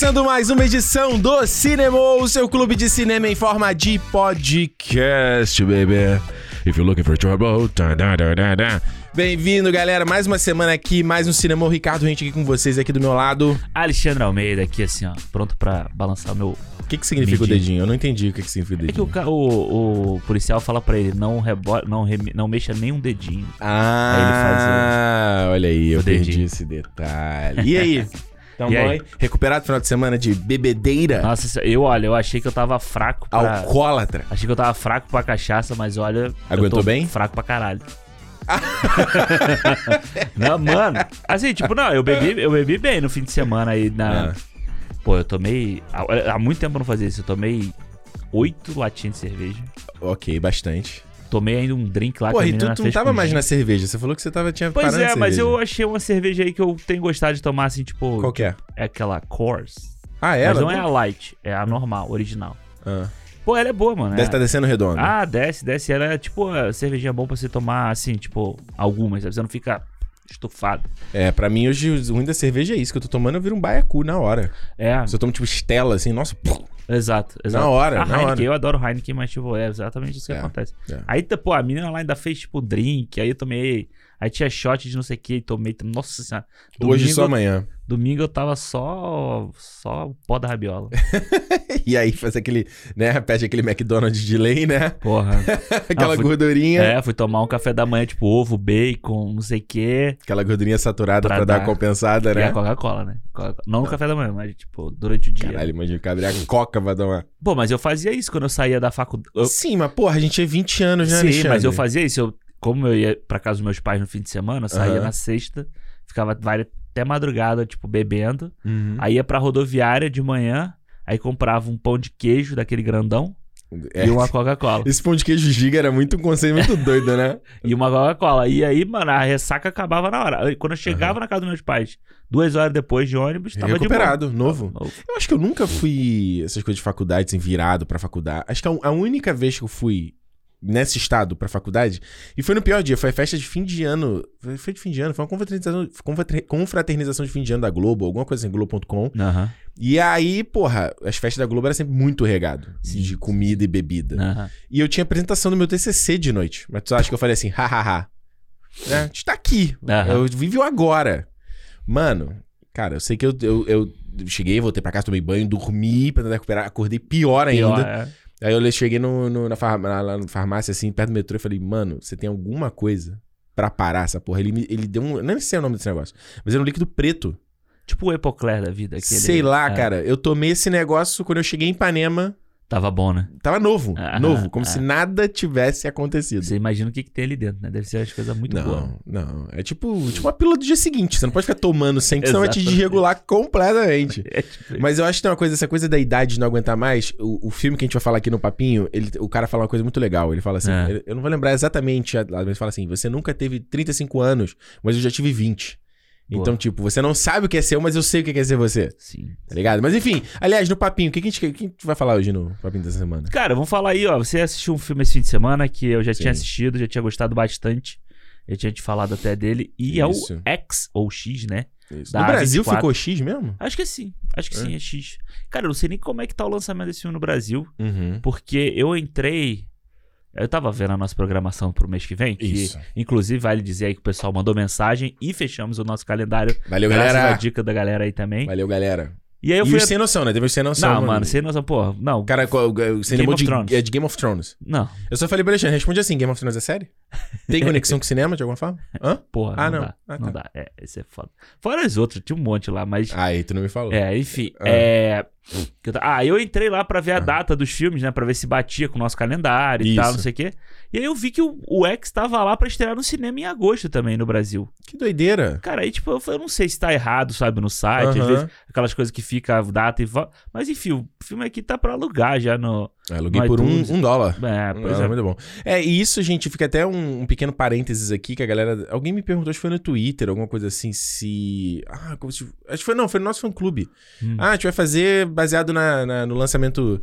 Começando mais uma edição do Cinema, o seu clube de cinema em forma de podcast, baby. If you're looking for trouble, da, da, da, da. Bem-vindo, galera. Mais uma semana aqui, mais um Cinema. Ricardo Rente aqui com vocês, aqui do meu lado. Alexandre Almeida aqui, assim, ó, pronto pra balançar o meu. O que, que significa o Medinho. dedinho? Eu não entendi o que, que significa o É que o, dedinho. ca- o, o policial fala pra ele, não, rebo... não, reme- não mexa nem um dedinho. Ah, olha aí, eu o perdi dedinho. esse detalhe. E aí? Então, E aí? hein? Recuperado final de semana de bebedeira Nossa, eu, olha, eu achei que eu tava fraco pra... alcoólatra. Achei que eu tava fraco pra cachaça, mas olha... eu Aguentou tô bem? Fraco pra caralho. não, mano, assim, tipo, não, eu bebi, eu bebi bem no fim de semana aí na... Ah. Pô, eu tomei... Há, há muito tempo eu não fazia isso, eu tomei oito latinhas de cerveja. Ok, bastante. Tomei ainda um drink lá Porra, e tu, tu não tava mais na cerveja. Você falou que você tava, tinha Pois é, mas eu achei uma cerveja aí que eu tenho gostado de tomar, assim, tipo. Qual que é? É aquela Coors. Ah, é? mas Ela? não é a light, é a normal, original. Ah. Pô, ela é boa, mano. Deve é- estar descendo redondo. Ah, desce, desce. Ela é tipo a cervejinha bom pra você tomar, assim, tipo, algumas, sabe? Você não fica estufado. É, pra mim hoje o ruim da cerveja é isso, que eu tô tomando, eu viro um baiacu na hora. É, Se eu tomo tipo Stella, assim, nossa, pum, exato, exato. hora, a na Heineken, hora. eu adoro Heineken, mas, tipo, é exatamente isso que É, acontece. é. Aí, pô, a menina lá ainda fez, tipo, drink, aí eu tomei. Aí tinha shot de não sei o que, tomei. Nossa senhora. hoje Domingo- só amanhã. Domingo eu tava só. Só o pó da rabiola. E aí faz aquele, né, pede aquele McDonald's de lei, né? Porra. Aquela Ah, fui- gordurinha, É, fui tomar um café da manhã, tipo ovo, bacon, não sei o quê. aquela gordurinha saturada pra, Pra dar dar. compensada, E né? a Coca-Cola, né? Coca- Não no café da manhã, mas, tipo, durante o dia. Caralho, imagina o cabra a coca pra dar uma... Pô, mas eu fazia isso quando eu saía da faculdade. Sim, mas porra, a gente tinha 20 anos, né, Sim, Alexandre? mas eu fazia isso. Eu, como eu ia pra casa dos meus pais no fim de semana, eu saía Aham. na sexta, ficava vai até madrugada, tipo, bebendo. Uhum. Aí ia pra rodoviária de manhã, aí comprava um pão de queijo daquele grandão É. e uma Coca-Cola. Esse pão de queijo giga era muito um conceito muito doido, né? E uma Coca-Cola. E aí, mano, a ressaca acabava na hora. Quando eu chegava na casa dos meus pais, duas horas depois de ônibus, tava Recuperado, de novo. Novo. Eu acho que eu nunca fui essas coisas de faculdade, assim, virado pra faculdade. Acho que a, a única vez que eu fui nesse estado pra faculdade, e foi no pior dia, foi a festa de fim de ano. Foi, foi de fim de ano, foi uma confraternização, confrater- confraternização de fim de ano da Globo, alguma coisa assim, Globo.com. Aham. E aí, porra, as festas da Globo era sempre muito regado Sim. de comida e bebida. Aham. E eu tinha apresentação do meu TCC de noite. Mas tu acha que eu falei assim, hahaha. Né? A gente tá aqui. Aham. Eu vive o agora. Mano, cara, eu sei que eu, eu, eu cheguei, voltei pra casa, tomei banho, dormi pra tentar recuperar. Acordei pior ainda. Pior, é. Aí eu cheguei no, no- na, farm- lá- lá na farmácia, assim, perto do metrô, e falei, mano, você tem alguma coisa pra parar essa porra? Ele, ele deu um. Nem sei o nome desse negócio. Mas era um líquido preto. Tipo o Epocler da vida. Aquele, sei lá, é, cara. Eu tomei esse negócio quando eu cheguei em Ipanema. Tava bom, né? Tava novo. Ah, novo. Como ah. se nada tivesse acontecido. Você imagina o que, que tem ali dentro, né? Deve ser as coisas muito boas. Não, não. É tipo, tipo uma pílula do dia seguinte. Você não pode ficar tomando sempre, senão vai te desregular completamente. É tipo, Mas eu acho que tem uma coisa, essa coisa da idade de não aguentar mais. O, o filme que a gente vai falar aqui no Papinho, ele, o cara fala uma coisa muito legal. Ele fala assim: É. eu não vou lembrar exatamente, a- mas ele fala assim: você nunca teve 35 anos, mas eu já tive 20. Boa. Então, tipo, você não sabe o que é ser eu, mas eu sei o que é ser você. Sim. Tá ligado? Mas enfim, aliás, no Papinho, o que, que a gente, que a gente vai falar hoje no Papinho dessa semana? Cara, vamos falar aí, ó. Você assistiu um filme esse fim de semana que eu já Sim. tinha assistido, já tinha gostado bastante. Eu tinha te falado até dele. E Isso. é o X ou X, né? Isso. No Brasil A24. ficou X mesmo? Acho que sim. Acho que É? sim, é X. Cara, eu não sei nem como é que tá o lançamento desse filme no Brasil. Uhum. Porque eu entrei. Eu tava vendo a nossa programação pro mês que vem. Que, Isso. Inclusive, vale dizer aí que o pessoal mandou mensagem e fechamos o nosso calendário. Valeu, graças galera. à dica da galera aí também. Valeu, galera. E aí eu e fui. os sem noção, né? Teve os sem noção. Não, mano, sem noção, porra. Não, cara, você Game lembrou de, Thrones. é de Game of Thrones. não, Eu só falei pra Alexandre, responde assim, Game of Thrones é série? Tem conexão com cinema de alguma forma? Hã? porra. Ah, não, não. dá. Ah, Não tá. dá. É, esse é foda. Fora os outros, tinha um monte lá, mas. Aí, tu não me falou. É, enfim. Ah. É. Ah, eu entrei lá pra ver a data dos filmes, né? Pra ver se batia com o nosso calendário e Isso. tal, não sei o quê. E aí eu vi que o, o X tava lá pra estrear no cinema em agosto também no Brasil. Que doideira. Cara, aí tipo, eu, falei, eu não sei se tá errado, sabe, no site, às Aham. vezes aquelas coisas que fica a data e. vo- Mas enfim, o filme aqui tá pra alugar já no. Eu aluguei por um, um dólar. É, Um pois dólar, é. muito bom. É, e isso, gente, fica até um, um pequeno parênteses aqui que a galera. Alguém me perguntou, acho que foi no Twitter, alguma coisa assim, se. Ah, como se. Acho que foi, não, foi no nosso fã clube. Hum. Ah, a gente vai fazer baseado na, na- no lançamento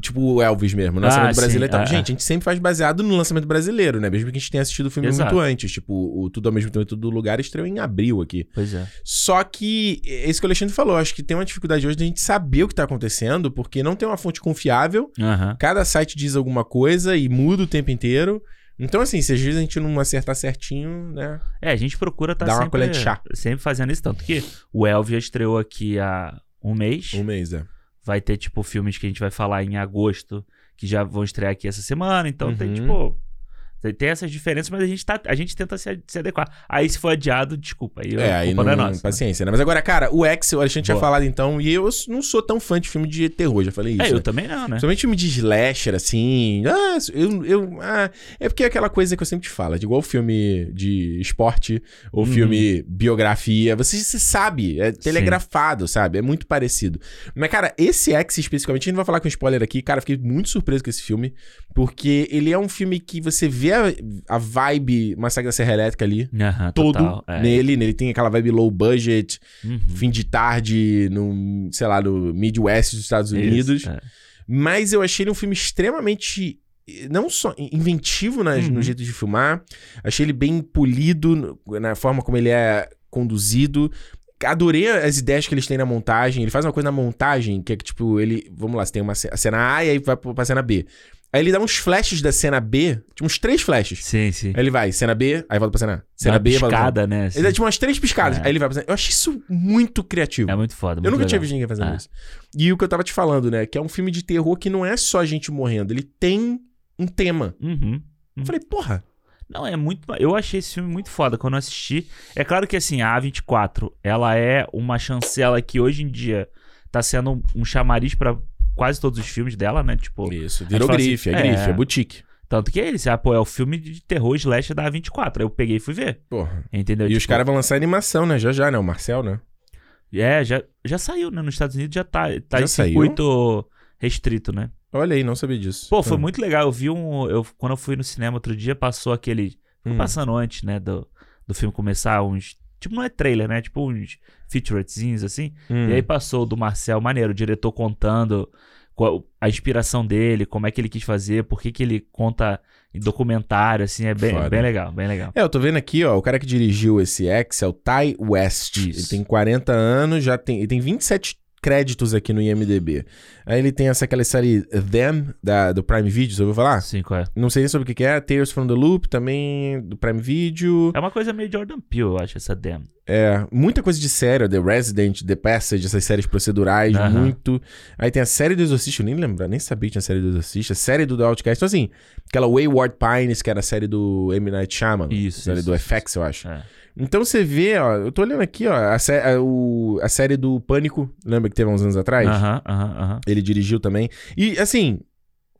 Tipo o Elvis mesmo, no lançamento Ah, sim, brasileiro e tal. ah, Gente, a gente sempre faz baseado no lançamento brasileiro, né? Mesmo que a gente tenha assistido o filme Exato. muito antes. Tipo, o Tudo ao mesmo tempo em todo lugar estreou em abril aqui. Pois é. Só que, é isso que o Alexandre falou, acho que tem uma dificuldade hoje de a gente saber o que tá acontecendo, porque não tem uma fonte confiável, cada site diz alguma coisa e muda o tempo inteiro. Então, assim, se às vezes a gente não acertar certinho, né? É, a gente procura estar Dá uma sempre, colher de chá. sempre fazendo isso. Tanto que o Elvis já estreou aqui há um mês. Um mês, é. Vai ter, tipo, filmes que a gente vai falar em agosto, que já vão estrear aqui essa semana. Então tem, Uhum. tipo. Tem- essas diferenças, mas a gente, tá, a gente tenta se, se adequar. Aí, se for adiado, desculpa. Aí É, a culpa não, não é nossa. né? paciência, né? Mas agora, cara, o X, o Alexandre tinha Boa. falado então, e eu não sou tão fã de filme de terror, já falei isso. É, né? eu também não, né? Principalmente filme de slasher, assim. Ah, eu. eu ah, é porque é aquela coisa que eu sempre te falo. É igual filme de esporte ou Uhum. filme biografia. Você, você sabe, é telegrafado, sabe? É muito parecido. Mas, cara, esse X especificamente, a gente não vai falar com spoiler aqui. Cara, fiquei muito surpreso com esse filme. Porque ele é um filme que você vê a, a vibe Massacre da Serra Elétrica ali. Aham, Todo total, é. nele, nele tem aquela vibe low budget, Uhum. fim de tarde, no, sei lá, no Midwest dos Estados Unidos. Isso, é. Mas eu achei ele um filme extremamente. Não só inventivo nas- Uhum. no jeito de filmar, achei ele bem polido no- na forma como ele é conduzido. Adorei as ideias que eles têm na montagem. Ele faz uma coisa na montagem que é que, tipo, ele. Vamos lá, você tem uma a cena A e aí vai pra cena B. Aí ele dá uns flashes da cena B, tipo, uns três flashes. Sim, sim. Aí ele vai, cena B, aí volta pra cena A. Cena Dá B, volta pra cena A. piscada, né? assim. Ele dá tipo umas três piscadas. É. Aí ele vai pra cena. Eu achei isso muito criativo. É muito foda. Eu muito nunca tinha legal. visto ninguém fazendo É. isso. E o que eu tava te falando, né? Que é um filme de terror que não é só gente morrendo, ele tem um tema. Uhum. Eu falei, porra. Não, é muito. Eu achei esse filme muito foda quando eu assisti. É claro que assim, a A24, ela é uma chancela que hoje em dia tá sendo um, um chamariz pra quase todos os filmes dela, né? Tipo, Isso, a virou fala grife, assim, é grife, é. é boutique. tanto que é eles, ah, pô, é o filme de terror slash da A24. Aí eu peguei e fui ver. Porra. Entendeu? E os Tipo, caras vão lançar animação, né? Já já, né? O Marcel, né? É, já, já saiu, né? Nos Estados Unidos já tá, tá Já em circuito restrito, né? Olha aí, não sabia disso. Pô, foi Hum. muito legal. Eu vi um. Eu, quando eu fui no cinema outro dia, passou aquele. Hum. Passando antes, né? Do, do filme começar, uns. Tipo, não é trailer, né? Tipo uns featuretezinhos assim. Hum. E aí passou do Marcel Maneiro, o diretor contando qual- a inspiração dele, como é que ele quis fazer, por que, que ele conta em documentário, assim. É bem, Foda. bem legal, bem legal. É, eu tô vendo aqui, ó, o cara que dirigiu esse X é o Ty West. Isso. Ele tem 40 anos, já tem, ele tem 27 créditos aqui no IMDb. Aí ele tem essa aquela série Them da, do Prime Video, você ouviu falar? Sim, qual é? Não sei nem sobre o que que é, Tales from the Loop também do Prime Video. É uma coisa meio Jordan Peele, eu acho, essa Damn. É, muita coisa de série, The Resident, The Passage, essas séries procedurais, muito. Aí tem a série do Exorcista, eu nem lembro, nem sabia que tinha série do Exorcista, série do The Outcast. Então assim, aquela Wayward Pines, que era a série do M. Night Shyamalan. Isso, Série isso, do isso. FX, eu acho. É. Então você vê, ó, eu tô olhando aqui, ó, a, sé- a- o- a série do Pânico, lembra que teve há uns anos atrás? Aham, aham, aham. Ele dirigiu também. E, assim,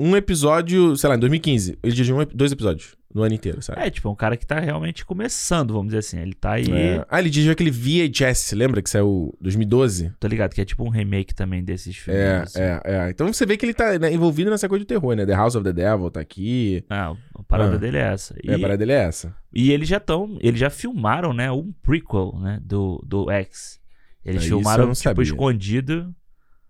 um episódio, sei lá, em 2015, ele dirigiu um dois episódios no ano inteiro, sabe? É, tipo, é um cara que tá realmente começando, vamos dizer assim. Ele tá aí. É. Ah, ele dirigiu aquele VHS, lembra que saiu 2012? Tô ligado, que é tipo um remake também desses filmes. É, assim. é, é. Então você vê que ele tá né, envolvido nessa coisa de terror, né? The House of the Devil tá aqui. Ah, a parada Ah. dele é essa. E, É, a parada dele é essa. e eles já estão. Eles já filmaram, né? Um prequel, né? Do, do X. Eles eu filmaram, tipo, sabia. escondido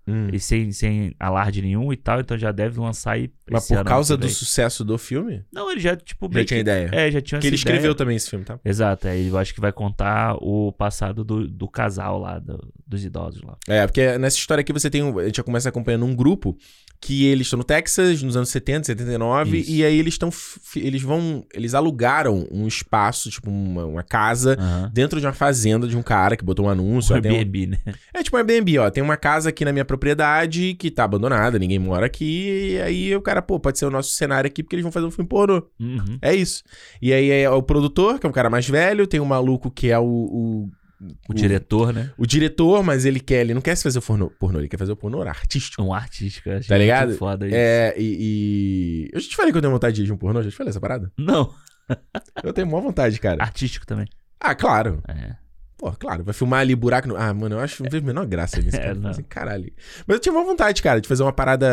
Hum. e sem, sem alarde nenhum e tal, então já deve lançar aí. Mas por causa do sucesso do filme? Não, ele já, tipo, Já tinha que- ideia. É, já tinha que ele essa escreveu ideia. também esse filme, tá? Exato, aí eu acho que vai contar o passado do, do casal lá, do- dos idosos lá. É, porque nessa história aqui você tem. um- a gente já começa acompanhando um grupo que eles estão no Texas nos anos 70, 79, Isso. e aí eles estão. Eles vão. Eles alugaram um espaço, tipo uma, uma casa. Dentro de uma fazenda de um cara que botou um anúncio. O um- Airbnb, né? É tipo um Airbnb, ó. Tem uma casa aqui na minha propriedade que tá abandonada, ninguém mora aqui. E aí o cara, pô, pode ser o nosso cenário aqui porque eles vão fazer um filme pornô. Uhum. É isso. E aí é o produtor, que é um cara mais velho, tem um maluco que é o. o O diretor, né? o diretor, mas ele quer, ele não quer se fazer o pornô, pornô ele quer fazer o pornô artístico. Um artístico, eu Tá ligado? muito foda isso. É, e, e- Eu já te falei que eu tenho vontade de ir de um pornô, já te falei essa parada? Não, Eu tenho maior vontade, cara. artístico também. Ah, claro. É. pô, claro, vai filmar ali buraco no... Ah, mano, eu acho, não vejo a menor graça nisso, É, cara. não. Assim, caralho. Mas eu tinha uma vontade, cara, de fazer uma parada...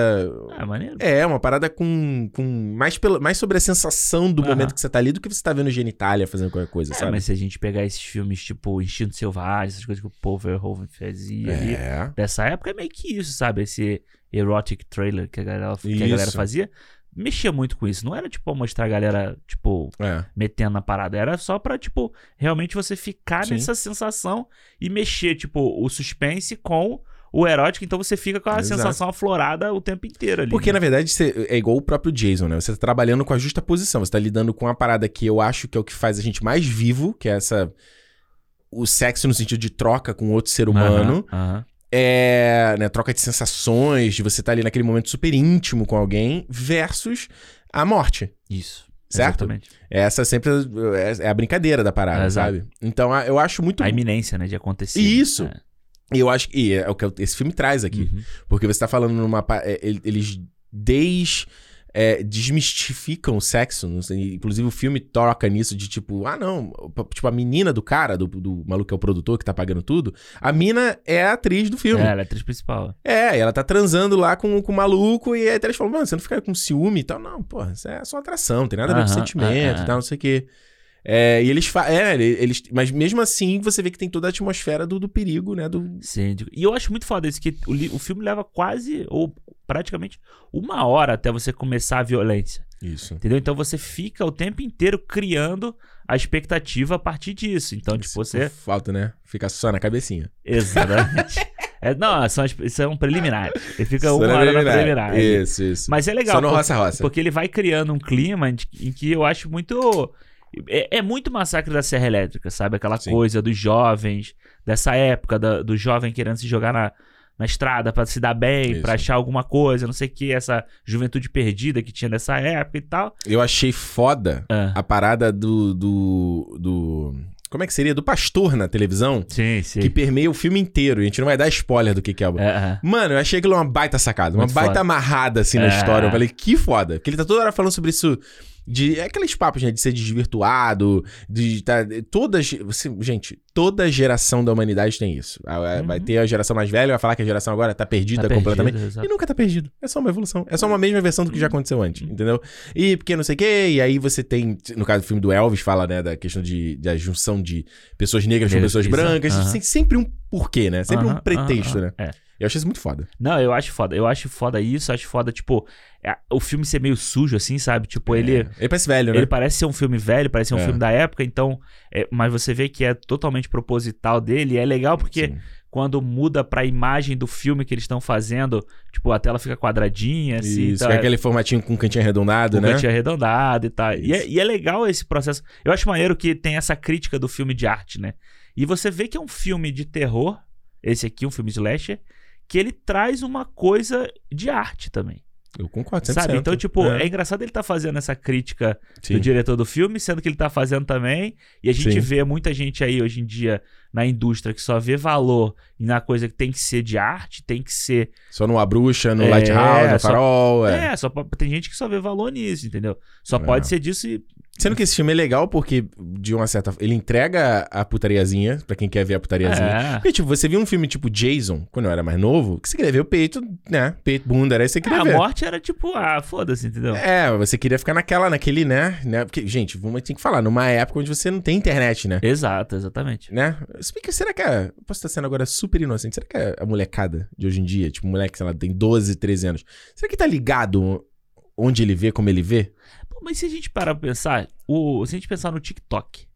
Ah, maneiro. É, uma parada com, com mais, pela, mais sobre a sensação do Aham. momento que você tá ali do que você tá vendo genitália fazendo qualquer coisa, É, sabe? mas se a gente pegar esses filmes tipo Instinto Selvagem, essas coisas que o Paul Verhoeven fazia ali, É. dessa época é meio que isso, sabe? Esse erotic trailer que a galera, que a galera fazia, mexia muito com isso. Não era tipo pra mostrar a galera, tipo, É. metendo na parada. Era só pra, tipo, realmente você ficar Sim. nessa sensação e mexer, tipo, o suspense com o erótico. Então você fica com a Exato. sensação aflorada o tempo inteiro ali. Porque, né? na verdade, é igual o próprio Jason, né? Você tá trabalhando com a justa posição. Você tá lidando com uma parada que eu acho que é o que faz a gente mais vivo, que é essa. O sexo no sentido de troca com outro ser humano. Aham. É. Né, troca de sensações, de você tá ali naquele momento super íntimo com alguém, versus a morte. Isso. Certo? Exatamente. Essa sempre é é a brincadeira da parada, É, sabe? Então eu acho muito. A iminência, né, de acontecer. Isso. É. E eu acho que. E é o que esse filme traz aqui. Uhum. Porque você tá falando numa. é, ele- Eles des. É, desmistificam o sexo. não sei, Inclusive o filme toca nisso de tipo, ah, não. Tipo, a menina do cara, do, do maluco que é o produtor que tá pagando tudo, a mina é a atriz do filme. É, ela é a atriz principal. É, e ela tá transando lá com, com o maluco, e aí eles falam, mano, você não fica com ciúme e tal. Não, porra, isso é só atração, tem nada a ver com Aham, sentimento é, e é. tal, não sei o quê. É, e eles é, eles. Mas mesmo assim, você vê que tem toda a atmosfera do, do perigo, né? Do... Sim. E eu acho muito foda isso, que o, o filme leva quase, ou praticamente, uma hora até você começar a violência. Isso. Entendeu? Então você fica o tempo inteiro criando a expectativa a partir disso. Então, tipo, você. Falta, né? Fica só na cabecinha. Exatamente. É, não, são, são preliminares. Ele fica Só uma na hora na preliminar. preliminar. Isso, isso. Mas é legal. Só no porque- roça-roça. Porque ele vai criando um clima em que eu acho muito. É, é muito massacre da Serra Elétrica, sabe? Aquela Sim. coisa dos jovens, dessa época, da- do jovem querendo se jogar na, na estrada pra se dar bem, pra achar alguma coisa, não sei o que, essa juventude perdida que tinha nessa época e tal. Eu achei foda Ah. a parada do, do. do. Como é que seria? Do pastor na televisão, Sim, sim. que permeia o filme inteiro. E a gente não vai dar spoiler do que, que é. o- É, é. Mano, eu achei aquilo uma baita sacada, uma Muito baita foda. amarrada assim na É. história. Eu falei, que foda. Porque ele tá toda hora falando sobre isso. De, é aqueles papos, né? De ser desvirtuado, de tá, todas. Gente, toda geração da humanidade tem isso. A- a- Vai Uhum. ter a geração mais velha, vai falar que a geração agora tá perdida Tá completamente. perdido. E nunca tá perdido. É só uma evolução. É só uma mesma versão do que já aconteceu antes, entendeu? E porque não sei o quê, e aí você tem, no caso do filme do Elvis, fala, né, da questão de, da junção de pessoas negras com pessoas brancas. Tem sempre um porquê, né? Sempre um pretexto, né? É. Eu achei isso muito foda. Não, eu acho foda. Eu acho foda isso, acho foda, tipo, é, o filme ser meio sujo, assim, sabe? Tipo, ele. É. Ele parece velho, né? Ele parece ser um filme velho, parece ser um É. filme da época, então. é, mas você vê que é totalmente proposital dele. E é legal porque Sim. quando muda pra imagem do filme que eles estão fazendo, tipo, a tela fica quadradinha, assim. Isso, tá, que é aquele formatinho com cantinho arredondado, com né? cantinho arredondado e tal. E é, e é legal esse processo. Eu acho maneiro que tem essa crítica do filme de arte, né? E você vê que é um filme de terror, esse aqui, um filme slasher, que ele traz uma coisa de arte também. Eu concordo, 100%. Sabe? Então, tipo, é. é. engraçado ele tá fazendo essa crítica Sim. do diretor do filme, sendo que ele tá fazendo também. E a gente Sim. vê muita gente aí hoje em dia na indústria que só vê valor na coisa que tem que ser de arte, tem que ser. Só no A Bruxa, no É, Lighthouse, no Farol, é. É, só tem gente que só vê valor nisso, entendeu? Só É. pode ser disso e. Sendo que esse filme é legal porque, de uma certa ele entrega a putariazinha, pra quem quer ver a putariazinha. É. Porque, tipo, você viu um filme tipo Jason, quando eu era mais novo, que você queria ver o peito, né? Peito, bunda, era isso que você queria a ver. morte era tipo, ah, foda-se, entendeu? É, você queria ficar naquela, naquele, né? né? Porque, gente, vamos tem que falar, numa época onde você não tem internet, né? Exato, exatamente. Né? Se bem que, será que a. Posso estar sendo agora super inocente. Será que a, a molecada de hoje em dia, tipo, moleque, sei lá, tem 12, 13 anos, será que tá ligado onde ele vê, como ele vê? Mas se a gente parar pra pensar, o, se a gente pensar no TikTok.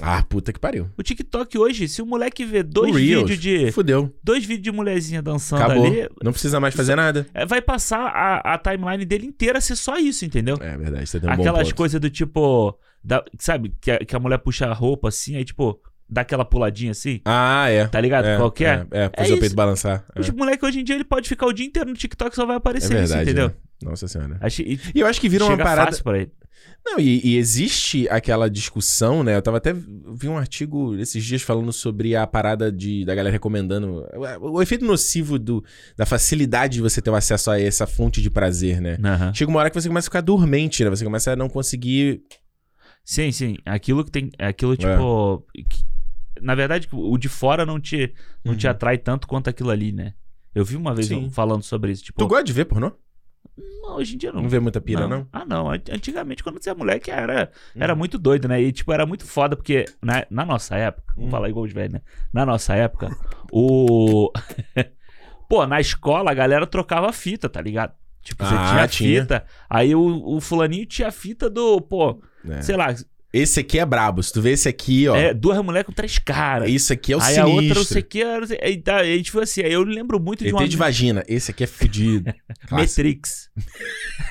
Ah, puta que pariu. O TikTok hoje, se o moleque vê dois vídeos de. Fudeu. Dois vídeos de mulherzinha dançando Acabou. ali, Não precisa mais fazer nada. é, vai passar a, a timeline dele inteira a ser só isso, entendeu? É verdade, você tem um Aquelas coisas do tipo. da- sabe, que a, que a mulher puxa a roupa assim, aí tipo, dá aquela puladinha assim. Ah, é. Tá ligado? É, Qual que é? É, é fazer É o peito balançar. É, Os moleques hoje em dia ele pode ficar o dia inteiro no TikTok e só vai é aparecer verdade, isso, entendeu? né? Nossa senhora. Acho, e E eu acho que vira uma parada. fácil pra ele. Não, e, e existe aquela discussão, né? Eu tava até. Vi um artigo esses dias falando sobre a parada de, da galera recomendando. O, o efeito nocivo do, da facilidade de você ter o acesso a essa fonte de prazer, né? Aham. Chega uma hora que você começa a ficar dormente, né? Você começa a não conseguir. Sim, sim. Aquilo que tem. É. Aquilo, tipo. que- na verdade, o de fora não te, não te Uhum. atrai tanto quanto aquilo ali, né? Eu vi uma vez um falando sobre isso. Tipo, Tu gosta de ver pornô? Não, hoje em dia não. Não vê muita pira, não? Ah, não. An- Antigamente, quando você era moleque, era, Hum. era muito doido, né? E, tipo, era muito foda, porque na, na nossa época, vamos Hum. falar igual os velhos, né? Na nossa época, o. Pô, na escola a galera trocava fita, tá ligado? Tipo, você Ah, tinha tinha. fita, aí o, o fulaninho tinha fita do, pô, É. sei lá, Esse aqui é brabo. Se tu vê esse aqui, ó. é, duas mulheres com três caras. Isso aqui é o aí a outra, não sinistro. sei o que, aí, tá, aí, tipo assim, aí eu lembro muito de ET uma de vagina. Esse aqui é fudido. Clássico. Matrix.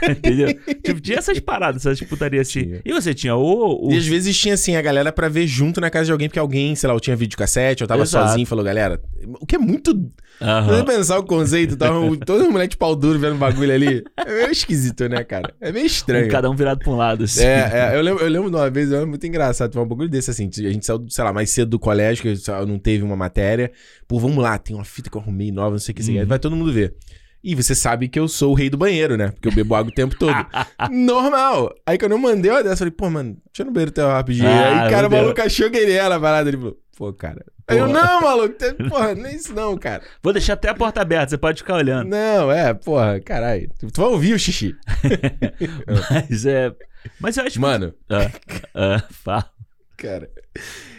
Entendeu? tipo, tinha essas paradas, essas putarias assim. Tinha. E você tinha o. o E às vezes tinha assim a galera pra ver junto na casa de alguém, porque alguém, sei lá, ou tinha videocassete, ou tava Exato. sozinho e falou, galera. O que é muito. Se Aham. você pensar o conceito, tava toda mulher de pau duro vendo bagulho ali. É meio esquisito, né, cara? É meio estranho. Cada um virado pra um lado, assim. É, é, eu lembro, eu lembro de uma vez, é muito engraçado, foi um bagulho desse assim, a gente saiu, sei lá, mais cedo do colégio, que não teve uma matéria, pô, vamos lá, tem uma fita que eu arrumei nova, não sei o que, Uhum. vai todo mundo ver. E você sabe que eu sou o rei do banheiro, né? Porque eu bebo água o tempo todo. Normal! Aí quando eu mandei uma dessa, eu falei, pô, mano, deixa eu no banheiro teu rapidinho. Ah, Aí, cara, o maluco achou que ele era a parada, ele falou, pô, cara. Aí eu, Porra. não, maluco, porra, nem isso não, cara. Vou deixar até a porta aberta, você pode ficar olhando. Não, é, porra, caralho. Tu, vai ouvir o xixi. Mas é. Mas eu acho que- Mano, Ah, ah, fala. Cara,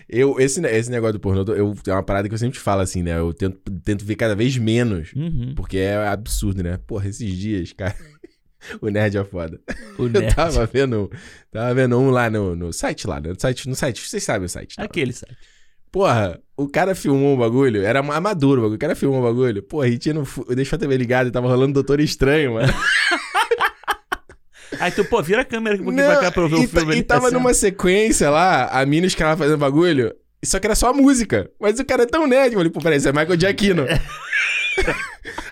eu, esse, esse negócio do pornô, eu, é uma parada que eu sempre falo assim, né? Eu tento, tento ver cada vez menos, Uhum. porque é absurdo, né? Porra, esses dias, cara, o nerd é foda. O Eu nerd. tava vendo, tava vendo um lá no, no site lá, né? no site, no site, vocês sabem o site. tá? Aquele site. Porra, o cara filmou um bagulho, era amaduro o bagulho, o cara filmou um bagulho, porra, e tinha no, deixou a TV ligada e tava rolando Doutor Estranho, mano. Aí tu, pô, vira a câmera um pouquinho Não, pra cá pra eu ver o filme. e tava ó. numa sequência lá, a mina os caras fazendo bagulho, só que era só a música. Mas o cara é tão nerd, eu falei, pô, peraí, isso é Michael Giacchino.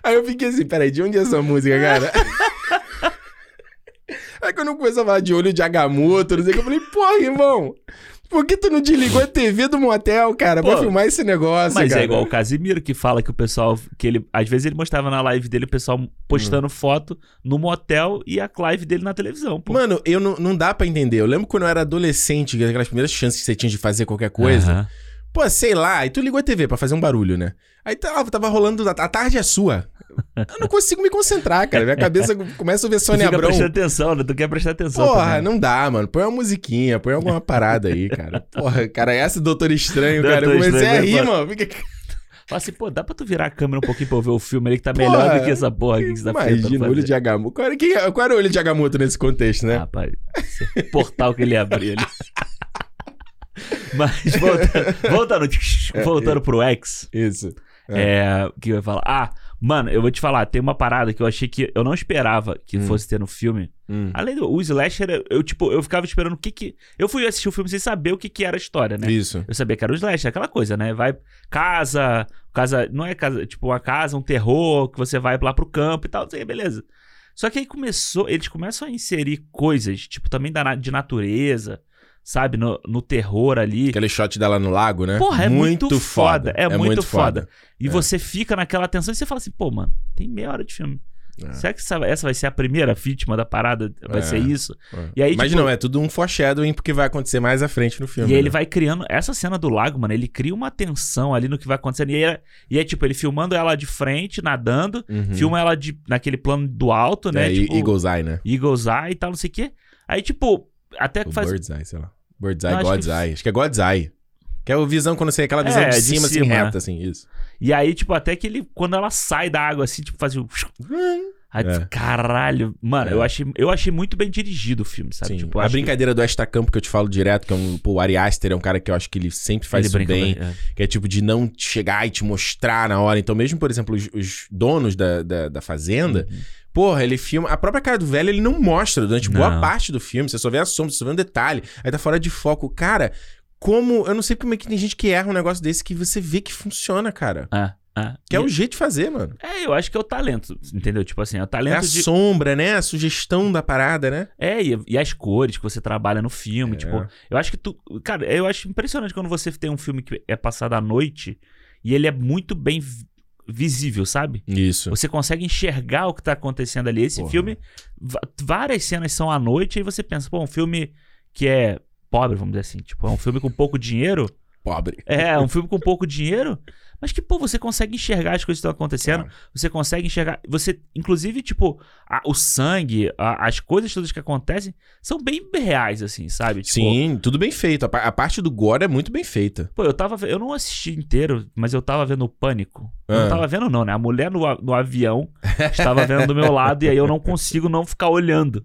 Aí eu fiquei assim, peraí, de onde é essa música, cara? Aí quando eu comecei a falar de olho de Agamotto, não sei o que, eu falei, porra, irmão, por que tu não desligou a TV do motel, cara, pra Pô, filmar esse negócio, Mas cara? é igual o Casimiro que fala que o pessoal. que ele Às vezes ele mostrava na live dele o pessoal postando Hum. foto no motel e a live dele na televisão, pô. Mano, eu não, não dá pra entender. Eu lembro quando eu era adolescente, aquelas primeiras chances que você tinha de fazer qualquer coisa. Pô, sei lá, aí tu ligou a TV pra fazer um barulho, né? Aí tava, tava rolando, a tarde é sua. Eu não consigo me concentrar, cara. Minha cabeça começa a ver Tu Sônia fica Abrão. prestando atenção, né? Tu quer prestar atenção. Porra, também. não dá, mano. Põe uma musiquinha, põe alguma parada aí, cara. Porra, cara, essa Doutor Estranho, Doutor cara. Eu comecei Estranho, a rir, mano. Fica... Fala assim, pô, dá pra tu virar a câmera um pouquinho pra eu ver o filme ali que tá melhor Porra, do que essa porra aqui que você tá Imagina, olho de Agamotto. Qual era, quem, qual era o olho de Agamotto nesse contexto, né? Rapaz, esse portal que ele abriu ali. Mas voltando, voltando, voltando pro X, Isso. é, o que eu ia falar? Ah, mano, eu vou te falar, tem uma parada que eu achei que eu não esperava que Hum. fosse ter no filme. Hum. Além do o slasher, eu, tipo, eu ficava esperando o que que... Eu fui assistir o filme sem saber o que que era a história, né? Isso. Eu sabia que era o slasher, aquela coisa, né? Vai, casa, casa, não é casa, tipo uma casa, um terror, que você vai lá pro campo e tal, sei, beleza. Só que aí começou, eles começam a inserir coisas, tipo, também da, de natureza, sabe? No, no terror ali. Aquele shot dela no lago, né? Porra, é muito, foda. É, muito, foda. E É. você fica naquela tensão e você fala assim, pô, mano, tem meia hora de filme. É. Será que essa, essa vai ser a primeira vítima da parada? Vai É. ser isso? É. E aí, Mas tipo, não, é tudo um foreshadowing porque vai acontecer mais à frente no filme. E aí ele né? vai criando. Essa cena do lago, mano, ele cria uma tensão ali no que vai acontecendo. E é- e é tipo, ele filmando ela de frente, nadando, Uhum. filma ela de, naquele plano do alto, né? É, tipo, Eagle's Eye, né? Eagle's Eye e tal, não sei o quê. Aí, tipo, até que O faz. Bird's Eye, sei lá. Bird's Eye, acho God's que- Eye. Acho que é God's Eye. Que é a visão quando você... Aquela visão É, de de cima, assim, reta, assim, isso. E aí, tipo, até que ele. Quando ela sai da água, assim, tipo, faz o. Aí, É. caralho. Mano, É. eu, achei, eu achei muito bem dirigido o filme, sabe? Sim. Tipo, a acho que brincadeira do Campo que eu te falo direto, que é um... Pô, o Ari Aster é um cara que eu acho que ele sempre faz ele isso brinca bem. é. Que é tipo de não chegar e te mostrar na hora. Então, mesmo, por exemplo, os, os donos da, da, da fazenda, Uhum. Porra, ele filma. A própria cara do velho ele não mostra durante boa Não. parte do filme. Você só vê a sombra, você só vê um detalhe. Aí tá fora de foco. Cara, como. Eu não sei como é que tem gente que erra um negócio desse que você vê que funciona, cara. É, é. Que é E- o jeito de fazer, mano. É, eu acho que é o talento, entendeu? Tipo assim, é o É a talento de. sombra, né? A sugestão da parada, né? É, e, e as cores que você trabalha no filme, É. tipo, eu acho que tu, cara, eu acho impressionante quando você tem um filme que é passado à noite e ele é muito bem visível, sabe? Isso. Você consegue enxergar o que tá acontecendo ali. Esse Porra. filme, várias cenas são à noite e você pensa, pô, um filme que é pobre, vamos dizer assim, tipo, é um filme com pouco dinheiro, Pobre. É, um filme com pouco dinheiro, mas que, pô, você consegue enxergar as coisas que estão acontecendo. Claro. Você consegue enxergar. Você, inclusive, tipo, a- o sangue, a- as coisas todas que acontecem são bem reais, assim, sabe? Tipo, Sim, tudo bem feito. A, a parte do gore é muito bem feita. Pô, eu tava. Eu não assisti inteiro, mas eu tava vendo o Pânico. Eu Ah. Não tava vendo, não, né? A mulher no, no avião estava vendo do meu lado e aí eu não consigo não ficar olhando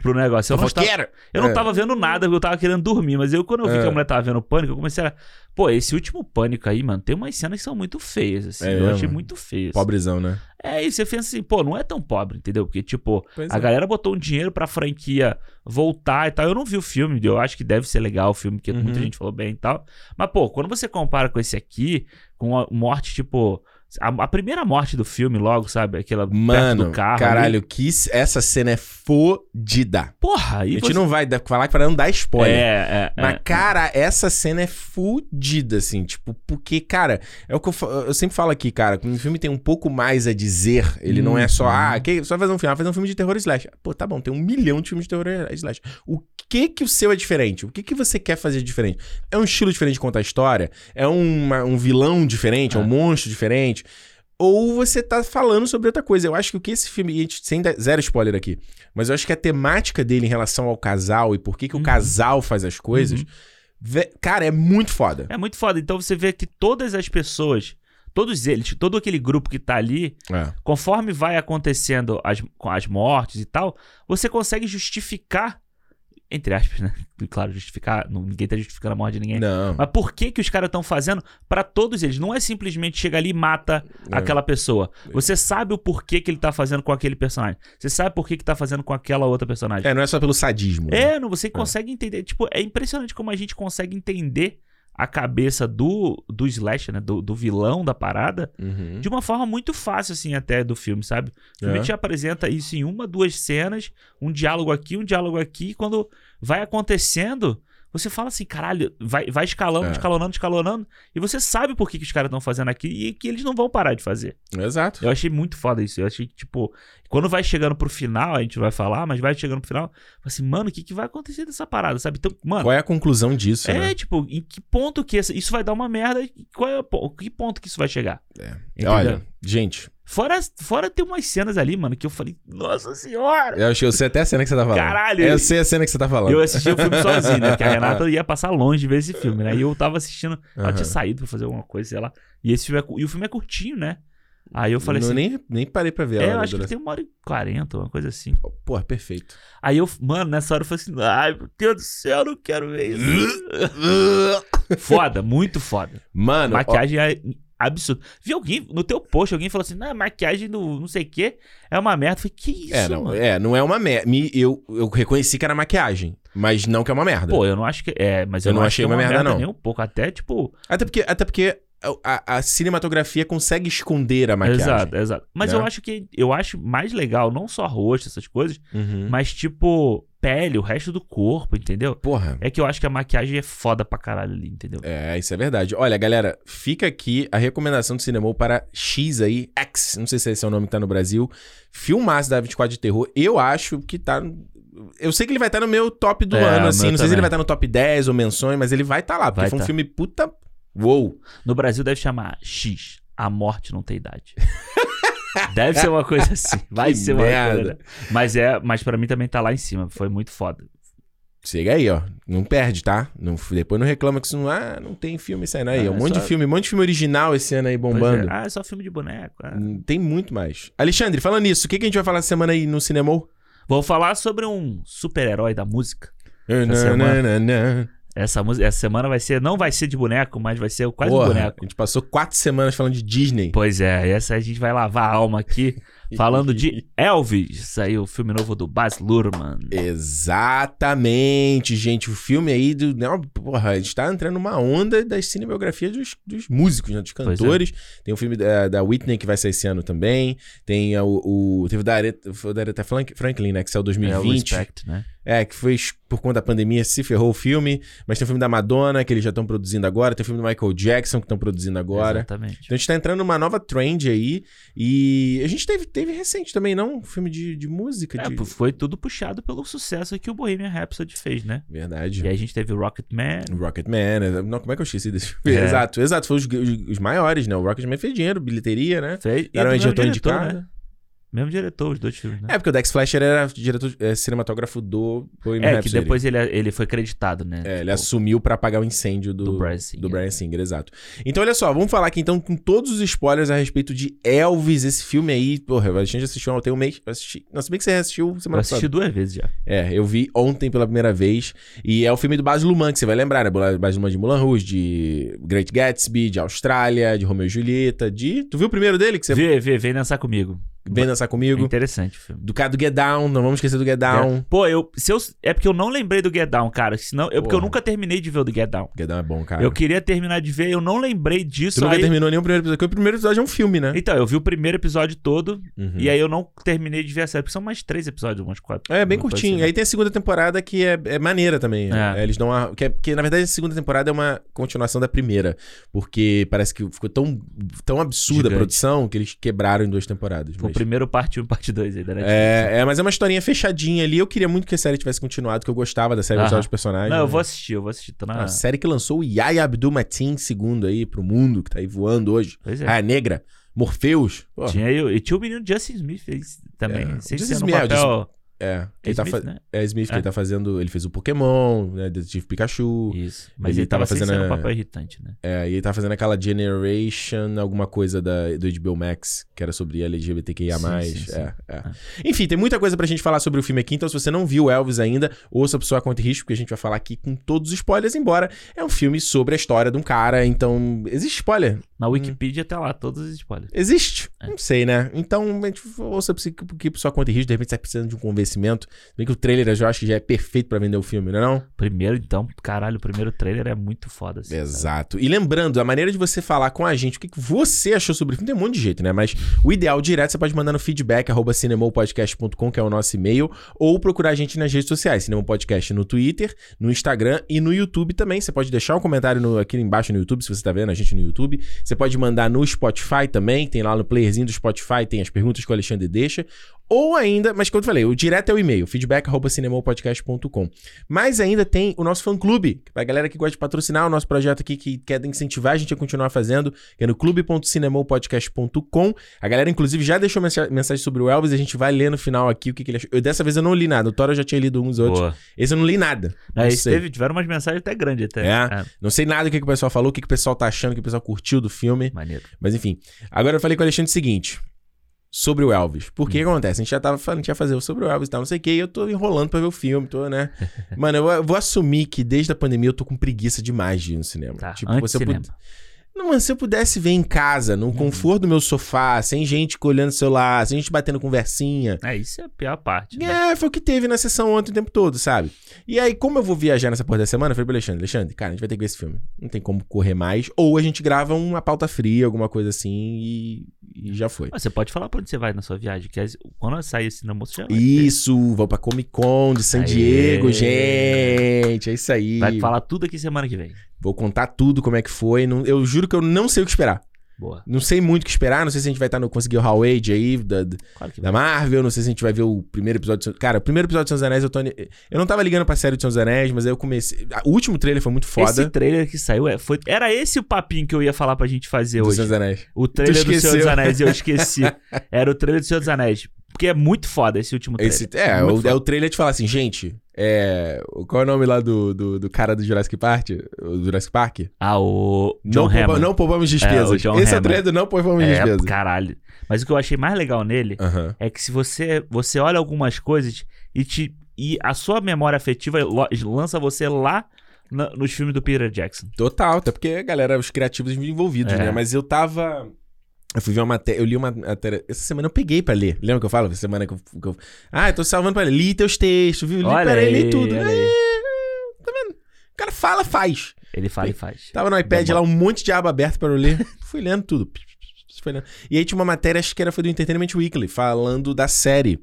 pro negócio. Eu não, estava, Fofoqueira! eu não É. tava vendo nada, porque eu tava querendo dormir. Mas eu, quando eu vi que É. a mulher tava vendo o Pânico, eu comecei a. Pô, esse último Pânico aí, mano, tem umas cenas que são muito feias, assim. É eu achei muito feio. assim. Pobrezão, né? É, e você pensa assim, pô, não é tão pobre, entendeu? Porque, tipo, Pois a é. galera botou um dinheiro pra franquia voltar e tal. Eu não vi o filme, eu acho que deve ser legal o filme, porque Uhum. muita gente falou bem e tal. Mas, pô, quando você compara com esse aqui, com a morte, tipo. A, a primeira morte do filme, logo, sabe? Aquela Mano, do carro. caralho, ali. que essa cena é fodida. Porra, A aí gente você... não vai falar para não dar spoiler. É, é, Mas, é. cara, essa cena é fodida, assim, tipo, porque, cara, é o que eu, eu sempre falo aqui, cara, quando um filme tem um pouco mais a dizer, ele não é só, Uhum. ah, que, só fazer um filme, ah, fazer um filme de terror slash. Pô, tá bom, tem um milhão de filmes de terror slash. O que que o seu é diferente? O que que você quer fazer diferente? É um estilo diferente de contar a história? É uma- um vilão diferente? É. um É. monstro diferente? Ou você tá falando sobre outra coisa. Eu acho que o que esse filme. gente- Sem zero spoiler aqui. Mas eu acho que a temática dele em relação ao casal e por que, que Uhum. o casal faz as coisas. Uhum. Vé- Cara, é muito foda. É muito foda. Então você vê que todas as pessoas, todos eles, todo aquele grupo que tá ali, É. conforme vai acontecendo as, as mortes e tal, você consegue justificar, entre aspas, né? Claro, justificar, ninguém tá justificando a morte de ninguém. Não. Mas por que que os caras estão fazendo pra todos eles? Não é simplesmente chegar ali e mata É. aquela pessoa. Você sabe o porquê que ele tá fazendo com aquele personagem. Você sabe por que que tá fazendo com aquela outra personagem. É, não é só pelo sadismo. né? É, não, você consegue entender. Tipo, é impressionante como a gente consegue entender a cabeça do, do slasher, né? Do, do vilão da parada, Uhum. de uma forma muito fácil, assim, até do filme, sabe? O filme É. te apresenta isso em uma, duas cenas, um diálogo aqui, um diálogo aqui, e quando vai acontecendo, você fala assim, caralho, vai, vai escalando, É. escalonando, escalonando, e você sabe por que, que os caras estão fazendo aquilo e que eles não vão parar de fazer. Exato. Eu achei muito foda isso. Eu achei que, tipo, quando vai chegando pro final, a gente vai falar, mas vai chegando pro final, assim, mano, o que, que vai acontecer dessa parada, sabe? Então, mano, Qual é a conclusão disso, é, né? tipo, em que ponto que isso vai dar uma merda qual é que ponto que isso vai chegar? É. Olha, gente, Fora, fora ter umas cenas ali, mano, que eu falei, nossa senhora! eu, achei- eu sei até a cena que você tá falando. Caralho! Eu sei a cena que você tá falando. Eu assisti o filme sozinho, né? Porque a Renata ia passar longe de ver esse filme, né? E eu tava assistindo, ela Aham. tinha saído pra fazer alguma coisa, sei lá. E esse filme é, e o filme é curtinho, né? Aí eu falei Não, assim, nem, nem parei pra ver é, ela. eu acho que tem uma hora e quarenta, uma coisa assim. Porra, perfeito. Aí eu, mano, nessa hora eu falei assim, ai, meu Deus do céu, eu não quero ver isso. foda, muito foda. Mano, ó, maquiagem é absurda. Vi alguém, no teu post, alguém falou assim, não, maquiagem do não sei o que é uma merda. Eu falei, que isso, é, não, mano? é, não é uma merda. Eu, eu reconheci que era maquiagem, mas não que é uma merda. Pô, eu não acho que. É, mas eu, Eu não não achei achei uma merda, não. nem um pouco. Até, tipo. Até porque, até porque a, a cinematografia consegue esconder a maquiagem. Exato, exato. Mas né? eu acho que. Eu acho mais legal, não só rosto, essas coisas, Uhum. mas tipo, pele, o resto do corpo, entendeu? Porra. É que eu acho que a maquiagem é foda pra caralho ali, entendeu? É, isso é verdade. Olha, galera, fica aqui a recomendação do Cinemol para X aí, X, não sei se esse é o nome que tá no Brasil. Filmaço da 24 de terror. Eu acho que tá. Eu sei que ele vai estar no meu top do É, ano, assim. Não sei se ele vai estar no top 10 ou menções, mas ele vai estar lá, porque Vai foi um tá. filme puta. Uou! No Brasil deve chamar X. A morte não tem idade. Deve ser uma coisa assim. Vai Que ser uma merda. coisa. Mas é, mas para mim também tá lá em cima. Foi muito foda. Chega aí, ó. Não perde, tá? Não, depois não reclama que isso não. Ah, não tem filme esse ano aí. Ah, um é monte só- de filme, um monte de filme original esse ano aí Pois bombando. é. Ah, é só filme de boneco. ah. Tem muito mais. Alexandre, falando nisso, o que, que a gente vai falar essa semana aí no Cinemol? Vou falar sobre um super-herói da música. Na. Essa, música, essa semana vai ser, não vai ser de boneco, mas vai ser quase Porra, um boneco. A gente passou quatro semanas falando de Disney. Pois é, essa a gente vai lavar a alma aqui, falando de Elvis. Saiu o filme novo do Baz Luhrmann. Exatamente, gente. O filme aí do. Não, porra, a gente tá entrando numa onda das cinebiografias dos, dos músicos, né? Dos é. cantores. Tem o filme da, da Whitney que vai sair esse ano também. Tem o. o teve o da Aretha, o da Aretha Frank- Franklin, né? Que saiu em É o 2020. Respect, né? É, que foi por conta da pandemia, se ferrou o filme. Mas tem o filme da Madonna, que eles já estão produzindo agora. Tem o filme do Michael Jackson, que estão produzindo agora. Exatamente. Então a gente tá entrando numa nova trend aí. E a gente teve, teve recente também, não? Um filme de, de música. É, de... foi tudo puxado pelo sucesso que o Bohemian Rhapsody fez, né? Verdade. E aí a gente teve o Rocketman. Rocketman, né? não, como é que eu esqueci desse filme? É. Exato, exato, foi os, os- os maiores, né? O Rocketman fez dinheiro, bilheteria, né? Fez, e Era um diretor diretor, indicado. né? Mesmo diretor, os dois filmes, né? É, porque o Dex Fletcher era diretor é, cinematógrafo do Bohemian É, que Rhapsody. depois ele, ele foi creditado, né? É, ele Tipo, assumiu pra apagar o incêndio do, Do Bryan Singer. do Bryan Singer, exato. Então, olha só, vamos falar aqui então com todos os spoilers a respeito de Elvis, esse filme aí. Porra, a gente assistiu ontem um mês. eu Assisti, não, se bem que você assistiu Eu semana assisti passada. duas vezes já. É, eu vi ontem pela primeira vez. E é o filme do Baz Luhrmann, que você vai lembrar, né? Baz Luhrmann de Mulan Rouge, de Great Gatsby, de Austrália, de Romeo e Julieta, de... Tu viu o primeiro dele que você Vê, vê, vem dançar comigo. Vem dançar É comigo? interessante o filme. Do cara do Get Down, não vamos esquecer do Get Down. Pô, eu, se eu. É porque eu não lembrei do Get Down, cara. Senão, eu, porque eu nunca terminei de ver o do Get Down. Get Down é bom, cara. Eu queria terminar de ver, eu não lembrei disso. Tu nunca aí- terminou nenhum primeiro episódio, porque o primeiro episódio é um filme, né? Então, eu vi o primeiro episódio todo Uhum. e aí eu não terminei de ver a série. Porque são mais três episódios, umas quatro. É, bem curtinho. assim. Aí tem a segunda temporada que é, é maneira também. É. É, eles dão uma. Que, é- que, na verdade a segunda temporada é uma continuação da primeira. Porque parece que ficou tão, tão absurda Gigante. a produção que eles quebraram em duas temporadas. O primeiro parte 1 parte 2 aí da Netflix. É, é, mas é uma historinha fechadinha ali. Eu queria muito que a série tivesse continuado, que eu gostava da série, eu gostava dos personagens. Não, eu né? vou assistir, eu vou assistir. Tô na... A série que lançou o Yaya Abdul-Mateen II aí pro mundo, que tá aí voando hoje. Pois é. Ah, negra. Morpheus. Tinha eu, e tinha o menino Justin Smith fez também. É, Justin Smith, é, papel. É Ele tá Smith, fa- né? É Smith, que É. ele tá fazendo. Ele fez o Pokémon, né? Detetive Pikachu. Isso. Mas Ele ele, tava tava, fazendo um papel irritante, né? É, e ele tá fazendo aquela Generation, alguma coisa da, do HBO Max, que era sobre LGBTQIA. Sim, sim, sim. É, é. Enfim, tem muita coisa pra gente falar sobre o filme aqui, então se você não viu Elvis ainda, ouça por sua conta e risco, porque a gente vai falar aqui com todos os spoilers, embora é um filme sobre a história de um cara, então. Existe spoiler? Na Hum. Wikipedia tá lá todos os spoilers. Existe? É. Não sei, né? Então, ouça aqui por sua conta e risco, de repente você tá precisando de um convencimento. Bem que o trailer eu já acho que já é perfeito pra vender o filme, não é não? Primeiro, então, caralho, o primeiro trailer é muito foda. Assim? Exato. E lembrando, a maneira de você falar com a gente, o que você achou sobre o filme, tem um monte de jeito, né? Mas o ideal direto você pode mandar no feedback, arroba cinemopodcast.com, que é o nosso e-mail, ou procurar a gente nas redes sociais, Cinema Podcast no Twitter, no Instagram e no YouTube também. Você pode deixar um comentário no- aqui embaixo no YouTube, se você tá vendo a gente no YouTube. Você pode mandar no Spotify também, tem lá no playerzinho do Spotify, tem as perguntas que o Alexandre deixa. Ou ainda, mas como eu falei, o direto é o e-mail, feedback.cinemopodcast.com. Mas ainda tem o nosso fã-clube, pra galera que gosta de patrocinar o nosso projeto aqui, que quer incentivar a gente a continuar fazendo, que é no clube.cinemopodcast.com. A galera, inclusive, já deixou mensa- mensagem sobre o Elvis, a gente vai ler no final aqui o que, que ele achou. Eu, dessa vez eu não li nada, o Thor eu já tinha lido uns outros. Boa. Esse eu não li nada. Não, teve, tiveram umas mensagens até grandes até. É? Não sei nada do que, que o pessoal falou, o que, que o pessoal tá achando, o que o pessoal curtiu do filme. Maneiro. Mas enfim. Agora eu falei com o Alexandre o seguinte. Sobre o Elvis. Porque o que acontece? A gente já tava falando que ia fazer sobre o Elvis e tal, não sei o que, e eu tô enrolando pra ver o filme, tô, né? Mano, eu, eu vou assumir que desde a pandemia eu tô com preguiça demais de ir no cinema. Tá, tipo, eu cinema. Não, mas se eu pudesse ver em casa, no conforto do meu sofá, sem gente olhando o celular, sem gente batendo conversinha. É, isso é a pior parte. né? É, foi o que teve na sessão ontem o tempo todo, sabe? E aí, como eu vou viajar nessa porra da semana, eu falei pro Alexandre, Alexandre, cara, a gente vai ter que ver esse filme. Não tem como correr mais. Ou a gente grava uma pauta fria, alguma coisa assim, e, e já foi. Mas Você pode falar pra onde você vai na sua viagem, que as- quando sair esse namoro, você já. Isso, vou pra Comic Con de San Aê. Diego, gente. É isso aí. Vai falar tudo aqui semana que vem. Vou contar tudo como é que foi. Não- eu juro que eu não sei o que esperar. Boa. Não sei muito o que esperar. Não sei se a gente vai estar no conseguir o Hall Age aí da, Claro da. Marvel. Não sei se a gente vai ver o primeiro episódio. De... Cara, o primeiro episódio de Senhor dos Anéis eu tô. Eu não tava ligando pra série de Senhor dos Anéis, mas aí eu comecei. O último trailer foi muito foda. Esse trailer que saiu, é, foi, era esse o papinho que eu ia falar pra gente fazer do hoje. Senhor dos Anéis. O trailer do Senhor dos Anéis, eu esqueci. Era o trailer do Senhor dos Anéis. Porque é muito foda esse último trailer. Esse, é, Muito o, é o trailer de falar assim, gente. É, qual é o nome lá do, do, do cara do Jurassic Park? O Jurassic Park? Ah, o John não, poupa- não poupamos despesas. É, Esse é o Hammond. trailer do não poupamos É, despesas. caralho. Mas o que eu achei mais legal nele Aham. é que se você, você olha algumas coisas e, te, e a sua memória afetiva lança você lá na- nos filmes do Peter Jackson. Total, até porque galera, os criativos envolvidos, É. né? Mas eu tava. Eu fui ver uma matéria. Eu li uma matéria. Essa semana eu peguei pra ler. Lembra que eu falo? Essa semana que eu. que eu- ah, eu tô salvando pra ler. Li teus textos, viu? Li, Olha peraí, li tudo. olha É, aí. tá vendo? O cara fala, faz. Ele fala e faz. Tava no iPad Demora. lá, um monte de aba aberta pra eu ler. Fui lendo tudo. Foi lendo. E aí tinha uma matéria, acho que era foi do Entertainment Weekly, falando da série.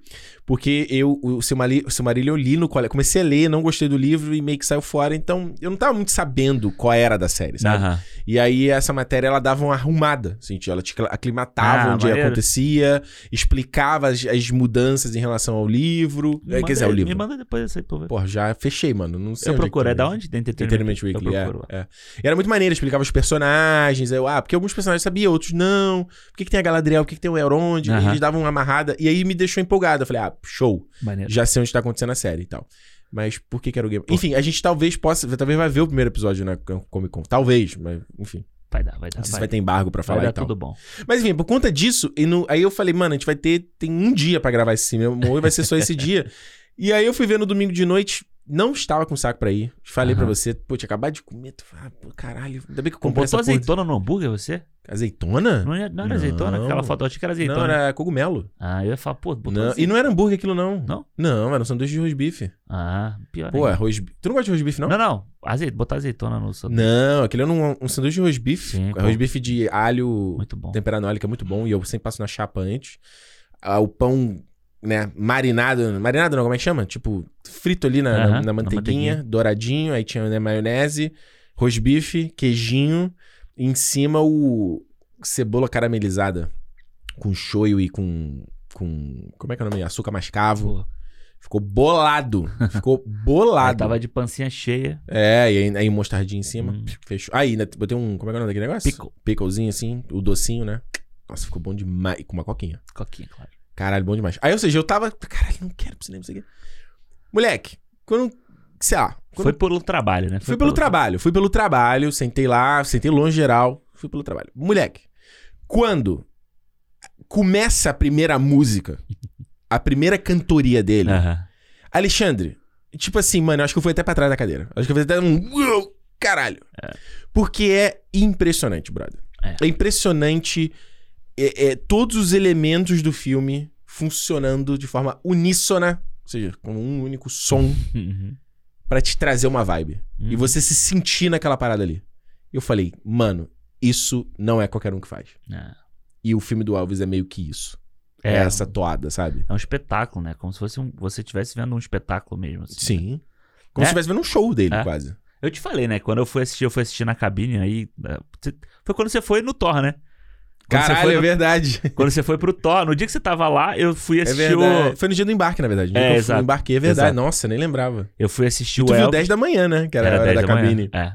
Porque eu, o Silmarillion, o Silmarillion eu li no colégio. Comecei a ler, não gostei do livro e meio que saiu fora. Então, eu não tava muito sabendo qual era da série, sabe? Aham. E aí, essa matéria, ela dava uma arrumada. Assim, ela te aclimatava Ah, onde maneiro. acontecia, explicava as, as mudanças em relação ao livro. Me É, manda- quer dizer, o Me livro. manda depois essa aí ver. Porra, já fechei, mano. Não sei eu onde procuro. É É da onde? Da Entertainment Eu Weekly, é, é. E era muito maneiro, explicava os personagens. Eu, ah, porque alguns personagens sabia, outros não. Por que, que tem a Galadriel? Por que, que tem o Elrond? Aham. Eles davam uma amarrada. E aí me deixou empolgado. Eu falei, ah, show. Maneiro. Já sei onde tá acontecendo a série e tal. Mas por que que era o Game Enfim, a gente talvez possa... Talvez vai ver o primeiro episódio na Comic Con. Talvez, mas enfim. Vai dar, vai dar. Não sei se vai, vai ter embargo pra vai falar dar e tal. tudo bom. Mas enfim, por conta disso, e no- aí eu falei, mano, a gente vai ter. Tem um dia pra gravar esse cinema, ou vai ser só esse dia. E aí eu fui ver no domingo de noite, não estava com saco pra ir. Falei pra Aham. você, pô, tinha acabado de comer. Tu, ah, pô, caralho, ainda bem que eu comprei essa tua porra. azeitona no hambúrguer, você? Azeitona? Não, era- não era Não. azeitona? Aquela foto, eu achei que era azeitona. Não, era cogumelo. Ah, eu ia falar, pô, botou Não, azeitona. e não era hambúrguer aquilo, não. Não? Não, era um sanduíche de rosbife. Ah, pior Pô, é ainda. rosbife. Tu não gosta de rosbife, não? Não, não. Azeite, botar azeitona no sanduíche. Não, aquele era um, um sanduíche de rosbife. Sim, pô. Rosbife de alho Muito bom. temperado no óleo, que é muito bom. E eu sempre passo na chapa antes. Ah, o pão, né, marinado. Marinado não, como é que chama? Tipo, frito ali na, na- Aham, na na manteiguinha, manteiguinha. douradinho. Aí tinha né, maionese, rosbife, queijinho. E em cima o cebola caramelizada. Com shoyu e com... com como é que é o nome? Açúcar mascavo. Pô, Ficou bolado. Ficou bolado. tava de pancinha cheia. É, e aí, aí mostardinha em cima. Hum. Fechou. Aí, né, botei um. Como é que é o nome daquele negócio? Pickle. Picklezinho assim, o docinho, né? Nossa, ficou bom demais. Com uma coquinha. Coquinha, claro. Caralho, bom demais. Aí, ou seja, eu tava. Caralho, não quero pro cinema isso aqui. Moleque, quando. Sei lá. Quando Foi pelo trabalho, né? Fui pelo trabalho, fui pelo trabalho, sentei lá, sentei longe geral, fui pelo trabalho. Moleque, quando começa a primeira música, a primeira cantoria dele, Aham. Alexandre, tipo assim, mano, eu acho que eu fui até pra trás da cadeira. Acho que eu fui até um. Caralho. Porque é impressionante, brother. É. É, impressionante é, é, todos os elementos do filme funcionando de forma uníssona, ou seja, com um único som, Uhum. pra te trazer uma vibe. E Uhum. você se sentir naquela parada ali. Eu falei, mano, isso não é qualquer um que faz. É. E o filme do Elvis é meio que isso. É, É, essa toada, sabe? É um espetáculo, né? Como se fosse um, você estivesse vendo um espetáculo mesmo. assim, né? Sim. Como É. se estivesse vendo um show dele, É. quase. Eu te falei, né? Quando eu fui assistir, eu fui assistir na cabine aí. né, Foi quando você foi no Thor, né? Quando você Caralho, foi é verdade. Quando você foi pro Thor, no dia que você tava lá, eu fui É assistir verdade. o. Foi no dia do embarque, na verdade. No É, que eu exato. embarquei, é verdade. Exato. Nossa, eu nem lembrava. Eu fui assistir E o tu viu Elvis. 10 da manhã, né? Que era, a hora 10 da, da manhã, cabine. É.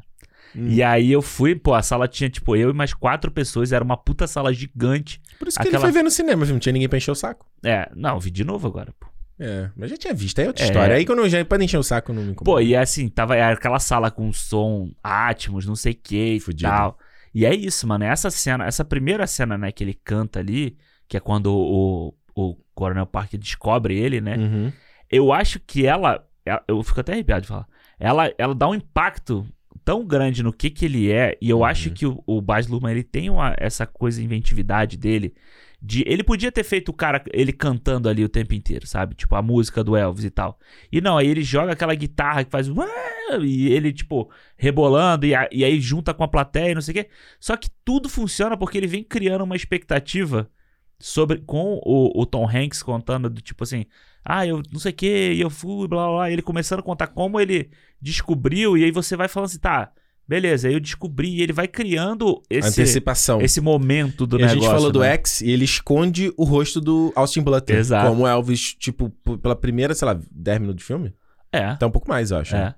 Hum. E aí eu fui, pô, a sala tinha, tipo, eu e mais quatro pessoas, era uma puta sala gigante. Por isso que aquela- ele foi ver no cinema, não tinha ninguém pra encher o saco. É, não, vi de novo agora, pô. É, mas já tinha visto, aí é outra É. história. Aí quando eu já pode encher o saco, não me incomoda. Pô, e assim, tava era aquela sala com som Atmos, não sei o que e Fudido. tal. E é isso, mano. Essa cena, essa primeira cena, né, que ele canta ali, que é quando o, o Coronel Parker descobre ele, né? Uhum. Eu acho que ela, ela- Eu fico até arrepiado de falar. Ela, ela dá um impacto tão grande no que que ele é. E eu Uhum. acho que o, o Baz Luhrmann, ele tem uma, essa coisa, inventividade dele. De, ele podia ter feito o cara, ele cantando ali o tempo inteiro, sabe? Tipo, a música do Elvis e tal. E não, aí ele joga aquela guitarra que faz. E ele, tipo, rebolando, e, a- e aí junta com a plateia e não sei o quê. Só que tudo funciona porque ele vem criando uma expectativa sobre. Com o, o Tom Hanks contando do tipo assim. Ah, eu não sei o que, e eu fui, blá blá blá. Ele começando a contar como ele descobriu, e aí você vai falando assim, tá, beleza, aí eu descobri, e ele vai criando esse, Antecipação. esse momento do e a negócio. gente falou do né? X e ele esconde o rosto do Austin Butler. Exato. Como Elvis, tipo, pela primeira, sei lá, 10 minutos de filme? É. Até um pouco mais, eu acho. né?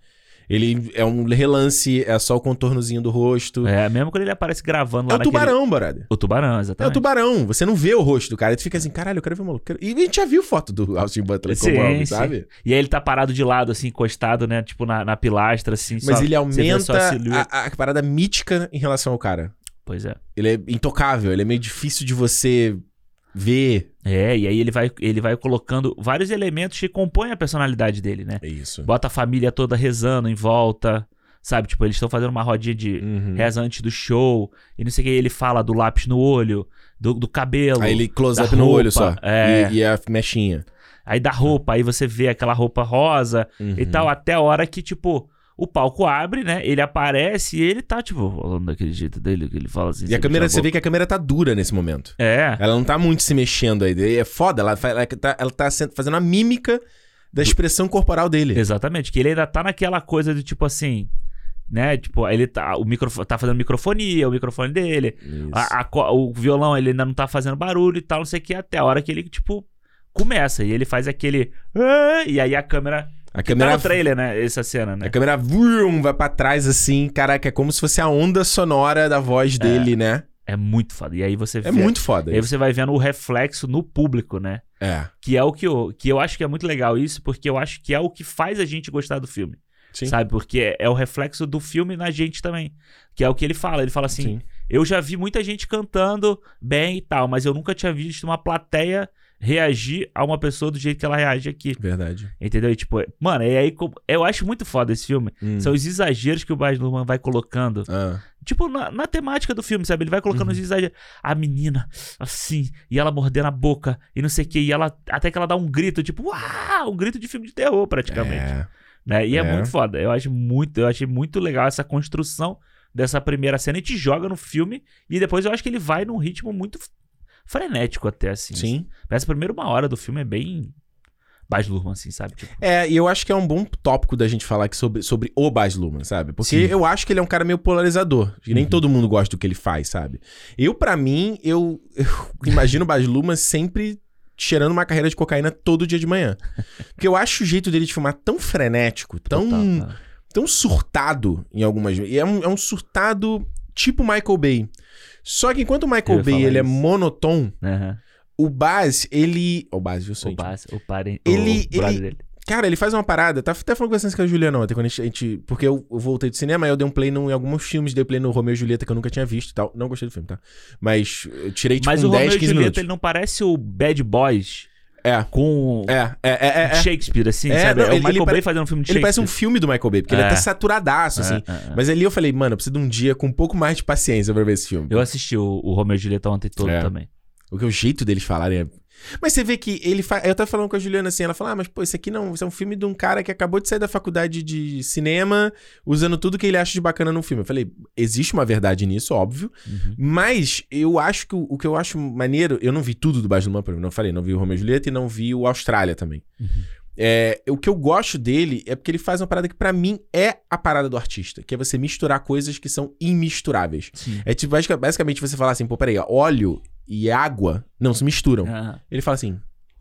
É, Ele é um relance, é só o contornozinho do rosto. É, é, mesmo quando ele aparece gravando lá o naquele... tubarão, brother. O tubarão, É o exatamente. tubarão. Você não vê o rosto do cara. E tu fica assim, caralho, eu quero ver o maluco. quero- E a gente já viu foto do Austin Butler como Sim, Elvis, sim. sabe? E aí ele tá parado de lado, assim, encostado, né? Tipo, na, na pilastra, assim. Mas só- ele aumenta silhueta. a, a parada mítica em relação ao cara. Pois é. Ele é intocável, ele é meio difícil de você ver. É, e aí ele vai, ele vai colocando vários elementos que compõem a personalidade dele, né? É isso. Bota a família toda rezando em volta, sabe? Tipo, eles estão fazendo uma rodinha de Uhum. reza antes do show, e não sei o que, ele fala do lápis no olho, do, do cabelo, Aí ele close up no roupa, olho só. é. E, e a mechinha. aí da roupa, aí você vê aquela roupa rosa e Uhum. tal, até a hora que, tipo, o palco abre, né? Ele aparece e ele tá, tipo, falando daquele jeito dele, que ele fala assim. E a câmera, você vê que a câmera tá dura nesse momento. É. Ela não tá muito se mexendo aí. É foda, ela, ela tá, ela tá fazendo a mímica da expressão corporal dele. Exatamente, que ele ainda tá naquela coisa do tipo assim, né? Tipo, ele tá, o microfone, tá fazendo microfonia, o microfone dele, a- a o violão ele ainda não tá fazendo barulho e tal, não sei o que, até a hora que ele, tipo, começa. E ele faz aquele. "Ah", E aí a câmera. A Que tá câmera, no trailer, né? Essa cena, né? a câmera vrum, vai pra trás assim. Caraca, é como se fosse a onda sonora da voz dele, né? É muito foda. E aí você É vê- muito foda. E aí isso. você vai vendo o reflexo no público, né? É. Que é o que eu, que eu acho que é muito legal isso, porque eu acho que é o que faz a gente gostar do filme. Sim. Sabe? Porque é, é o reflexo do filme na gente também. Que é o que ele fala. Ele fala assim: Sim. eu já vi muita gente cantando bem e tal, mas eu nunca tinha visto uma plateia reagir a uma pessoa do jeito que ela reage aqui. Verdade. Entendeu? E, tipo, mano, e aí eu acho muito foda esse filme. Hum. São os exageros que o Baz Luhrmann vai colocando. Ah. Tipo, na, na temática do filme, sabe? Ele vai colocando Uhum. os exageros. A menina, assim, e ela mordendo a boca, e não sei o que, e ela. Até que ela dá um grito, tipo, uau! Um grito de filme de terror, praticamente. É. Né? E é. É. muito foda. Eu acho muito, eu achei muito legal essa construção dessa primeira cena. E te joga no filme, e depois eu acho que ele vai num ritmo muito frenético até, assim. Sim. Mas a primeira uma hora do filme é bem. Baz Luhrmann, assim, sabe? Tipo, É, e eu acho que é um bom tópico da gente falar aqui sobre, sobre o Baz Luhrmann, sabe? Porque Sim. eu acho que ele é um cara meio polarizador. E nem Uhum. todo mundo gosta do que ele faz, sabe? Eu, pra mim, eu, eu imagino o Baz Luhrmann sempre cheirando uma carreira de cocaína todo dia de manhã. Porque eu acho o jeito dele de filmar tão frenético, tão, total, tão surtado em algumas. E é um, é um surtado tipo Michael Bay. Só que enquanto o Michael Bay ele é isso. monotom, Aham. o Baz, ele... O Baz, eu sou O. Baz, o parente. Ele- o ele- dele. Cara, ele faz uma parada. Tá até falando com com a Juliana ontem, quando a gente. a porque eu, eu voltei do cinema, aí eu dei um play num- em alguns filmes, dei play no Romeu e Julieta que eu nunca tinha visto e tal. Não gostei do filme, tá? Mas eu tirei tipo Mas um o 10, Romeo e 15 Julieta, minutos. ele não parece o Bad Boys É. com É, é, é, é. é. Shakespeare, assim, É, sabe? não, é o ele- Michael ele Bay fazendo um filme de Ele parece um Shakespeare. filme do Michael Bay, porque ele é É. até saturadaço, assim. É, é, é. Mas ali eu falei, mano, eu preciso de um dia com um pouco mais de paciência pra ver esse filme. Eu assisti o, o Romeo e Julieta ontem todo É. também. Porque o jeito deles falarem é. Mas você vê que ele faz. Eu tava falando com a Juliana assim, ela fala: Ah, mas pô, isso aqui não. Isso é um filme de um cara que acabou de sair da faculdade de cinema, usando tudo que ele acha de bacana no filme. Eu falei, existe uma verdade nisso, óbvio. Uhum. Mas eu acho que o, o que eu acho maneiro. Eu não vi tudo do Luhrmann, por exemplo, não falei, não vi o Romeo e Julieta e não vi o Austrália também. Uhum. É, o que eu gosto dele é porque ele faz uma parada que pra mim é a parada do artista, que é você misturar coisas que são imisturáveis. Sim. É tipo, basic- basicamente você falar assim, pô, peraí, óleo e água não se misturam. Ah, Ele fala assim,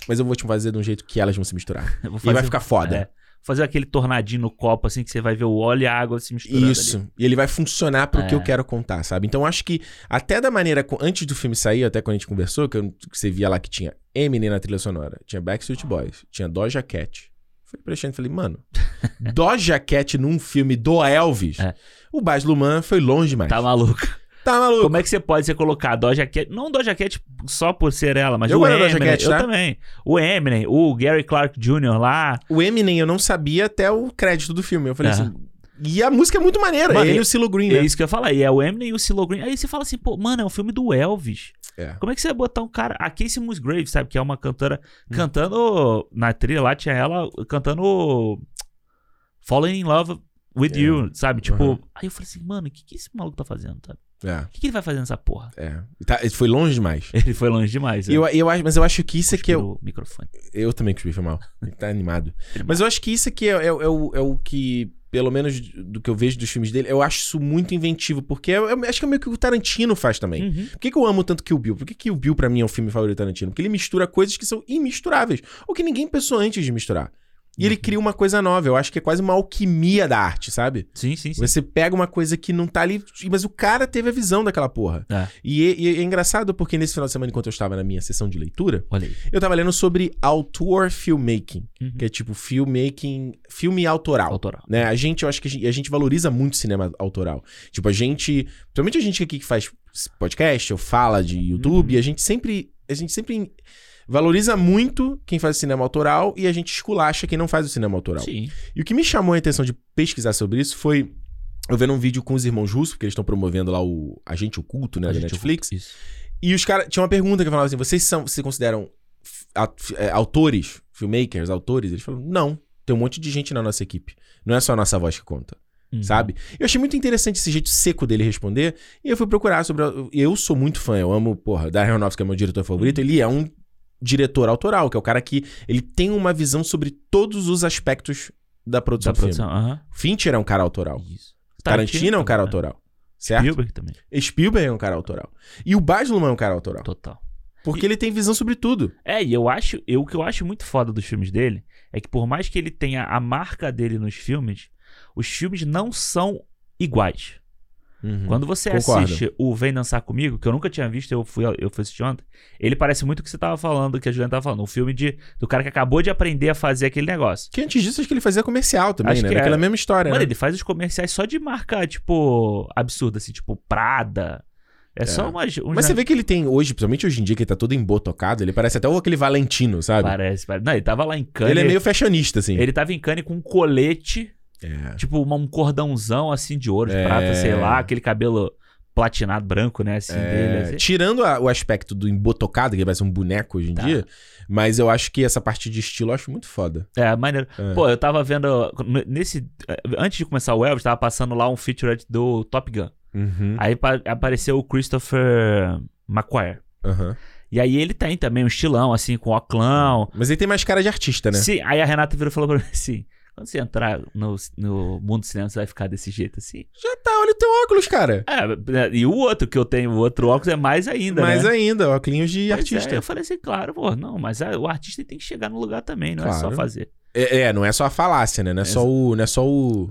mas eu vou te fazer de um jeito que elas vão se misturar. E vai ficar foda. é, fazer aquele tornadinho no copo, assim, que você vai ver o óleo e a água se misturando Isso. ali. E ele vai funcionar pro que É. eu quero contar, sabe? Então acho que até da maneira. Antes do filme sair, até quando a gente conversou, que, eu- que você via lá que tinha Eminem na trilha sonora, tinha Backstreet Boys, tinha Doja Cat. Falei pra Alexandre, falei, mano, Doja Cat num filme do Elvis, É. o Baz Luhrmann foi longe demais. Tá maluco. Tá maluco? Como é que você pode você colocar a Doja Cat? Não Doja Cat só por ser ela, mas Eu o Eminem. Cat, eu tá? também. O Eminem, o Gary Clark Jr. lá. O Eminem eu não sabia até o crédito do filme. Eu falei Aham. assim. E a música é muito maneira. Mano, ele e o Silo Green, É né? isso que eu ia falar. E é o Eminem e o Silo Green. Aí você fala assim, pô, mano, é um filme do Elvis. É. Como é que você vai botar um cara. A Casey Musgrave, sabe? Que é uma cantora Hum. cantando. Na trilha lá tinha ela cantando. Falling in Love with É. You, sabe? Tipo. Aham. Aí eu falei assim, mano, o que, que esse maluco tá fazendo, sabe? É, O que, que ele vai fazer nessa porra? é. Tá, foi longe demais. Ele foi longe demais. E eu, eu, acho- mas eu acho que isso aqui é. o- o microfone. Eu também cuspi, foi mal. Ele tá animado. Mas eu acho que isso aqui é, é- é o, é o que, pelo menos do que eu vejo dos filmes dele, eu acho isso muito inventivo. Porque eu, eu acho que é meio que o Tarantino faz também. Uhum. Por que, que eu amo tanto Kill Bill? Por que Kill Bill pra mim é o filme favorito do Tarantino? Porque ele mistura coisas que são imisturáveis. Ou que ninguém pensou antes de misturar. E Uhum. ele cria uma coisa nova. Eu acho que é quase uma alquimia da arte, sabe? Sim, sim, sim. Você pega uma coisa que não tá ali, mas o cara teve a visão daquela porra. É. E, é- e é engraçado porque nesse final de semana, enquanto eu estava na minha sessão de leitura, Olha aí. eu tava lendo sobre autor filmmaking, Uhum. que é tipo filmmaking, filme autoral. Autoral. Né? A gente, eu acho que a gente, a gente valoriza muito cinema autoral. Tipo, a gente, principalmente a gente aqui que faz podcast ou fala de YouTube, Uhum. a gente sempre, a gente sempre valoriza muito quem faz cinema autoral e a gente esculacha quem não faz o cinema autoral. Sim. E o que me chamou a atenção de pesquisar sobre isso foi eu vendo um vídeo com os irmãos russos, porque eles estão promovendo lá o Agente Oculto, né, da Netflix. oculta Isso. E os caras. Tinha uma pergunta que falava assim: vocês são. Se consideram é, autores, filmmakers, autores? Eles falaram: não. Tem um monte de gente na nossa equipe. Não é só a nossa voz que conta. Uhum. sabe? Eu achei muito interessante esse jeito seco dele responder. E eu fui procurar sobre. a- Eu sou muito fã, eu amo, porra, Darren Aronofsky é meu diretor favorito. Ele é um diretor autoral, que é o cara que ele tem uma visão sobre todos os aspectos da produção Da do filme. produção. Aham. Fincher é um cara autoral. Isso. Tarantino é um cara também, né? autoral. Certo? Spielberg também. Spielberg é um cara autoral. E o Baz Luhrmann é um cara autoral. Total. Porque ele tem visão sobre tudo. É, e eu acho, eu, o que eu acho muito foda dos filmes dele é que por mais que ele tenha a marca dele nos filmes, os filmes não são iguais. Uhum. Quando você Concordo. assiste o Vem Dançar Comigo, que eu nunca tinha visto, eu fui, eu fui assistir ontem, ele parece muito o que você tava falando, que a Juliana tava falando. Um filme de, do cara que acabou de aprender a fazer aquele negócio. Que antes disso, acho que ele fazia comercial também, Acho né? que é. Mesma história, Mano, né? ele faz os comerciais só de marca, tipo, absurda, assim, tipo Prada. É, só umas. uns Mas você vê que ele tem hoje, principalmente hoje em dia, que ele tá todo embotocado, ele parece até o aquele Valentino, sabe? Parece, parece. Não, ele tava lá em Cannes. Ele é meio fashionista, assim. Ele tava em Cannes com um colete, É. tipo uma- um cordãozão assim de ouro, de É. prata, sei lá, aquele cabelo platinado branco, né, assim, É, dele. assim. Tirando a- o aspecto do embotocado, que ele parece um boneco hoje em Tá. dia, mas eu acho que essa parte de estilo eu acho muito foda. É, maneiro. É. Pô, eu tava vendo. Nesse. Antes de começar o Elvis, tava passando lá um featurette do Top Gun. Uhum. Aí pa- apareceu o Christopher McQuire. Aham. E aí ele tem também um estilão, assim, com oclão. Mas ele tem mais cara de artista, né? Sim, aí a Renata virou e falou pra mim assim: quando você entrar no, no mundo do cinema, você vai ficar desse jeito assim. Já tá, olha o teu óculos, cara. É, e o outro que eu tenho, o outro óculos é mais ainda. mais né? ainda, óculos de Pois é, artista. eu falei assim, claro, pô, não, mas a- o artista tem que chegar no lugar também, não é só Claro. fazer. É, é, não é só a falácia, né? Não é só o. Não é só o.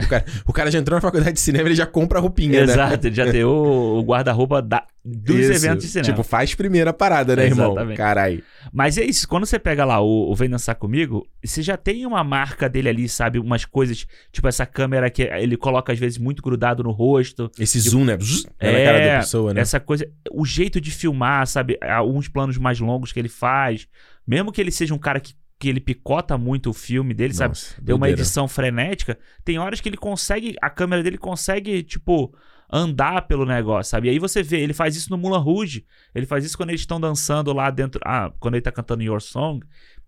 O cara, o cara já entrou na faculdade de cinema, ele já compra a roupinha, né? Exato, ele já tem o, o guarda-roupa da- dos Isso. eventos de cinema. Tipo, faz primeiro a parada, né, irmão? Exatamente. Carai. Mas é isso, quando você pega lá o, o Vem Dançar Comigo, você já tem uma marca dele ali, sabe? Umas coisas, tipo essa câmera que ele coloca às vezes muito grudado no rosto. Esse zoom, né? É, na cara da pessoa, né? Essa coisa, o jeito de filmar, sabe? Alguns planos mais longos que ele faz. Mesmo que ele seja um cara que, que ele picota muito o filme dele, sabe? Nossa, Tem uma doideira. edição frenética. Tem horas que ele consegue, a câmera dele consegue, tipo, andar pelo negócio, sabe? E aí você vê, ele faz isso no Mulan Rouge. Ele faz isso quando eles estão dançando lá dentro. Ah, quando ele tá cantando Your Song.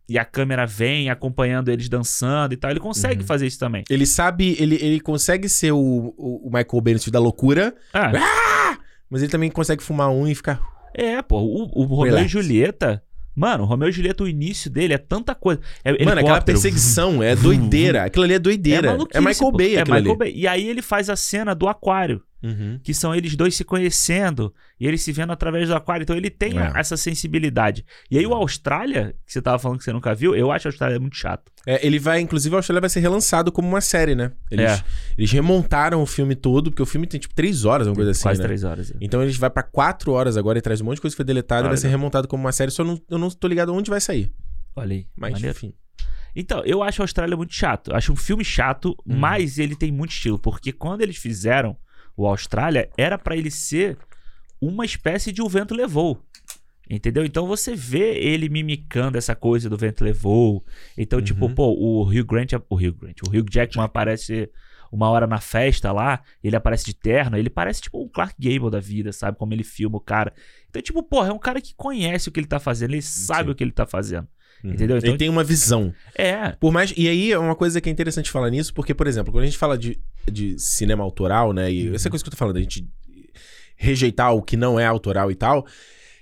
E a câmera vem acompanhando eles dançando e tal. Ele consegue Uhum. fazer isso também. Ele sabe, ele, ele consegue ser o, o, Michael sentido da loucura, Ah, mas ele também consegue fumar um e ficar. é, pô. O, o Romeu e. Julieta. Mano, o Romeu e Julieta, o início dele é tanta coisa. É Mano, aquela perseguição é doideira. Aquilo ali é doideira. É, maluquice, Michael. Bay É Michael ali. Bay. E aí ele faz a cena do aquário. Uhum. que são eles dois se conhecendo e eles se vendo através do aquário. Então ele tem É. essa sensibilidade. E aí o Austrália, que você tava falando que você nunca viu, eu acho a Austrália muito chato. É, ele vai, inclusive, a Austrália vai ser relançado como uma série, né? Eles, É. eles remontaram o filme todo, porque o filme tem tipo três horas, uma coisa assim. Quase né? três horas. é. Então eles vai pra quatro horas agora e traz um monte de coisa que foi deletada e Ah, vai ser remontado como uma série. Só não, eu não tô ligado onde vai sair. Olha aí. Mas, maneiro. enfim. Então, eu acho a Austrália muito chato. Eu acho um filme chato, Uhum. mas ele tem muito estilo. Porque quando eles fizeram o Austrália, era pra ele ser uma espécie de O Vento Levou. Entendeu? Então você vê ele mimicando essa coisa do vento levou. Então, tipo, Uhum. pô, o Hugh Grant, o Hugh Grant, o Hugh Jackman aparece uma hora na festa lá, ele aparece de terno, ele parece tipo um Clark Gable da vida, sabe? Como ele filma o cara. Então, tipo, porra, é um cara que conhece o que ele tá fazendo, ele sabe Sim. o que ele tá fazendo. Uhum. Entendeu? Então- Ele tem uma visão. É, Por mais. E aí é uma coisa que é interessante falar nisso, porque, por exemplo, quando a gente fala de, de cinema autoral, né? E Uhum. essa coisa que eu tô falando, a gente rejeitar o que não é autoral e tal.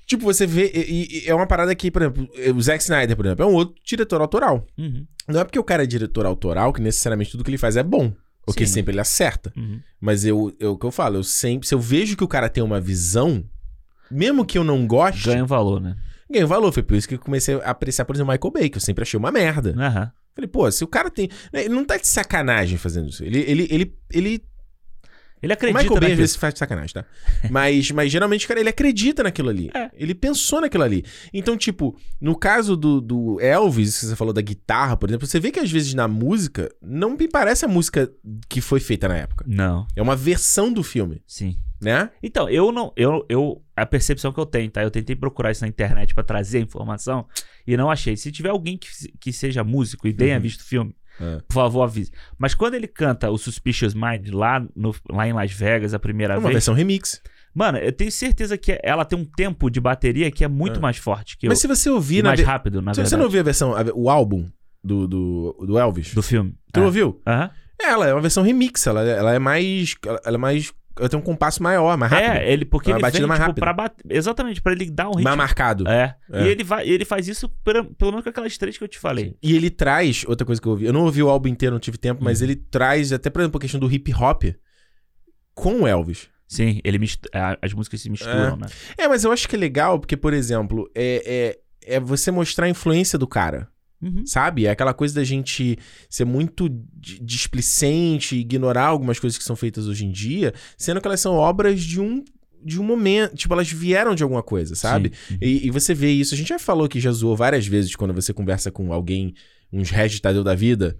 Tipo, você vê. E, e é uma parada que, por exemplo, o Zack Snyder, por exemplo, é um outro diretor autoral. uhum, Não é porque o cara é diretor autoral que necessariamente tudo que ele faz é bom. Ou que sempre ele acerta. uhum. Mas eu, eu, o que eu falo, eu sempre. Se eu vejo que o cara tem uma visão, mesmo que eu não goste, ganha um valor, né? Ganha valor. Foi por isso que eu comecei a apreciar, por exemplo, Michael Bay, que eu sempre achei uma merda. Aham. Falei, pô, se o cara tem. né, Ele não tá de sacanagem fazendo isso. Ele. ele, ele, ele Ele o acredita Michael Bay às vezes faz de sacanagem, tá? mas, mas geralmente, cara, ele acredita naquilo ali. É. Ele pensou naquilo ali. Então, tipo, no caso do, do Elvis, que você falou da guitarra, por exemplo, você vê que às vezes na música não me parece a música que foi feita na época. Não, É uma versão do filme, sim. Né? Então, eu não. Eu, eu, a percepção que eu tenho, tá? Eu tentei procurar isso na internet pra trazer a informação e não achei. Se tiver alguém que, que seja músico e tenha Uhum. visto o filme, É. por favor, avise. Mas quando ele canta o Suspicious Mind lá, no, lá em Las Vegas a primeira É uma vez. versão remix. Mano, eu tenho certeza que ela tem um tempo de bateria que é muito É. mais forte que Mas eu. se você ouvir na mais ve- rápido, na Se verdade. você não ouvir a versão, o álbum do, do, do Elvis, Do filme. tu É. ouviu? Aham. Ela é uma versão remix, ela, ela é mais. Ela é mais. Ela tem um compasso maior, mais rápido. É, ele, porque Uma ele batida vem, mais tipo, rápida. pra. Exatamente, pra ele dar um ritmo. mais marcado. É. É. E ele, vai, ele faz isso pela- pelo menos com aquelas três que eu te falei. E ele traz, outra coisa que eu ouvi, eu não ouvi o álbum inteiro, não tive tempo, mas Uhum. ele traz, até por exemplo, a questão do hip hop com o Elvis. Sim, ele as músicas se misturam, né? É, mas eu acho que é legal, porque, por exemplo, é, é, é você mostrar a influência do cara. Uhum. Sabe? É aquela coisa da gente ser muito di- displicente, ignorar algumas coisas que são feitas hoje em dia, sendo que elas são obras de um de um momento, tipo, elas vieram de alguma coisa, sabe? Sim. E, e você vê isso, a gente já falou que já zoou várias vezes quando você conversa com alguém, uns Regis Tadeu da vida,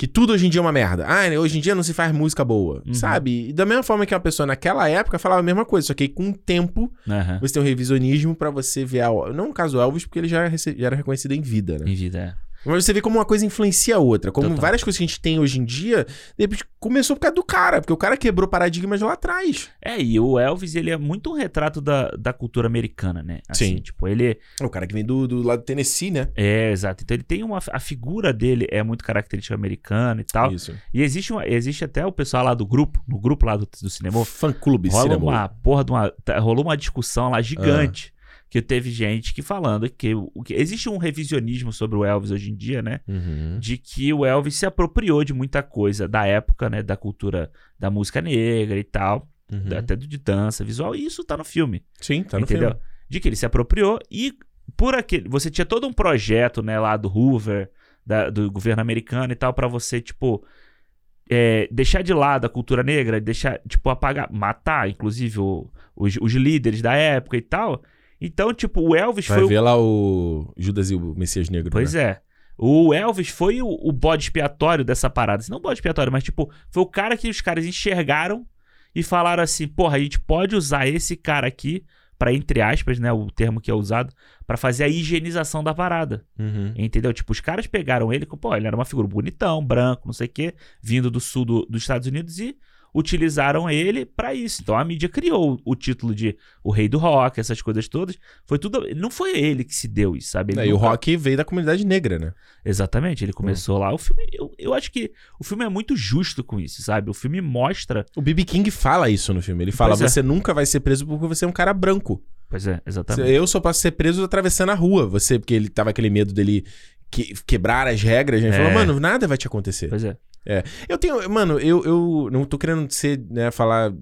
que tudo hoje em dia é uma merda. Ah, né, hoje em dia não se faz música boa, Uhum. sabe? E da mesma forma que uma pessoa naquela época falava a mesma coisa, só que aí com o tempo Aham. você tem um revisionismo pra você ver a... Não no caso Elvis, porque ele já, rece- já era reconhecido em vida, né? Em vida, é. Mas você vê como uma coisa influencia a outra. Como Total. várias coisas que a gente tem hoje em dia, de repente começou por causa do cara, porque o cara quebrou paradigmas lá atrás. É, e o Elvis, ele é muito um retrato da, da cultura americana, né? Assim, Sim. tipo, ele... É o cara que vem do, do lado do Tennessee, né? É, exato. Então ele tem uma... A figura dele é muito característica americana e tal. Isso. E existe, uma, existe até o pessoal lá do grupo, no grupo lá do, do cinema, Fã clube rola cinema. uma porra de uma. tá- Rolou uma discussão lá gigante. Que teve gente que falando que, que existe um revisionismo sobre o Elvis hoje em dia, né? Uhum. De que o Elvis se apropriou de muita coisa da época, né? Da cultura da música negra e tal, Uhum. até de dança visual. E isso tá no filme, Sim, tá no entendeu? filme. De que ele se apropriou e por aquele. Você tinha todo um projeto, né? Lá do Hoover, da- do governo americano e tal, pra você, tipo. é, deixar de lado a cultura negra, deixar, tipo, apagar, matar, inclusive, o- os, os líderes da época e tal. Então, tipo, o Elvis Vai foi o. ver lá o Judas e o Messias Negro. Pois né? é. O Elvis foi o, o bode expiatório dessa parada. Não bode expiatório, mas, tipo, foi o cara que os caras enxergaram e falaram assim: porra, a gente pode usar esse cara aqui, pra, entre aspas, né, o termo que é usado, pra fazer a higienização da parada. Uhum. Entendeu? Tipo, os caras pegaram ele, pô, ele era uma figura bonitão, branco, não sei o quê, vindo do sul do- dos Estados Unidos e utilizaram ele pra isso. Então a mídia criou o título de o rei do rock, essas coisas todas. Foi tudo. Não foi ele que se deu isso, sabe? Ele É, e o nunca- rock veio da comunidade negra, né? Exatamente, ele começou lá. O filme, eu, eu acho que o filme é muito justo com isso, sabe? O filme mostra. O B.B. King fala isso no filme. Ele fala: Pois é. você nunca vai ser preso porque você é um cara branco. Pois é, exatamente. Eu só posso ser preso atravessando a rua. Você, porque ele tava aquele medo dele que- quebrar as regras, né? É. falou, mano, nada vai te acontecer. Pois é. Eu tenho, mano, eu, eu não tô querendo ser, né, falar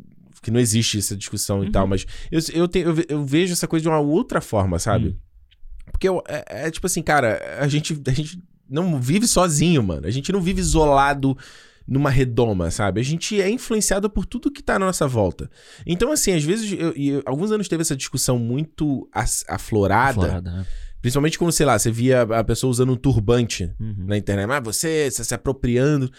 que não existe essa discussão e Uhum. tal, mas eu, eu, tenho, eu, eu vejo essa coisa de uma outra forma, sabe? Hum. Porque eu- é, é tipo assim, cara, a gente, a gente não vive sozinho, mano. A gente não vive isolado numa redoma, sabe? A gente é influenciado por tudo que tá na nossa volta. Então, assim, às vezes, eu, e eu- alguns anos teve essa discussão muito aflorada, Florada, né? Principalmente quando, sei lá, você via a pessoa usando um turbante Uhum. na internet. Ah, você, você se apropriando.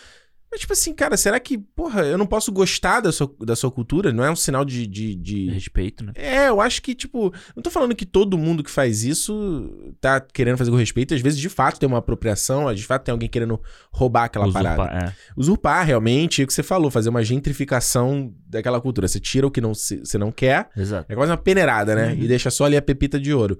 Mas, tipo assim, cara, será que, porra, eu não posso gostar da sua, da sua cultura? Não é um sinal de, de, de- Respeito, né? É, eu acho que, tipo, não tô falando que todo mundo que faz isso tá querendo fazer com respeito. Às vezes, de fato, tem uma apropriação, de fato, tem alguém querendo roubar aquela Usurpar, parada. é. Usurpar, realmente, é o que você falou, fazer uma gentrificação daquela cultura. Você tira o que não, você não quer, Exato. é quase uma peneirada, né? Uhum. E deixa só ali a pepita de ouro.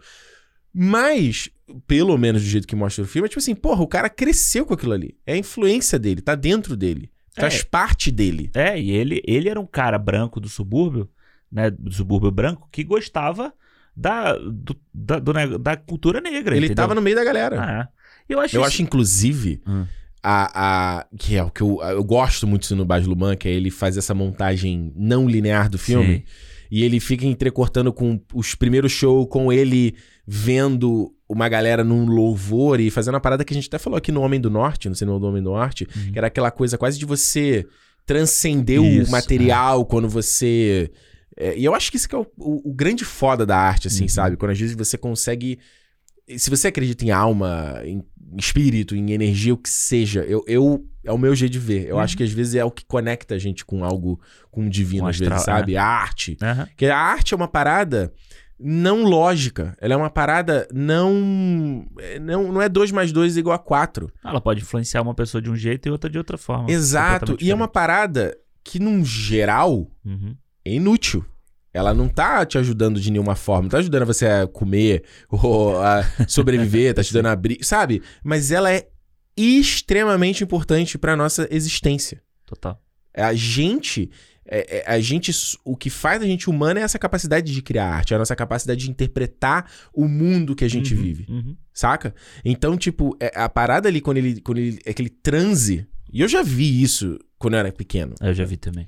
Mas, pelo menos do jeito que mostra o filme, é tipo assim, porra, o cara cresceu com aquilo ali. É a influência dele, tá dentro dele. Faz É. parte dele. É, e ele, ele era um cara branco do subúrbio, né? Do subúrbio branco, que gostava da, do- da, do da cultura negra. Ele entendeu? tava no meio da galera. Ah, é. Eu acho Eu isso- acho, inclusive, Hum. a, a. Que é o que eu, eu gosto muito no Baz Luhrmann, que é ele faz essa montagem não linear do filme. Sim. E ele fica entrecortando com os primeiros shows, com ele vendo uma galera num louvor e fazendo a parada que a gente até falou aqui no Homem do Norte, no cinema do Homem do Norte, Uhum. que era aquela coisa quase de você transcender Isso, o material quando você. é, e eu acho que isso que é o, o- o grande foda da arte, assim, Uhum. sabe? Quando às vezes você consegue. Se você acredita em alma, em espírito, em energia, o que seja, eu, eu é o meu jeito de ver. Eu Uhum. acho que às vezes é o que conecta a gente com algo, com o divino, às vezes, astral, sabe? A arte. Aham. Porque a arte é uma parada não lógica. Ela é uma parada não. é, Não, não é 2 mais 2 igual a 4. Ela pode influenciar uma pessoa de um jeito e outra de outra forma. Exato. E é uma parada que, num geral. Uhum. é inútil. Ela não tá te ajudando de nenhuma forma. Não tá ajudando você a comer ou a sobreviver, tá te dando a abrir. Sabe? Mas ela é extremamente importante pra nossa existência. Total. É A gente, é- é- a gente, o que faz a gente humano é essa capacidade de criar arte, é a nossa capacidade de interpretar o mundo que a gente Uhum, vive, uhum. saca? Então, tipo, é- a parada ali quando ele, quando ele, é aquele transe, e eu já vi isso quando eu era pequeno, Eu já vi também.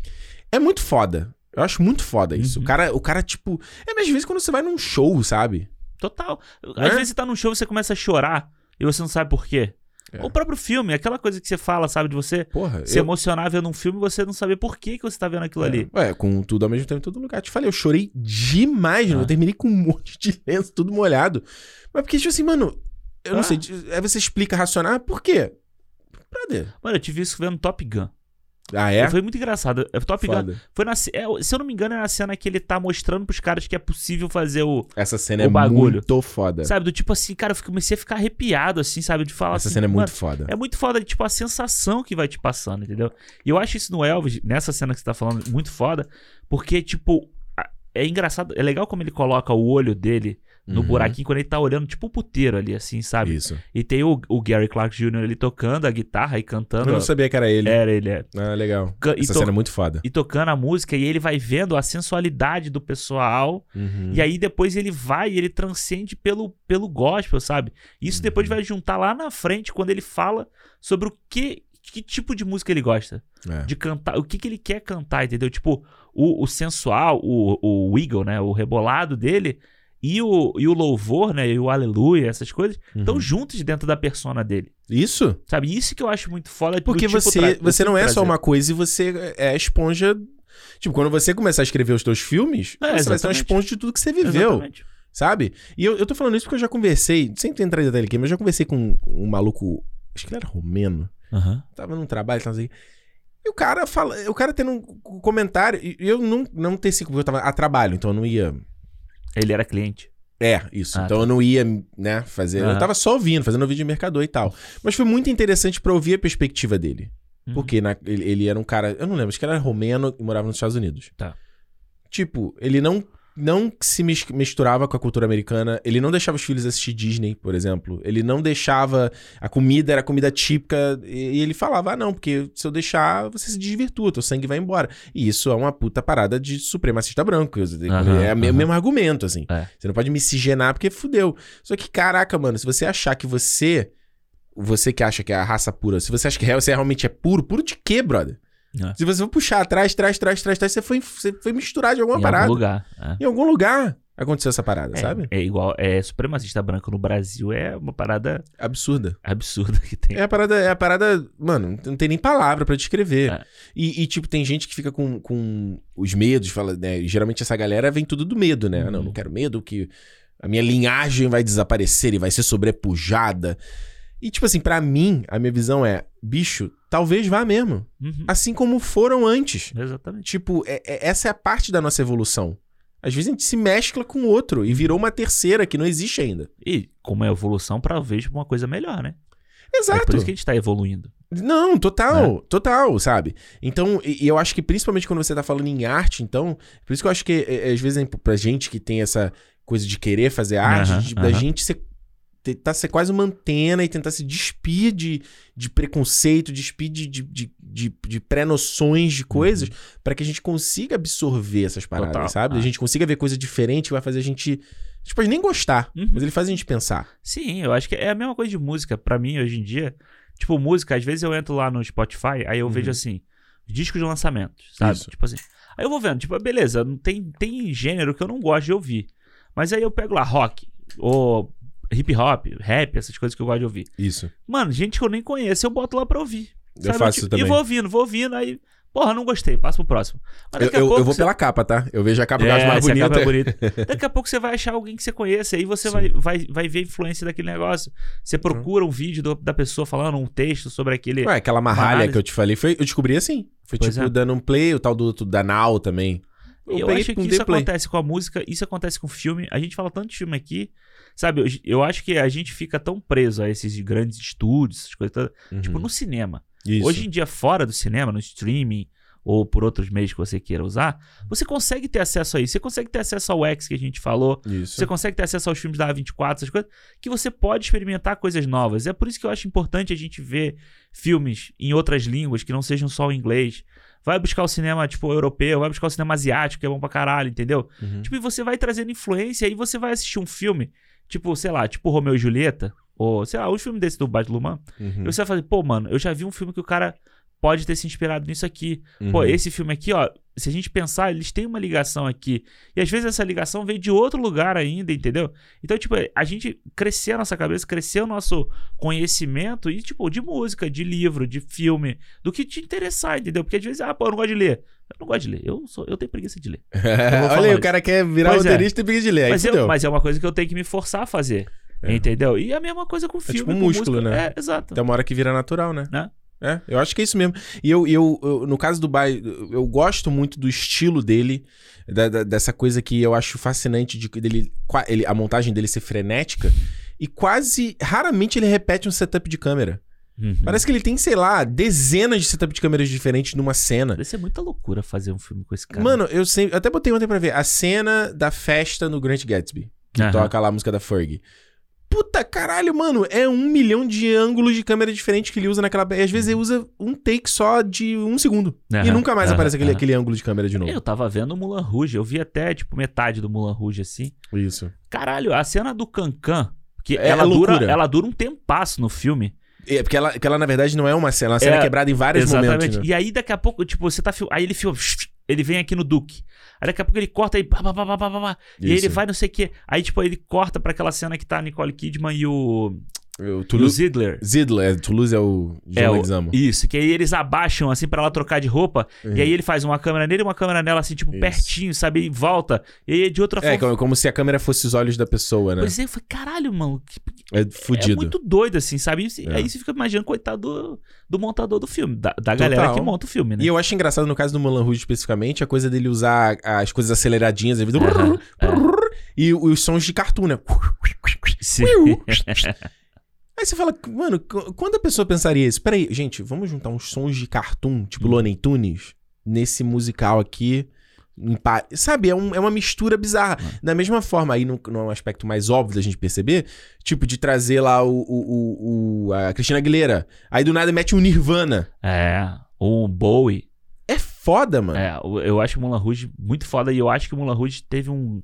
é muito foda. Eu acho muito foda isso. Uhum. O cara, o cara, tipo, é mais vezes quando você vai num show, sabe? Total. É? Às vezes você tá num show e você começa a chorar e você não sabe por quê. É. O próprio filme, aquela coisa que você fala, sabe, de você Porra, se eu- emocionar vendo um filme e você não saber por que, que você tá vendo aquilo ali. É, Ué, com tudo ao mesmo tempo em todo lugar. Te falei, eu chorei demais, né? Ah. Eu terminei com um monte de lenço, tudo molhado. Mas porque, tipo assim, mano, eu não Ah. sei. Aí você explica racionar, por quê? Brother. Mano, eu tive isso vendo Top Gun. Ah, é? Foi muito engraçado. É, Top Gun Foda. foi na. é, se eu não me engano, é na cena que ele tá mostrando pros caras que é possível fazer o. Essa cena O é bagulho. muito foda. Sabe, do tipo assim, cara, eu comecei a ficar arrepiado, assim, sabe? De falar Essa assim. cena é muito foda. É muito foda, tipo, a sensação que vai te passando, entendeu? E eu acho isso no Elvis, nessa cena que você tá falando, muito foda, porque, tipo, é engraçado, é legal como ele coloca o olho dele no Uhum. buraquinho quando ele tá olhando, tipo, o puteiro ali, assim, sabe? Isso. E tem o, o Gary Clark Jr. ali tocando a guitarra e cantando. Eu não sabia que era ele. Era, ele é. Ah, legal. Essa cena é muito foda. E tocando a música, e ele vai vendo a sensualidade do pessoal. Uhum. E aí depois ele vai e ele transcende pelo, pelo gospel, sabe? Isso depois Uhum. vai juntar lá na frente quando ele fala sobre o que. Que tipo de música ele gosta? É. De cantar, o que, que ele quer cantar, entendeu? Tipo, o, o sensual, o, o wiggle, né? O rebolado dele e o, e o louvor, né? E o aleluia, essas coisas, estão Uhum. juntos dentro da persona dele. Isso? Sabe? Isso que eu acho muito foda. Porque tipo você, você tipo não é só uma coisa e você é a esponja. Tipo, quando você começar a escrever os teus filmes, É, você vai ser uma exatamente. esponja de tudo que você viveu. Exatamente. Sabe? E eu, eu tô falando isso porque eu já conversei, sem entrar em detalhe aqui, mas eu já conversei com um maluco, acho que ele era romeno, Aham. tava num trabalho, tava assim. E o cara fala, o cara tendo um comentário, e eu não, não teci, porque eu tava a trabalho, então eu não ia. Ele era cliente. É, isso. Ah, então eu não ia, né, fazer. Eu Aham. tava só ouvindo, fazendo vídeo de mercador e tal. Mas foi muito interessante pra ouvir a perspectiva dele. Uhum. Porque na- ele, ele era um cara, eu não lembro, acho que ele era romeno e morava nos Estados Unidos. Tá. Tipo, ele não não se mis- misturava com a cultura americana, ele não deixava os filhos assistir Disney, por exemplo. Ele não deixava a comida era comida típica e, ele falava: "Ah, não, porque se eu deixar, você se desvirtua, teu sangue vai embora". E isso é uma puta parada de supremacista branco, Aham, é o aham. mesmo argumento assim. É. Você não pode miscigenar porque fudeu. Só que caraca, mano, se você achar que você você que acha que é a raça pura, se você acha que você realmente é puro, puro de quê, brother? É. Se você for puxar atrás, trás, trás, trás, trás, você foi, você foi misturar de alguma em parada. algum lugar. é. Em algum lugar aconteceu essa parada, É, sabe? É igual, é supremacista branco no Brasil é uma parada Absurda. absurda que tem. É a parada, é a parada, mano, não tem nem palavra pra descrever. É. E, e, tipo, tem gente que fica com, com os medos, fala, né? Geralmente essa galera vem tudo do medo, né? Ah, não, Uhum. não quero medo que a minha linhagem vai desaparecer e vai ser sobrepujada. E, tipo assim, pra mim, a minha visão é, bicho, talvez vá mesmo. Uhum. Assim como foram antes. Exatamente. Tipo, é- é- essa é a parte da nossa evolução. Às vezes a gente se mescla com outro e virou uma terceira que não existe ainda. E como é evolução, talvez uma coisa melhor, né? É Exato. por isso que a gente tá evoluindo. Não, total, total, sabe? Então, e, e eu acho que principalmente quando você tá falando em arte, então, por isso que eu acho que é, é, às vezes é pra gente que tem essa coisa de querer fazer arte, Aham, de- da gente ser, tentar ser quase uma antena e tentar se despir de, de preconceito, despir de, de, de, de, de pré-noções de coisas, pra que a gente consiga absorver essas paradas, Total, sabe? A ah. gente consiga ver coisa diferente vai fazer a gente. A gente pode nem gostar, Uhum. mas ele faz a gente pensar. Sim, eu acho que é a mesma coisa de música. Pra mim, hoje em dia, tipo, música, às vezes eu entro lá no Spotify, aí eu Uhum. vejo assim, discos de lançamento, sabe? Isso. Tipo assim. Aí eu vou vendo, tipo, beleza, não tem, tem gênero que eu não gosto de ouvir. Mas aí eu pego lá rock, ou hip hop, rap, essas coisas que eu gosto de ouvir. Isso. Mano, gente que eu nem conheço, eu boto lá pra ouvir. Eu sabe? faço Tipo, isso também. E vou ouvindo, vou ouvindo, aí, porra, não gostei, passa pro próximo. Eu, eu- pouco eu vou você- pela capa, tá? Eu vejo a capa que eu é, acho mais se a capa bonita. é bonita. Daqui a pouco você vai achar alguém que você conhece, aí você Sim. vai, vai, vai ver a influência daquele negócio. Você procura um vídeo do- da pessoa falando um texto sobre aquele. Ué, aquela marralha que eu te falei, foi, eu descobri assim. Foi Pois tipo é. dando um play, o tal do, do da Now também. eu peguei acho que isso play. acontece com a música, isso acontece com filme. A gente fala tanto de filme aqui, sabe? Eu, eu acho que a gente fica tão preso a esses grandes estúdios, essas coisas todas, Uhum. tipo no cinema. Isso. Hoje em dia, fora do cinema, no streaming, ou por outros meios que você queira usar, você consegue ter acesso a isso. Você consegue ter acesso ao X que a gente falou. Isso. Você consegue ter acesso aos filmes da A24, essas coisas, que você pode experimentar coisas novas. É por isso que eu acho importante a gente ver filmes em outras línguas que não sejam só o inglês. Vai buscar o cinema, tipo, europeu, vai buscar o cinema asiático, que é bom pra caralho, entendeu? Uhum. Tipo, e você vai trazendo influência e você vai assistir um filme, tipo, sei lá, tipo Romeu e Julieta, ou sei lá, um filme desse do Baz Luhrmann, Uhum. você vai fazer, pô, mano, eu já vi um filme que o cara pode ter se inspirado nisso aqui. Pô, Uhum. esse filme aqui, ó, se a gente pensar, eles têm uma ligação aqui. E às vezes essa ligação vem de outro lugar ainda, entendeu? Então, tipo, a gente crescer a nossa cabeça, crescer o nosso conhecimento e, tipo, de música, de livro, de filme, do que te interessar, entendeu? Porque às vezes, ah, pô, eu não gosto de ler. Eu não gosto de ler. Eu, sou, eu tenho preguiça de ler. Olha aí, o cara quer virar Pois é. roteirista e preguiça de ler. Mas, eu- mas é uma coisa que eu tenho que me forçar a fazer. É. Entendeu? E a mesma coisa com filme. tipo um músculo, música. né? É, exato. Tem uma hora que vira natural, né? Né? É, eu acho que é isso mesmo. E eu, eu, eu- no caso do Bai, eu gosto muito do estilo dele, da- da- dessa coisa que eu acho fascinante de dele, ele, a montagem dele ser frenética. E quase, raramente ele repete um setup de câmera. Uhum. Parece que ele tem, sei lá, dezenas de setup de câmeras diferentes numa cena. Deve ser muita loucura fazer um filme com esse cara. Mano, eu sempre, eu até botei ontem pra ver a cena da festa no Grant Gatsby, que Aham. toca lá a música da Fergie. Puta caralho, mano, é um milhão de ângulos de câmera diferentes que ele usa naquela. E às vezes ele usa um take só de um segundo. e Aham, nunca mais aham, aparece aquele, aquele ângulo de câmera de novo. Eu tava vendo o Mulan Rouge, eu vi até, tipo, metade do Mulan Rouge, assim. Isso. Caralho, a cena do Cancan, que É ela, dura, ela dura um tempasso no filme. É porque ela, porque ela, na verdade, não é uma cena, é uma cena É, quebrada em vários Exatamente. momentos. né? E aí, daqui a pouco, tipo, você tá. Aí ele filma. Ele vem aqui no Duque. Aí daqui a pouco ele corta aí. pá, pá, pá, pá, pá, pá, pá. E aí ele vai não sei o quê. Aí, tipo, ele corta pra aquela cena que tá a Nicole Kidman e o, O o Toulouse, Ziggler. Zidler, é, Toulouse é o É, John o- Leguizamo. Isso, que aí eles abaixam assim pra ela trocar de roupa. Uhum. E aí ele faz uma câmera nele e uma câmera nela, assim, tipo, Isso. pertinho, sabe? E volta. E aí de outra É, forma. como, como se a câmera fosse os olhos da pessoa, né? Pois é, eu falei, caralho, mano, que, É É fudido. muito doido, assim, sabe? E É. Aí você fica imaginando, coitado do, do montador do filme, da, da galera que monta o filme, né? E eu acho engraçado no caso do Mulan Rouge especificamente, a coisa dele usar as coisas aceleradinhas, ele faz- Aham, e os sons de cartoon, né? Sim. Aí você fala, mano, qu- quando a pessoa pensaria isso? Peraí, gente, vamos juntar uns sons de cartoon, tipo Hum. Looney Tunes, nesse musical aqui. Sabe, é, um- é uma mistura bizarra. Hum. Da mesma forma, aí, num, num aspecto mais óbvio da gente perceber, tipo, de trazer lá o, o- o- a Cristina Aguilera. Aí do nada mete um Nirvana. É, o Bowie. É foda, mano. É, eu acho o Mulan Rouge muito foda e eu acho que o Mulan Rouge teve um,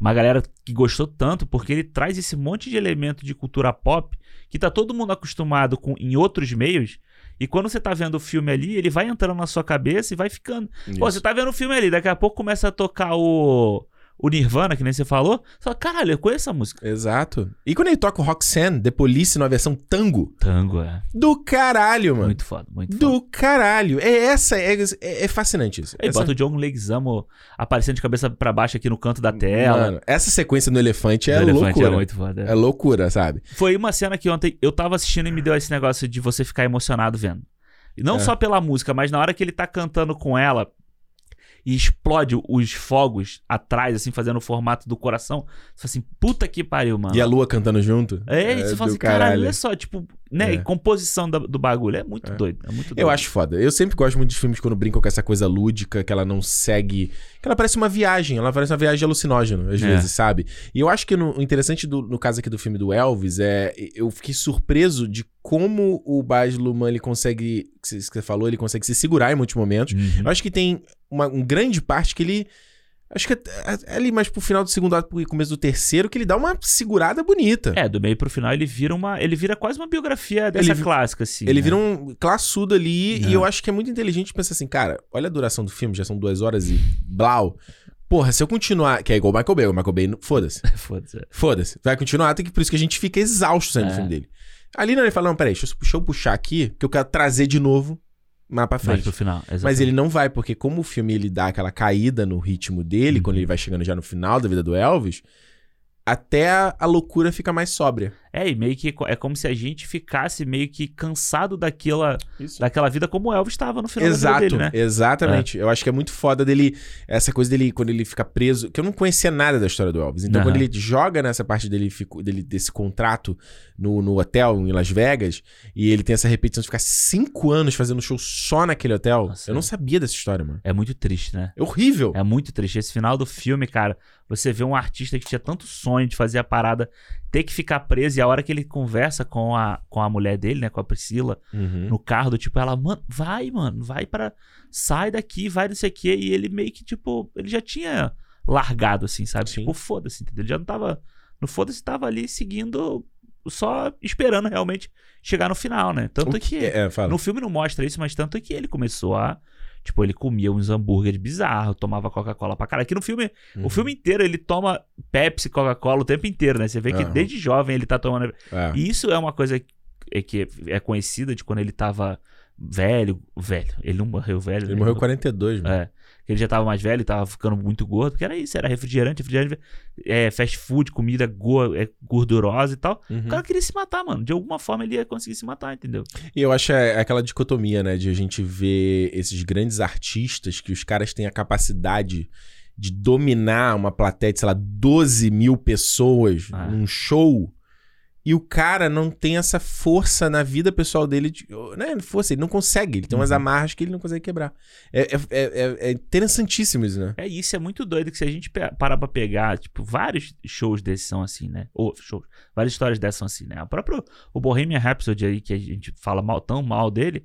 uma galera que gostou tanto porque ele traz esse monte de elemento de cultura pop que tá todo mundo acostumado com em outros meios. E quando você tá vendo o filme ali, ele vai entrando na sua cabeça e vai ficando. Pô, você tá vendo o filme ali, daqui a pouco começa a tocar o, o Nirvana, que nem você falou. Você fala, caralho, eu conheço essa música. Exato. E quando ele toca o Roxanne, The Police, numa versão tango, Tango, é. do caralho, mano. Muito foda, muito foda. Do caralho. É essa, é, é, é fascinante isso. Aí Essa- bota o John Leguizamo aparecendo de cabeça pra baixo aqui no canto da tela. Mano, essa sequência no elefante é Do elefante loucura. é muito foda. É loucura, sabe? Foi uma cena que ontem eu tava assistindo e me deu esse negócio de você ficar emocionado vendo. E não É. só pela música, mas na hora que ele tá cantando com ela e explode os fogos atrás, assim, fazendo o formato do coração. Você fala assim, puta que pariu, mano. E a lua cantando junto. É, e você fala do assim, caralho, olha só, tipo, né? É. e composição da- do bagulho. É muito É. doido. É muito doido. Eu acho foda. Eu sempre gosto muito de filmes quando brincam com essa coisa lúdica, que ela não segue. Que ela parece uma viagem, ela parece uma viagem alucinógena, às É. vezes, sabe? E eu acho que no- o interessante do- no caso aqui do filme do Elvis é. Eu fiquei surpreso de como o Baz Luhrmann ele consegue. que Você falou, ele consegue se segurar em muitos momentos. Uhum. Eu acho que tem uma um grande parte que ele. Acho que é, é ali mais pro final do segundo ato pro começo do terceiro, que ele dá uma segurada bonita. É, do meio pro final ele vira uma. Ele vira quase uma biografia dessa vi- clássica, assim. Ele né? vira um classudo ali É. e eu acho que é muito inteligente pensar assim, cara, olha a duração do filme, já são duas horas e blau. Porra, se eu continuar, que é igual o Michael Bay, o Michael Bay, foda-se, Foda-se. foda-se, vai continuar, tem que, por isso que a gente fica exausto saindo do É. filme dele. Ali não, ele fala, não, peraí, deixa eu, deixa eu puxar aqui, que eu quero trazer de novo mais pra Mais frente. pro final. Mas ele não vai, porque como o filme ele dá aquela caída no ritmo dele, Uhum. quando ele vai chegando já no final da vida do Elvis, até a, a loucura fica mais sóbria. É, e meio que é como se a gente ficasse meio que cansado daquela, Isso. daquela vida como o Elvis estava no final Exato, dele, né? exatamente. Eu acho que é muito foda dele, essa coisa dele, quando ele fica preso, que eu não conhecia nada da história do Elvis. Então, Aham. quando ele joga nessa parte dele, dele desse contrato no, no hotel em Las Vegas, e ele tem essa repetição de ficar cinco anos fazendo show só naquele hotel, Nossa, eu não é. sabia dessa história, mano. É muito triste, né? É horrível. É muito triste. Esse final do filme, cara, você vê um artista que tinha tanto sonho de fazer a parada ter que ficar preso e a hora que ele conversa com a, com a mulher dele, né, com a Priscila, Uhum. no carro, do tipo, ela, mano, vai, mano, vai para sai daqui, vai não sei o quê. E ele meio que, tipo, ele já tinha largado, assim, sabe? Sim. Tipo, foda-se, entendeu? Ele já não tava, no foda-se, tava ali seguindo, só esperando realmente chegar no final, né? Tanto O que, que é, fala. no filme não mostra isso, mas tanto que ele começou a. Tipo, ele comia uns hambúrgueres bizarros, tomava Coca-Cola pra caralho. Aqui no filme, Uhum. o filme inteiro ele toma Pepsi, Coca-Cola o tempo inteiro, né? Você vê que Aham. desde jovem ele tá tomando. É. E isso é uma coisa que é, conhecida de quando ele tava velho. Velho. Ele não morreu velho. Ele né? morreu com 42, mano. É. Ele já tava mais velho e tava ficando muito gordo. Porque era isso, era refrigerante, refrigerante, é, fast food, comida go- é, gordurosa e tal. Uhum. O cara queria se matar, mano. De alguma forma ele ia conseguir se matar, entendeu? E eu acho é aquela dicotomia, né? De a gente ver esses grandes artistas que os caras têm a capacidade de dominar uma plateia de, sei lá, 12 mil pessoas Ah. num show. E o cara não tem essa força na vida pessoal dele. De, não é força, ele não consegue. Ele tem umas Uhum. amarras que ele não consegue quebrar. É, é, é, é- é interessantíssimo isso, né? É isso, é muito doido que se a gente parar pra pegar, tipo, vários shows desses são assim, né? Ou shows, várias histórias dessas são assim, né? O próprio o Bohemian Rhapsody aí, que a gente fala mal, tão mal dele,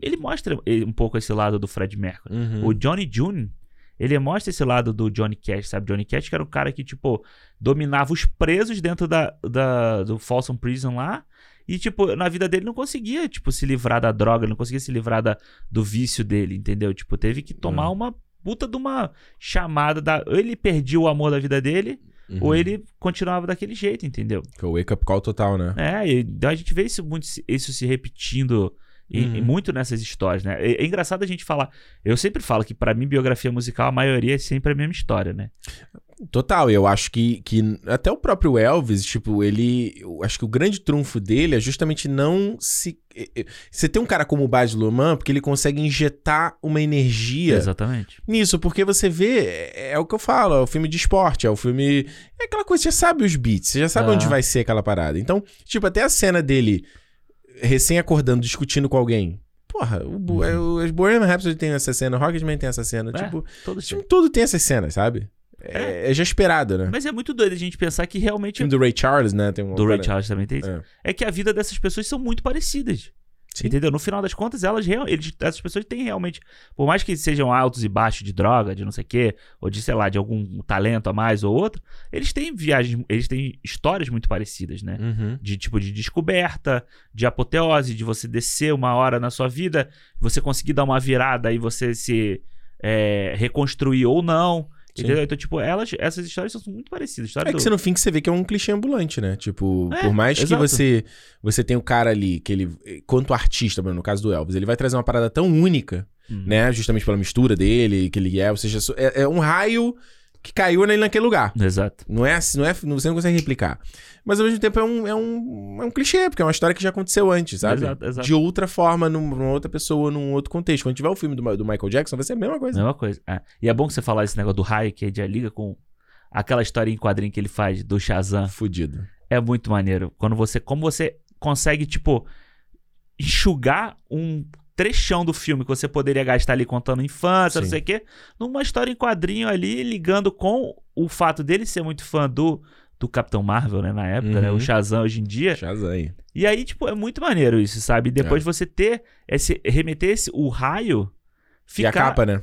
ele mostra eh, um pouco esse lado do Fred Mercury. Uhum. O Johnny June, ele mostra esse lado do Johnny Cash, sabe? Johnny Cash que era um cara que, tipo, dominava os presos dentro da, da, do Folsom Prison lá. E, tipo, na vida dele não conseguia, tipo, se livrar da droga, não conseguia se livrar da, do vício dele, entendeu? Tipo, teve que tomar Uhum. uma puta de uma chamada da... Ou ele perdia o amor da vida dele, Uhum. ou ele continuava daquele jeito, entendeu? Que é o wake up call total, né? É, e então a gente vê isso, muito, isso se repetindo e- Uhum. e muito nessas histórias, né? É, é engraçado a gente falar. Eu sempre falo que pra mim, biografia musical, a maioria é sempre a mesma história, né? Total, eu acho que, que até o próprio Elvis, tipo, ele. Eu acho que o grande trunfo dele é justamente não se. Você tem um cara como o Baz Luhrmann, porque ele consegue injetar uma energia Exatamente. nisso, porque você vê, é, é o que eu falo, é o filme de esporte, é o filme. É aquela coisa, você já sabe os beats, você já sabe Ah. onde vai ser aquela parada. Então, tipo, até a cena dele recém-acordando, discutindo com alguém. Porra, o, é, o, as Bohemian Rhapsody tem essa cena, o Rocketman tem essa cena. É, Tipo, Todo o filme todo tem essas cenas, sabe? É, é já esperado, né? Mas é muito doido a gente pensar que O realmente. filme do Ray Charles, né? Tem um Do Ray Charles também tem isso. É. É. que a vida dessas pessoas são muito parecidas. Sim. Entendeu? No final das contas, elas eles, essas pessoas têm realmente. Por mais que sejam altos e baixos de droga, de não sei o quê, ou de, sei lá, de algum talento a mais ou outro, eles têm viagens, eles têm histórias muito parecidas, né? Uhum. de tipo de descoberta, de apoteose, de você descer uma hora na sua vida, você conseguir dar uma virada e você se é, reconstruir ou não. Entendeu? Então, tipo, elas, essas histórias são muito parecidas. É que do- você no fim que você vê que é um clichê ambulante, né? Tipo, É, por mais que exato. você você tenha o cara ali, que ele, quanto artista, no caso do Elvis, ele vai trazer uma parada tão única, Uhum. né? Justamente pela mistura dele, que ele é, ou seja, é, é um raio que caiu nele naquele lugar. Exato. Não é assim, não é, você não consegue replicar. Mas ao mesmo tempo é um, é um, é um clichê, porque é uma história que já aconteceu antes, sabe? Exato, exato. De outra forma, num- numa outra pessoa, num outro contexto. Quando tiver o filme do, do Michael Jackson, vai ser a mesma coisa. Mesma coisa. É. E é bom que você falar esse negócio do raio que já liga com aquela história em quadrinho que ele faz do Shazam. Fudido. É muito maneiro. Quando você. Como você consegue, tipo, enxugar um trechão do filme que você poderia gastar ali contando infância, não Sim. sei o quê, numa história em quadrinho ali, ligando com o fato dele ser muito fã do, do Capitão Marvel, né, na época, né, Uhum. o Shazam hoje em dia. Shazam. E aí, tipo, é muito maneiro isso, sabe? E depois É. você ter esse, remeter esse, o raio, E a ficar... capa, né?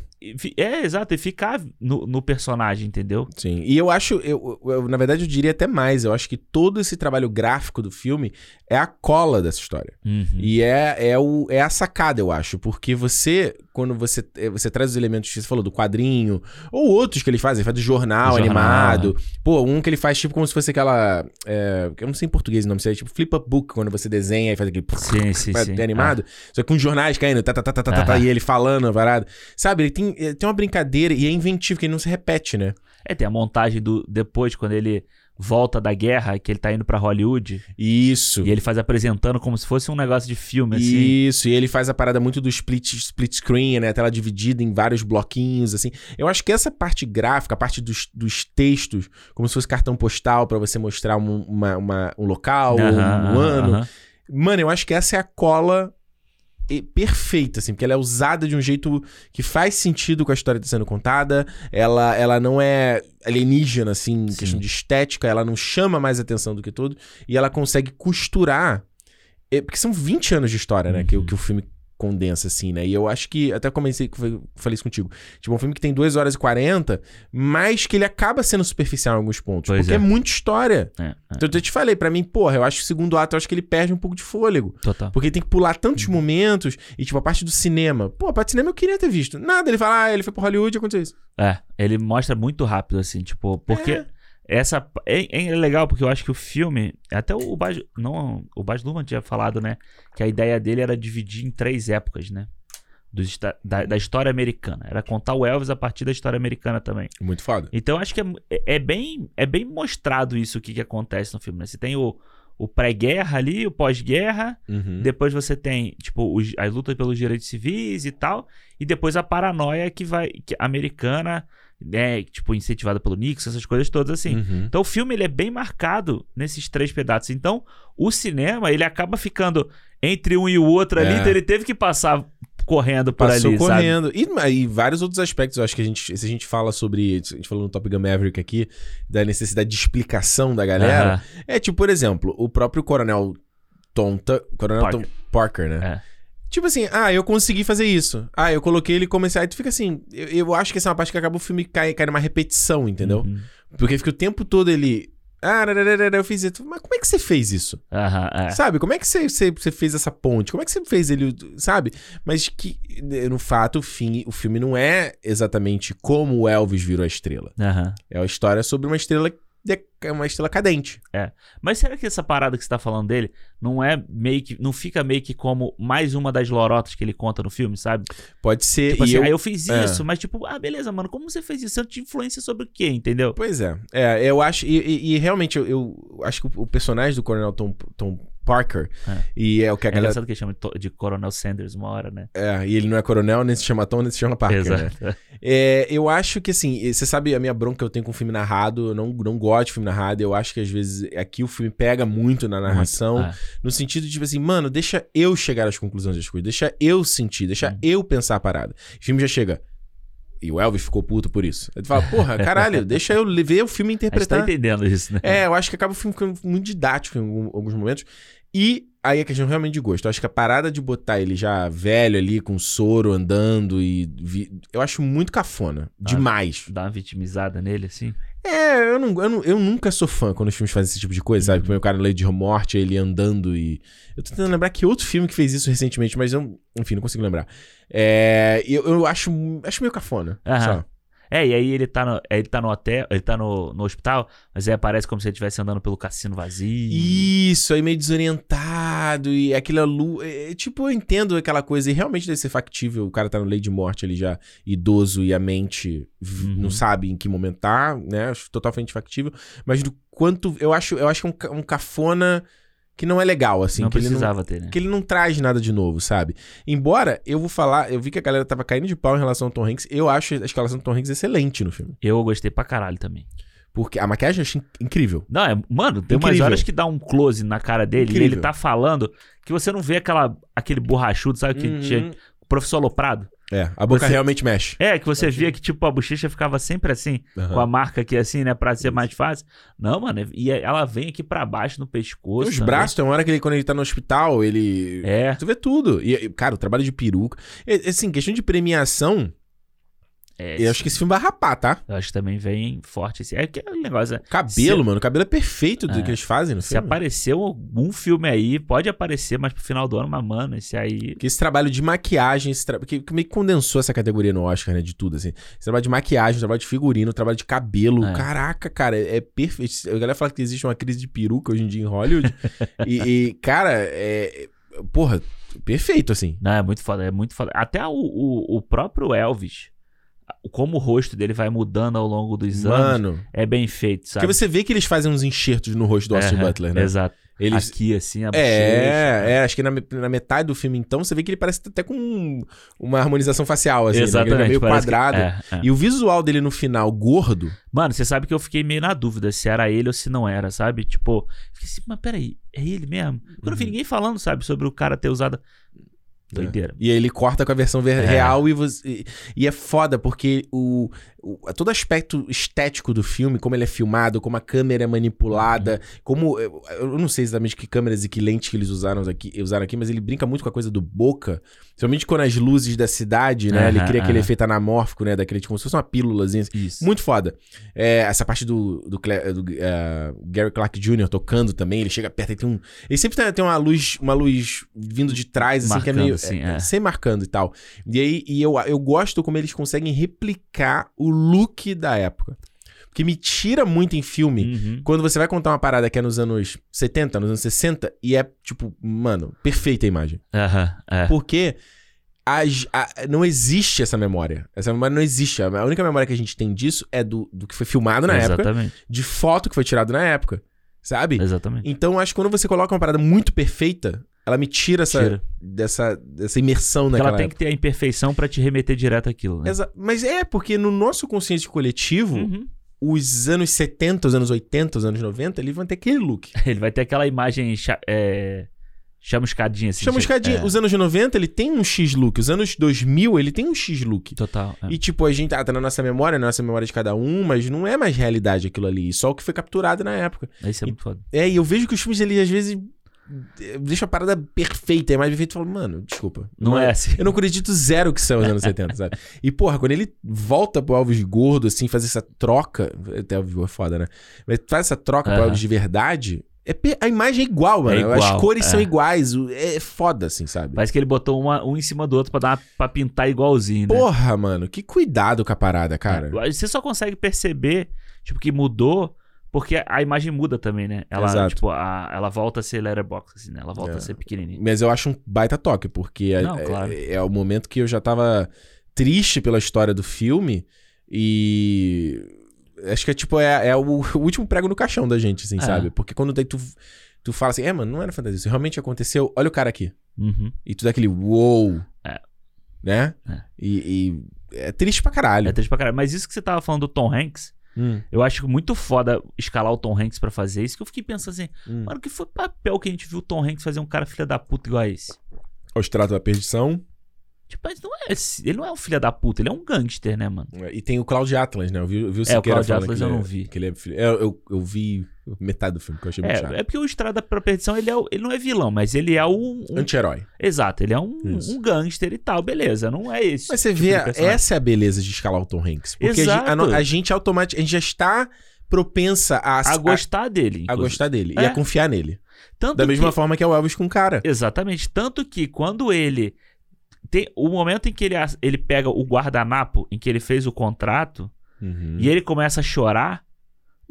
É, exato, e ficar no, no personagem, entendeu? Sim. E eu acho, eu, eu- na verdade, eu diria até mais. Eu acho que todo esse trabalho gráfico do filme é a cola dessa história. Uhum. E é, é, o, é a sacada, eu acho. Porque você, quando você, eh, você traz os elementos que você falou do quadrinho, ou outros que ele faz, ele faz do jornal, jornal, animado. Pô, um que ele faz tipo como se fosse aquela. é, eu não sei em português o nome, é tipo flip up book, quando você desenha e faz aquele. Sim, sim, é, sim. animado. Só que com jornais caindo, tá, tá, tá, tá, tá, tá, Aham. e ele falando a parada. Sabe, ele tem, ele tem uma brincadeira e é inventivo, que ele não se repete, né? É, tem a montagem do depois, quando ele volta da guerra, que ele tá indo pra Hollywood. Isso. E ele faz apresentando como se fosse um negócio de filme, assim. Isso, e ele faz a parada muito do split, split screen, né? A tela dividida em vários bloquinhos, assim. Eu acho que essa parte gráfica, a parte dos, dos textos, como se fosse cartão postal pra você mostrar um, uma, uma- um local, ou um Aham, ano. aham. Mano, eu acho que essa é a cola perfeita, assim, porque ela é usada de um jeito que faz sentido com a história que tá sendo contada. Ela, ela não é alienígena, assim, Sim. questão de estética, ela não chama mais atenção do que tudo, e ela consegue costurar. Porque são 20 anos de história, né? Que, o- Uhum. que o filme condensa, assim, né? E eu acho que. Até comecei, falei isso contigo. Tipo, um filme que tem 2 horas e 40, mas que ele acaba sendo superficial em alguns pontos. Pois porque é. é muita história. É, é, Então eu te falei, pra mim, porra, eu acho que o segundo ato, eu acho que ele perde um pouco de fôlego. total. Porque tem que pular tantos Uhum. momentos. E, tipo, a parte do cinema. Pô, a parte do cinema eu queria ter visto. Nada, ele fala, ah, ele foi pro Hollywood e aconteceu isso. É, ele mostra muito rápido, assim, tipo, porque É. essa. É, é legal, porque eu acho que o filme. Até o Baz. Não, o Baz Luhrmann tinha falado, né? Que a ideia dele era dividir em três épocas, né? Esta- da, da história americana. Era contar o Elvis a partir da história americana também. Muito foda. Então eu acho que é, é- é bem, é bem mostrado isso o que, que acontece no filme, né? Você tem o, o pré-guerra ali, o pós-guerra, Uhum. depois você tem, tipo, os, as lutas pelos direitos civis e tal. E depois a paranoia que vai. Que, americana, né? Tipo, incentivada pelo Nixon, essas coisas todas assim. Uhum. Então o filme ele é bem marcado nesses três pedaços. Então o cinema ele acaba ficando entre um e o outro ali. É. Então ele teve que passar correndo por Passou ali, correndo. E, e vários outros aspectos, eu acho que a gente, se a gente fala sobre. A gente falou no Top Gun Maverick aqui, da necessidade de explicação da galera. Aham. É tipo, por exemplo, o próprio Coronel Tonta. Coronel Parker. Tom Parker, né? É. Tipo assim, ah, eu consegui fazer isso. Ah, eu coloquei ele começar. Aí tu fica assim. Eu, eu acho que essa é uma parte que acaba o filme cai, cai numa repetição, entendeu? Uhum. Porque fica o tempo todo ele. Ah, eu fiz isso. Mas como é que você fez isso? Aham, é. Sabe? Como é que você, você, você fez essa ponte? Como é que você fez ele. Sabe? Mas que, no fato, o, fim, o filme não é exatamente como o Elvis virou a estrela. Aham. É uma história sobre uma estrela. De- Uma estrela cadente. Mas será que essa parada que você tá falando dele não é meio que. Não fica meio que como mais uma das lorotas que ele conta no filme, sabe? Pode ser. Tipo assim, eu- aí eu fiz é. isso, mas tipo, ah, beleza, mano, como você fez isso? Você tinha influência sobre o quê, entendeu? Pois é. É, eu acho. E, e- e realmente, eu, eu acho que o, o personagem do Coronel Tom, Tom Parker. É. E é o que a É galera. engraçado que ele chama de Coronel Sanders uma hora, né? É, e ele não é coronel, nem se chama Tom, nem se chama Parker. né? Exato. É, eu acho que assim, você sabe a minha bronca que eu tenho com filme narrado, eu não, não gosto de filme narrado, eu acho que às vezes aqui o filme pega muito na narração, Muito. no sentido de tipo assim, mano, deixa eu chegar às conclusões das coisas, deixa eu sentir, deixa Hum. eu pensar a parada. O filme já chega. E o Elvis ficou puto por isso. Tu fala, porra, caralho, deixa eu ver o filme É. A gente tá interpretar. entendendo isso, né? É, eu acho que acaba o filme ficando muito didático em alguns momentos. E aí a questão realmente de gosto. Eu acho que a parada de botar ele já velho ali, com soro, andando e. vi- Eu acho muito cafona. Ah. Demais. Dá uma vitimizada nele, assim. É, eu, não, eu, não- eu nunca sou fã quando os filmes fazem esse tipo de coisa, sabe? Uhum. Como o cara Lei de Morte, ele andando e. Eu tô tentando lembrar que outro filme que fez isso recentemente, mas eu, enfim, não consigo lembrar. É, eu, eu acho, acho meio cafona. Aham. É, e aí ele tá no, ele tá no hotel, ele tá no, no hospital, mas aí aparece como se ele estivesse andando pelo cassino vazio. Isso, aí meio desorientado e aquela luz. É, tipo, eu entendo aquela coisa e realmente deve ser factível. O cara tá no lei de morte ali já idoso e a mente Uhum. não sabe em que momento tá, né? Acho totalmente factível. Mas do quanto. Eu acho, eu acho que é um, um cafona que não é legal, assim. não que ele não, precisava ter, né? que ele não traz nada de novo, sabe? Embora eu vou falar, eu vi que a galera tava caindo de pau em relação ao Tom Hanks. Eu acho a escalação do Tom Hanks excelente no filme. Eu gostei pra caralho também. Porque a maquiagem eu achei incrível. Não, é, mano, tem umas Incrível. horas que dá um close na cara dele e Incrível. ele tá falando que você não vê aquela, aquele borrachudo, sabe? Que Uhum. tinha professor Aloprado. É, a boca Você- realmente mexe. É, que você via que, tipo, a bochecha ficava sempre assim, Aham. com a marca aqui assim, né? Pra ser mais fácil. Não, mano, e ela vem aqui pra baixo no pescoço. Os braços, tem uma hora que ele, quando ele tá no hospital, ele. É. Tu vê tudo. E, e, cara, o trabalho de peruca. E, assim, questão de premiação, é eu acho que esse filme vai rapar, tá? Eu acho que também vem forte assim. É que o negócio é. Cabelo, Se- mano. O cabelo é perfeito do É. que eles fazem no Se filme. apareceu algum filme aí, pode aparecer mais pro final do ano, mas, mano, esse aí. Porque esse trabalho de maquiagem, esse tra... que, que meio que condensou essa categoria no Oscar, né? De tudo, assim. Esse trabalho de maquiagem, trabalho de figurino, trabalho de cabelo. É. Caraca, cara, é, é perfeito. A galera fala que existe uma crise de peruca hoje em dia em Hollywood. e, e, cara, é. Porra, perfeito, assim. Não, é muito foda, é muito foda. Até o, o, o próprio Elvis, como o rosto dele vai mudando ao longo dos anos, Mano. é bem feito, sabe? Porque você vê que eles fazem uns enxertos no rosto do Austin Butler, né? Exato. Eles... Aqui, assim, a bochecha. É, é, acho que na, na metade do filme, então, você vê que ele parece até com um- uma harmonização facial, assim, né? Ele é Exatamente. meio parece que- quadrado. é, é. E o visual dele no final, gordo, Mano, você sabe que eu fiquei meio na dúvida se era ele ou se não era, sabe? Tipo, fiquei assim, mas peraí, é ele mesmo? Eu não vi Uhum. ninguém falando, sabe, sobre o cara ter usado. Doideira. E aí ele corta com a versão ver- É. real e, você- e, e é foda, porque o, o- todo aspecto estético do filme, como ele é filmado, como a câmera é manipulada, Uhum. como. Eu, eu não sei exatamente que câmeras e que lentes que eles usaram aqui, usaram aqui, mas ele brinca muito com a coisa do boca. Principalmente quando as luzes da cidade, né? ele Aham, cria aquele aham. efeito anamórfico, né? Daquele, tipo, como se fosse uma pílulazinha. assim. Isso. Muito foda. É, essa parte do, do, do, eh, Gary Clark Jr. tocando também, ele chega perto e tem um. Ele sempre tem, tem uma luz, uma luz vindo de trás, assim, que é Marcando, meio. assim, é, é. Sem marcando e tal. E aí, e eu, eu gosto como eles conseguem replicar o look da época. Porque me tira muito em filme. Uhum. Quando você vai contar uma parada que é nos anos 70, nos anos 60, e é, tipo, mano, perfeita a imagem. Aham, é. Porque as- a- não existe essa memória. Essa memória não existe. A única memória que a gente tem disso é do, do que foi filmado na época, Exatamente. de foto que foi tirado na época. Sabe? Exatamente. Então, acho que quando você coloca uma parada muito perfeita, ela me tira essa, Tira. Dessa, dessa imersão Porque naquela ela tem época. que ter a imperfeição pra te remeter direto àquilo, né? Exa- Mas é, porque no nosso consciente coletivo, Uhum. os anos 70, os anos 80, os anos 90, eles vão ter aquele look. Ele vai ter aquela imagem é, chamuscadinha, assim. Chamuscadinho. É, Os anos 90, ele tem um X-look. Os anos 2000, ele tem um X-look. Total. é. E tipo, a gente ah, tá na nossa memória, na nossa memória de cada um, mas não é mais realidade aquilo ali. Só o que foi capturado na época. Isso é e- muito foda. É, e eu vejo que os filmes ali, às vezes, deixam a parada perfeita, é mais perfeito. Eu falo, mano, desculpa. Não, é assim. Eu não acredito zero que são os anos 70, sabe? E, porra, quando ele volta pro Elvis gordo, assim, fazer essa troca. Até Elvis é foda, né? Mas faz essa troca pro Aham. Elvis de verdade. É a imagem é igual, mano. As igual, cores é. são iguais. É foda, assim, sabe? Parece que ele botou uma- um em cima do outro pra, dar uma, pra pintar igualzinho, né? Porra, mano, que cuidado com a parada, cara. É, Você só consegue perceber, tipo, que mudou porque a imagem muda também, né? Ela, Exato. tipo, a- ela volta a ser letterbox, assim, né? Ela volta É. a ser pequenininha. Mas eu acho um baita toque, porque é, Não, claro. é, é o momento que eu já tava triste pela história do filme e. Acho que é tipo, é, é o, o último prego no caixão da gente, assim, É. sabe? Porque quando tu, tu fala assim, é, mano, não era fantasia, isso realmente aconteceu, olha o cara aqui. Uhum. E tu dá aquele uou. É. Né? É. E, e é triste pra caralho. É triste pra caralho. Mas isso que você tava falando do Tom Hanks, Hum, eu acho muito foda escalar o Tom Hanks pra fazer isso, que eu fiquei pensando assim, hum. mano, que foi papel que a gente viu o Tom Hanks fazer um cara filha da puta igual a esse? O extrato da perdição. Tipo, mas não é, ele não é um filho da puta, ele é um gangster, né, mano? E tem o Cláudio Atlas, né? Eu vi, eu vi o É, o Siqueira Cláudio falando Atlas eu ele é- não vi. Que ele é filho- eu, eu, eu vi metade do filme, que eu achei muito chato. É, é porque o Estrada pra Perdição, ele, é, ele não é vilão, mas ele é um... um- Anti-herói. exato, ele é um, Isso. um gangster e tal, beleza, não é isso. Mas você tipo vê, essa é a beleza de escalar o Tom Hanks. Porque a gente, Exato. a, a gente automaticamente, a gente já está propensa a, A gostar dele, a, a inclusive. gostar dele É. e a confiar nele. Tanto Da mesma que- forma que é o Elvis com o cara. Exatamente. Tanto que quando ele. Tem o momento em que ele, ele pega o guardanapo, em que ele fez o contrato, Uhum. e ele começa a chorar.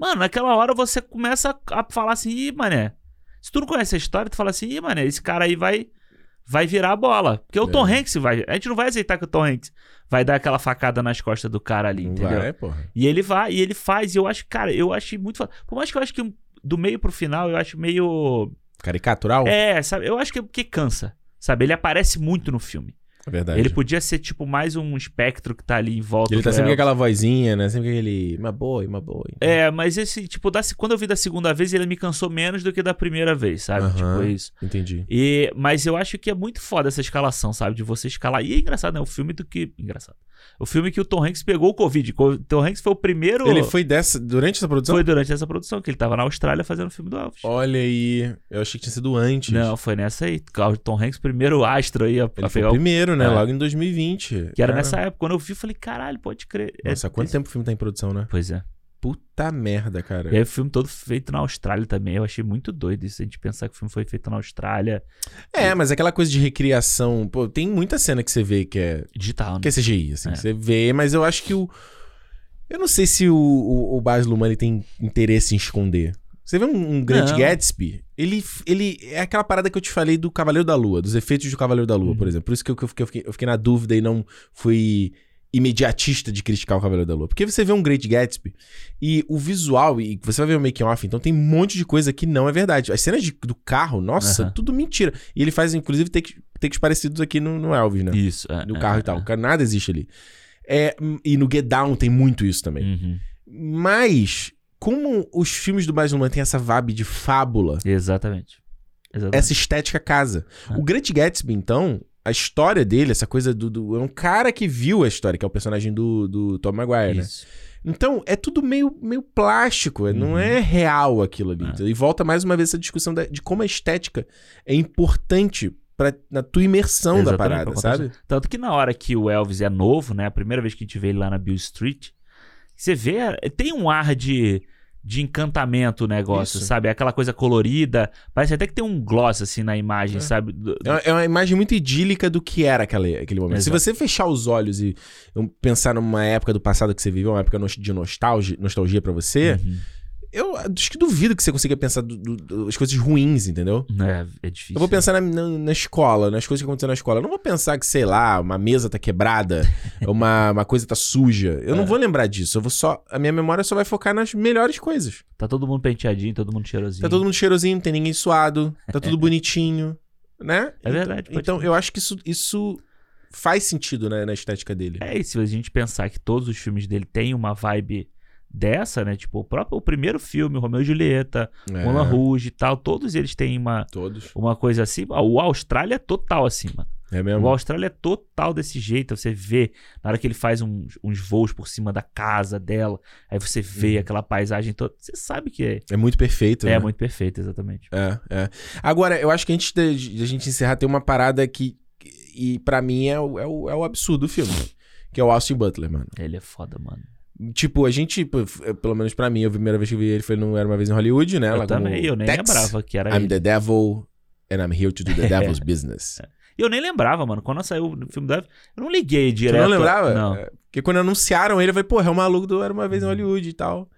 Mano, naquela hora você começa a falar assim, ih, mané. Se tu não conhece a história, tu fala assim, ih, mané, esse cara aí vai. Vai virar a bola. Porque o Tom É. Hanks vai. A gente não vai aceitar que o Tom Hanks vai dar aquela facada nas costas do cara ali, entendeu? vai, porra. E ele vai, e ele faz, e eu acho, cara, eu achei muito. Por mais que eu acho que do meio pro final, eu acho meio. Caricatural? É, sabe? Eu acho que é porque cansa. Sabe? Ele aparece muito no filme. É verdade. Ele podia ser, tipo, mais um espectro que tá ali em volta. Ele tá sempre com aquela vozinha, né? Sempre com aquele. Uma boa, uma boa. É, mas esse, tipo, da, quando eu vi da segunda vez, ele me cansou menos do que da primeira vez, sabe? Tipo, é isso. Entendi. E, mas eu acho que é muito foda essa escalação, sabe? De você escalar. E é engraçado, né? O filme do que. Engraçado. O filme que o Tom Hanks pegou o Covid. O Tom Hanks foi o primeiro. Ele foi dessa. Durante essa produção? Foi durante essa produção, que ele tava na Austrália fazendo o filme do Elvis. Olha aí. Eu achei que tinha sido antes. Não, foi nessa aí. O Tom Hanks, primeiro astro aí a, Ele a foi o o. primeiro, né? É. Logo em 2020. Que era nessa época. Quando eu vi, eu falei, caralho, pode crer. Nossa, há É- quanto tempo o filme tá em produção, né? Pois é. Puta merda, cara. E aí o filme todo feito na Austrália também. Eu achei muito doido isso. A gente pensar que o filme foi feito na Austrália. É, mas aquela coisa de recriação. Pô, tem muita cena que você vê que é, Digital, né? que é CGI, assim. É. Você vê, mas eu acho que o. Eu não sei se o, o, o Baz Luhrmann tem interesse em esconder. Você vê um, um Grande. Gatsby, ele, ele é aquela parada que eu te falei do Cavaleiro da Lua, dos efeitos do Cavaleiro da Lua, Uhum. por exemplo. Por isso que eu, que eu fiquei, eu fiquei- na dúvida e não fui imediatista de criticar o Cavaleiro da Lua. Porque você vê um Great Gatsby e o visual, e você vai ver o making off, então tem um monte de coisa que não é verdade. As cenas de- do carro, nossa, Aham. tudo mentira. E ele faz, inclusive, takes, takes parecidos aqui no, no Elvis, né? Isso. é, No é, carro é, e tal. é. Nada existe ali. É, e no Get Down tem muito isso também. Uhum. Mas, como os filmes do Baz Luhrmann têm essa vibe de fábula, Exatamente. Exatamente. essa estética casa. É. O Great Gatsby, então, a história dele, essa coisa do, do- É um cara que viu a história, que é o personagem do, do Tom Maguire, né? Isso. Então, é tudo meio, meio plástico, é- não Uhum. é real aquilo ali. Entendeu? E volta mais uma vez essa discussão da- de como a estética é importante pra, na tua imersão da Exatamente, parada, pra contar sabe? Tanto que na hora que o Elvis é novo, né? A primeira vez que a gente vê ele lá na Bill Street, você vê, é, tem um ar de, de encantamento o negócio, Isso. sabe? É Aquela coisa colorida. Parece até que tem um gloss assim na imagem, É. sabe? Do- É uma, é uma imagem muito idílica do que era aquele, aquele momento. Exato. Se você fechar os olhos e pensar numa época do passado que você viveu, uma época de nostalgia, nostalgia para você, Uhum. Eu acho que duvido que você consiga pensar do- do- do- as coisas ruins, entendeu? É, é difícil. Eu vou pensar na, na- na escola, nas coisas que aconteceram na escola. Eu não vou pensar que, sei lá, uma mesa tá quebrada, uma, uma coisa tá suja. Eu não É. vou lembrar disso. Eu vou só. A minha memória só vai focar nas melhores coisas. Tá todo mundo penteadinho, todo mundo cheirosinho. Tá todo mundo cheirosinho, não tem ninguém suado, tá tudo bonitinho, né? É verdade, Então, então eu acho que isso, isso faz sentido né, na estética dele. É, e se a gente pensar que todos os filmes dele têm uma vibe dessa, né? Tipo, o próprio o primeiro filme, Romeu e Julieta, É, Moulin Rouge e tal, todos eles têm uma, Todos. uma coisa assim. Ah, O Austrália é total assim, mano. É O mesmo? Austrália é total desse jeito. Você vê, na hora que ele faz uns, uns voos por cima da casa dela, aí você vê Uhum. aquela paisagem toda. Você sabe que é, É muito perfeito. é né? muito perfeito, exatamente. É, é. Agora, eu acho que antes a gente encerrar, tem uma parada que. E pra mim é o, é o, é o absurdo do filme. Que é o Austin Butler, mano. Ele é foda, mano. Tipo, a gente, pelo menos pra mim, a primeira vez que eu vi ele foi não Era Uma Vez em Hollywood, né? eu Lá também, eu nem Tex. lembrava que era I'm ele. the devil and I'm here to do the devil's business. E eu nem lembrava, mano. Quando saiu o filme da. Eu não liguei Tu direto. não lembrava? Não. É, Porque quando anunciaram ele, eu falei, porra, é o maluco do Era Uma Vez em Uhum. Hollywood e tal.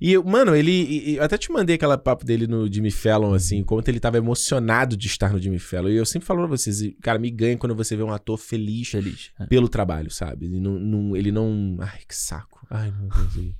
E, mano, ele... eu até te mandei aquela papo dele no Jimmy Fallon, assim, quanto ele tava emocionado de estar no Jimmy Fallon. E eu sempre falo pra vocês, cara, me ganha quando você vê um ator feliz Feliz. É. pelo trabalho, sabe? Ele não, não- ele não. Ai, que saco. Ai, meu Deus. e-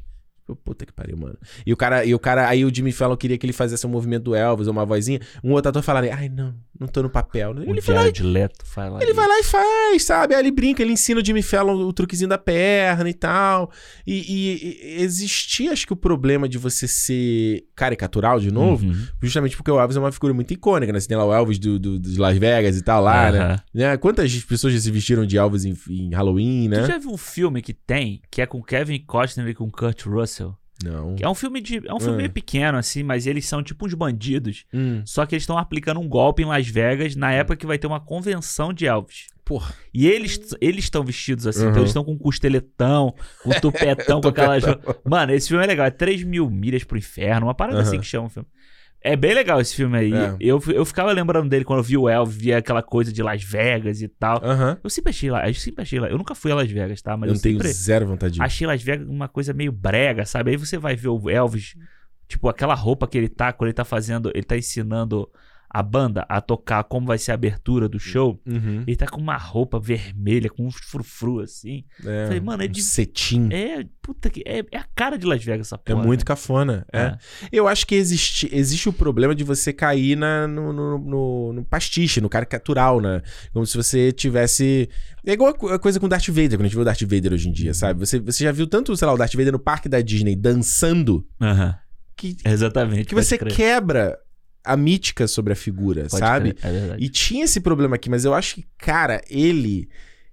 Puta que pariu, mano. E o cara, e o cara, aí o Jimmy Fallon queria que ele fizesse um movimento do Elvis uma vozinha. Um outro ator falaria, ai, não, não tô no papel. O Ele vai lá, Jared Leto faz lá. ele vai lá e faz, sabe? Aí ele brinca, ele ensina o Jimmy Fallon o truquezinho da perna e tal. E, e- e existia, acho que, o problema de você ser caricatural de novo, Uhum. justamente porque o Elvis é uma figura muito icônica, né? Você tem lá o Elvis do, do, de Las Vegas e tal lá, né? Aham. né? Quantas pessoas já se vestiram de Elvis em, em Halloween, né? Tu já viu um filme que tem, que é com Kevin Costner e com Kurt Russell? Não. É um filme de. É um filme Ah. meio pequeno, assim, mas eles são tipo uns bandidos. Hum, Só que eles estão aplicando um golpe em Las Vegas na época que vai ter uma convenção de Elvis. porra. E eles eles estão vestidos assim, Uhum. então eles estão com custeletão, com tupetão, com aquela. Mano, esse filme é legal. É 3 mil milhas pro inferno, uma parada Uhum. assim que chama o filme. É bem legal esse filme aí. É. Eu, eu ficava lembrando dele quando eu vi o Elvis, via aquela coisa de Las Vegas e tal. Eu sempre achei lá, eu sempre achei lá. Eu nunca fui a Las Vegas, tá? Mas Eu eu, não tenho sempre zero vontade de achei Las Vegas uma coisa meio brega, sabe? Aí você vai ver o Elvis, tipo, aquela roupa que ele tá, quando ele tá fazendo, ele tá ensinando a banda a tocar como vai ser a abertura do show. Uhum. Ele tá com uma roupa vermelha, com uns frufru assim. É, Falei, mano, é um de- cetim. É, puta que. É, é a cara de Las Vegas essa É porra. muito né? cafona. É. Eu acho que existe, existe o problema de você cair na, no, no, no- no pastiche, no caricatural, né? Como se você tivesse. É igual a co- a coisa com Darth Vader, quando a gente vê o Darth Vader hoje em Uhum. dia, sabe? Você, você já viu tanto, sei lá, o Darth Vader no parque da Disney dançando Aham. que, Exatamente. que você crer, quebra a mítica sobre a figura, pode sabe? crer, É verdade. E tinha esse problema aqui, mas eu acho que, cara, ele.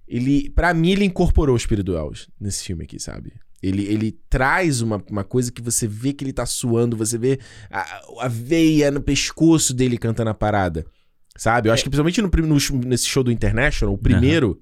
ele para mim, ele incorporou o espírito do Elvis nesse filme aqui, sabe? Ele, ele traz uma, uma coisa que você vê que ele tá suando, você vê a, a veia no pescoço dele cantando a parada. Sabe? Eu acho que principalmente no, no nesse show do International, o primeiro.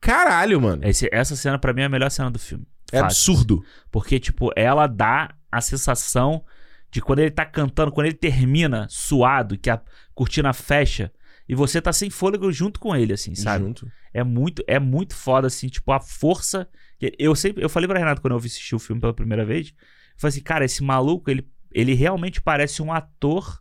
Caralho, mano. Esse- essa cena, pra mim, é a melhor cena do filme. É Fácil. absurdo. Porque, tipo, ela dá a sensação de quando ele tá cantando, quando ele termina suado, que a cortina fecha, e você tá sem fôlego junto com ele, assim, sabe? Junto. É muito, é muito foda, assim, tipo, a força. Eu sempre, eu falei pra Renato quando eu assisti o filme pela primeira vez, eu falei assim, cara, esse maluco, ele, ele realmente parece um ator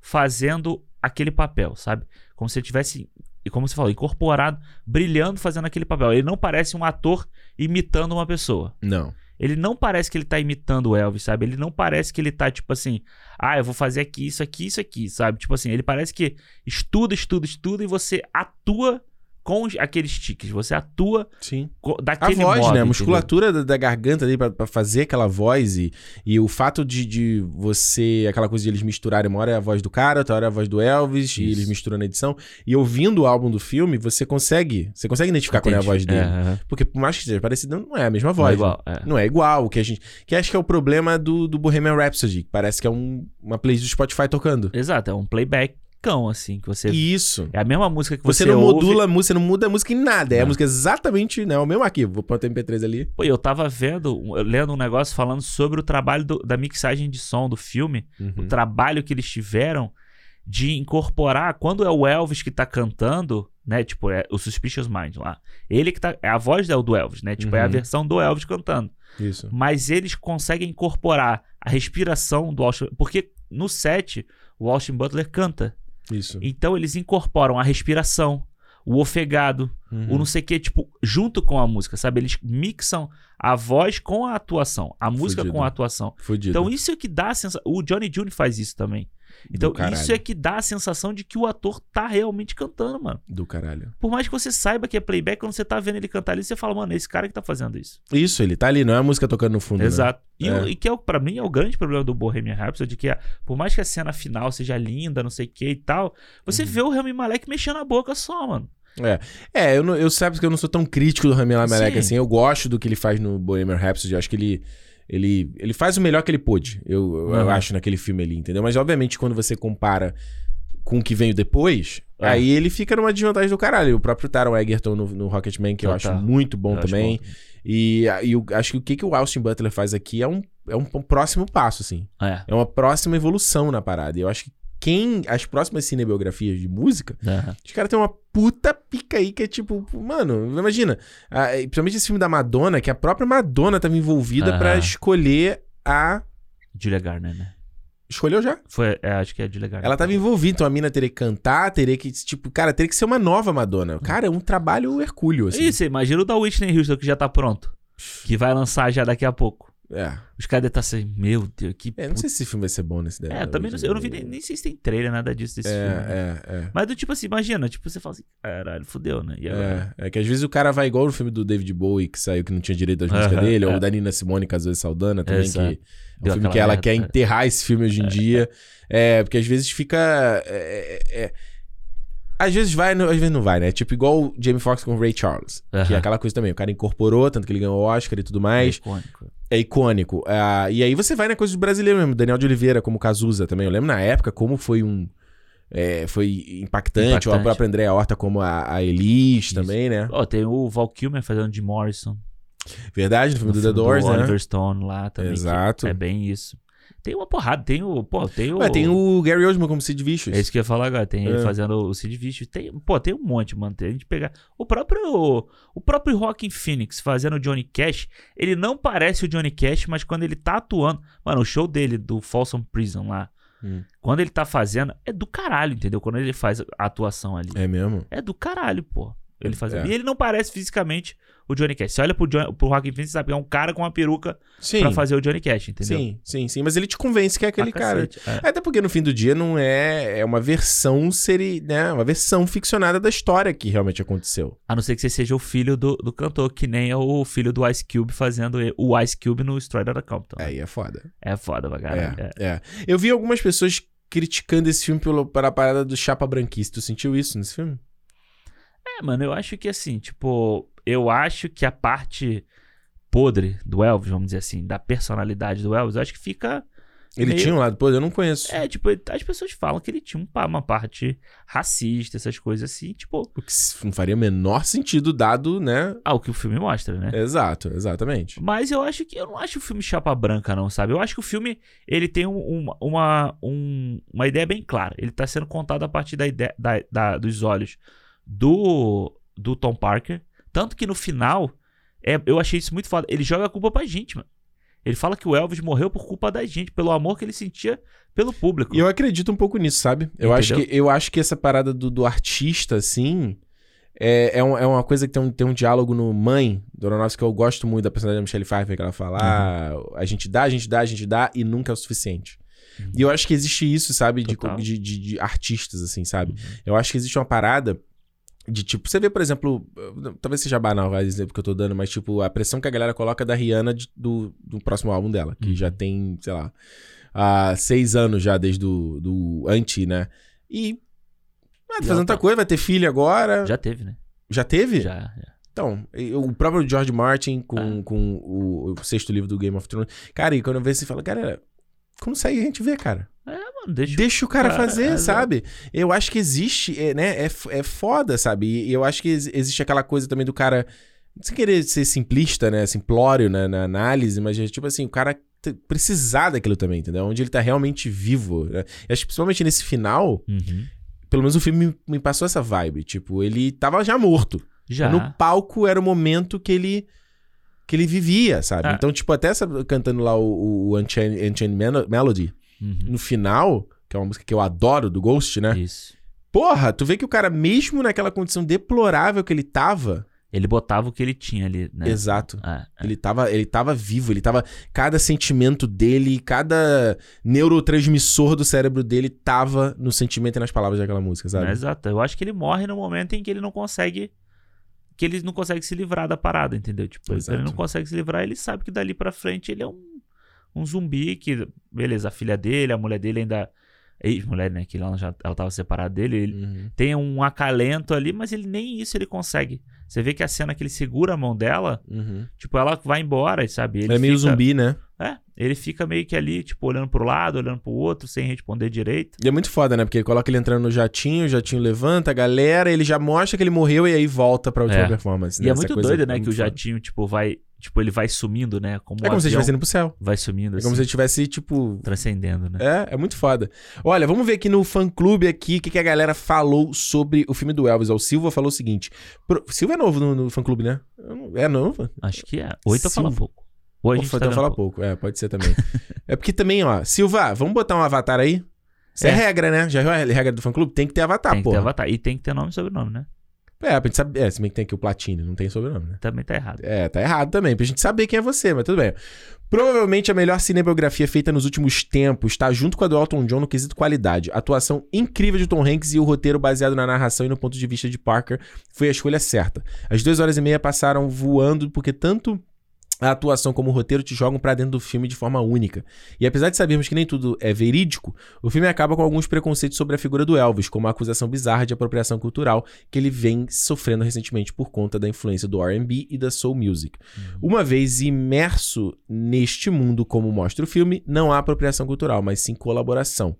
fazendo aquele papel, sabe? Como se ele tivesse e como você falou, incorporado, brilhando, fazendo aquele papel. Ele não parece um ator imitando uma pessoa. Não. Ele não parece que ele tá imitando o Elvis, sabe? Ele não parece que ele tá, tipo assim, ah, eu vou fazer aqui, isso aqui, isso aqui, sabe? Tipo assim, ele parece que estuda, estuda, estuda e você atua com aqueles tiques. Você atua Sim. co- A daquele voz, modo, né? A musculatura da, da garganta ali pra, pra fazer aquela voz e, e o fato de, de você. Aquela coisa de eles misturarem. Uma hora é a voz do cara, outra hora é a voz do Elvis, e Isso. eles misturam na edição. E ouvindo o álbum do filme, você consegue. Você consegue identificar qual é a voz dele. É, Porque por mais que seja parecido, não é a mesma não voz. é igual. é. Não é igual, o que a gente. Que acho que é o problema do, do Bohemian Rhapsody. que Parece que é um, uma playlist do Spotify tocando. Exato, é um playbackão, assim, que você... Isso. É a mesma música que Você, você, não ouve. modula a música, você não muda a música em nada. É a música exatamente, né? O mesmo arquivo. Vou pôr o MP3 ali. Pô, eu tava vendo, lendo um negócio falando sobre o trabalho do- da mixagem de som do filme, o Uhum. trabalho que eles tiveram de incorporar, quando é o Elvis que tá cantando, né, tipo, é o Suspicious Mind lá, ele que tá, é a voz do Elvis, né, tipo, é a Uhum. versão do Elvis cantando, Isso. mas eles conseguem incorporar a respiração do Austin, porque no set o Austin Butler canta, Isso. então eles incorporam a respiração, o ofegado, Uhum. o não sei o que, tipo, junto com a música, sabe? Eles mixam a voz com a atuação, a música Fudido. com a atuação. Fudido. Então isso é que dá a sensação. O Johnny June faz isso também. Então isso é que dá a sensação de que o ator tá realmente cantando, mano. Do caralho. Por mais que você saiba que é playback, quando você tá vendo ele cantar ali, você fala, mano, é esse cara que tá fazendo isso. Isso, ele tá ali, não é a música tocando no fundo. né? Exato. E, É. o- e que é, o- pra mim é o grande problema do Bohemian Rhapsody, que é, por mais que a cena final seja linda, não sei o que e tal, você Uhum. vê o Rami Malek mexendo a boca só, mano. É, eu, não, eu sabe que eu não sou tão crítico do Rami Malek Sim. assim. Eu gosto do que ele faz no Bohemian Rhapsody. Eu acho que ele, ele, ele faz o melhor que ele pôde. Eu, eu, eu Uhum. acho naquele filme ali, entendeu? Mas obviamente quando você compara com o que veio depois, É. aí ele fica numa desvantagem do caralho. O próprio Taron Egerton no, no Rocketman, que eu acho muito bom Eu também. bom. E, e eu acho que o que, que o Austin Butler faz aqui é um, é um próximo passo, assim. É. É uma próxima evolução na parada. E eu acho que quem. As próximas cinebiografias de música, Aham. os caras têm uma puta pica aí que é tipo. Mano, imagina. e principalmente esse filme da Madonna, que a própria Madonna tava envolvida Aham. pra escolher a. Julia Garner, né? Escolheu já? Foi, é, acho que é a Julia Garner. Ela tava envolvida, então a mina teria que cantar, teria que, tipo, cara, teria que ser uma nova Madonna. Cara, é um trabalho hercúleo, assim. Isso, imagina o da Whitney Houston que já tá pronto. Que vai lançar já daqui a pouco. É. Os caras devem estar assim, meu Deus, que. É, não sei se esse filme vai ser bom nesse É, também não sei. Eu não vi nem, nem sei se tem trailer, nada disso desse filme. É, é, é. Mas do tipo assim, imagina, tipo, você fala assim, caralho, fudeu, né? É, é que às vezes o cara vai igual no filme do David Bowie, que saiu que não tinha direito às músicas Aham, dele, ou é. o da Nina Simone, Casou e Saldana, também, que é um filme que ela merda, quer é. enterrar esse filme hoje em dia. É, porque às vezes fica. é, é, é, às vezes vai, às vezes não vai, né? Tipo igual o Jamie Foxx com o Ray Charles. Que é aquela coisa também. O cara incorporou, tanto que ele ganhou o Oscar e tudo É mais. icônico. É icônico. Ah, e aí você vai na coisa do brasileiro mesmo. Daniel de Oliveira como Cazuza também. Eu lembro na época como foi um. é, foi impactante. Ou a Impactante. própria Andréa Horta como a, a Elis Isso. também, né? Ó, tem o Val Kilmer fazendo de Morrison. Verdade, no filme no do The filme Doors, né? Oliver Stone lá também. Exato. É bem isso. Tem uma porrada, tem o. Pô, tem o. Ué, tem o Gary Oldman como Sid Vicious. É isso que eu ia falar agora. Tem ele É. fazendo o Sid Vicious. Tem, pô, tem um monte, mano. Tem a gente pegar. O próprio. O próprio Rockin' Phoenix fazendo o Johnny Cash. Ele não parece o Johnny Cash, mas quando ele tá atuando. Mano, o show dele, do Folsom Prison lá. Hum. Quando ele tá fazendo. É do caralho, entendeu? Quando ele faz a atuação ali. É mesmo? É do caralho, pô. Ele fazendo. É. E ele não parece fisicamente o Johnny Cash. Você olha pro, John, pro Rockin' Phoenix, sabe? É um cara com uma peruca Sim. pra fazer o Johnny Cash, entendeu? Sim, sim, sim. Mas ele te convence que é aquele cara. é. Até porque no fim do dia não é. É uma versão seri, né? Uma versão ficcionada da história que realmente aconteceu. A não ser que você seja o filho do, do cantor, que nem é o filho do Ice Cube fazendo o Ice Cube no Straight Outta Compton. Aí é foda. É foda pra caralho. É, É. é. Eu vi algumas pessoas criticando esse filme pelo, pela parada do Chapa Branquista. Tu sentiu isso nesse filme? É, mano, eu acho que assim, tipo, eu acho que a parte podre do Elvis, vamos dizer assim, da personalidade do Elvis, eu acho que fica. Ele Meio- tinha um lado, pô, eu não conheço. É, tipo, as pessoas falam que ele tinha um uma parte racista, essas coisas assim, tipo, O que não faria o menor sentido dado, né? ah, o que o filme mostra, né? Exato, exatamente. Mas eu acho que eu não acho o filme chapa branca, não, sabe? Eu acho que o filme ele tem um- uma, uma, um- uma ideia bem clara. Ele tá sendo contado a partir da ideia, da- da- dos olhos do, do Tom Parker. Tanto que no final, é, eu achei isso muito foda. Ele joga a culpa pra gente, mano. Ele fala que o Elvis morreu por culpa da gente, pelo amor que ele sentia pelo público. E eu acredito um pouco nisso, sabe? Eu, acho que, eu acho que essa parada do, do artista, assim, é, é, um- é uma coisa que tem um, tem um diálogo no Mãe, do Aronofsky, que eu gosto muito da personagem da Michelle Pfeiffer, que ela fala, ah, a gente dá, a gente dá, a gente dá, e nunca é o suficiente. Uhum. E eu acho que existe isso, sabe? De, de, de- de artistas, assim, sabe? Uhum. Eu acho que existe uma parada de tipo, você vê, por exemplo, talvez seja banal o exemplo que eu tô dando, mas tipo, a pressão que a galera coloca da Rihanna de- do, do próximo álbum dela, que Uhum. já tem, sei lá, há seis anos já desde do, do anti, né? E. Ah, tá Já fazendo outra coisa, vai ter filho agora. Já, Já teve, né? teve? Já, já. Então, o próprio George Martin com, Ah. com o, o sexto livro do Game of Thrones. Cara, e quando eu vejo você fala, cara, sai a gente vê, cara? É, mano, deixa, Deixa o cara Cara, fazer, é, sabe? Eu acho que existe, é, né? É, é foda, sabe? E eu acho que ex- existe aquela coisa também do cara. Sem querer ser simplista, né? Simplório né? na análise, mas é tipo assim, o cara precisar daquilo também, entendeu? Onde ele tá realmente vivo. Né? Eu acho que principalmente nesse final, Uhum. pelo menos o filme me, me passou essa vibe. Tipo, ele tava já morto. Já. No palco era o momento que ele. Que ele vivia, sabe? Ah. Então, tipo, até essa, cantando lá o, o Unchained, Unchained Melo- Melody, Uhum. no final, que é uma música que eu adoro do Ghost, né? Isso. Porra, tu vê que o cara, mesmo naquela condição deplorável que ele tava. Ele botava o que ele tinha ali, né? Exato. É, é. Ele tava, ele tava vivo, ele tava. Cada sentimento dele, cada neurotransmissor do cérebro dele tava no sentimento e nas palavras daquela música, sabe? Exato. Eu acho que ele morre no momento em que ele não consegue. Que ele não consegue se livrar da parada, entendeu? Tipo, ele- Exato. ele não consegue se livrar, ele sabe que dali pra frente ele é um, um zumbi que. Beleza, a filha dele, a mulher dele ainda. Ex-mulher, né? Que ela já ela tava separada dele. Ele Uhum. tem um acalento ali, mas ele nem isso ele consegue. Você vê que a cena que ele segura a mão dela, Uhum. tipo, ela vai embora, sabe? Ele é meio fica- zumbi, né? É, ele fica meio que ali, tipo, olhando pro lado, olhando pro outro, sem responder direito. E é muito foda, né? Porque ele coloca ele entrando no jatinho, o jatinho levanta a galera, ele já mostra que ele morreu e aí volta pra última É. performance. E né? é Essa muito coisa doido, né? muito Que o foda. jatinho, tipo, vai. Tipo, ele vai sumindo, né? Como É como se ele estivesse indo pro céu. vai sumindo, É assim, como se ele estivesse, tipo, transcendendo, né? É, é muito foda. Olha, vamos ver aqui no fã-clube aqui o que, que a galera falou sobre o filme do Elvis. O Silva falou o seguinte. Pro... Silva é novo no, no fã-clube, né? Eu não- É novo? Acho que é. Oito fala Silva. pouco. Ou a gente tá então vendo fala pouco. pouco. É, pode ser também. é porque também, ó, Silva, vamos botar um avatar aí? Isso é, É. regra, né? Já viu a regra do fã-clube? Tem que ter avatar, tem que pô. ter avatar. E tem que ter nome e sobrenome, né? É, pra gente saber. É, se bem que tem aqui o Platine, não tem sobrenome, né? Também tá errado. É, tá errado também, pra gente saber quem é você, mas tudo bem. Provavelmente a melhor cinebiografia feita nos últimos tempos tá junto com a do Elton John no quesito qualidade. A atuação incrível de Tom Hanks e o roteiro baseado na narração e no ponto de vista de Parker foi a escolha certa. As duas horas e meia passaram voando porque tanto a atuação como roteiro te jogam pra dentro do filme de forma única. E apesar de sabermos que nem tudo é verídico, o filme acaba com alguns preconceitos sobre a figura do Elvis, como a acusação bizarra de apropriação cultural que ele vem sofrendo recentemente por conta da influência do R&B e da soul music. Uma vez imerso neste mundo como mostra o filme, não há apropriação cultural, mas sim colaboração.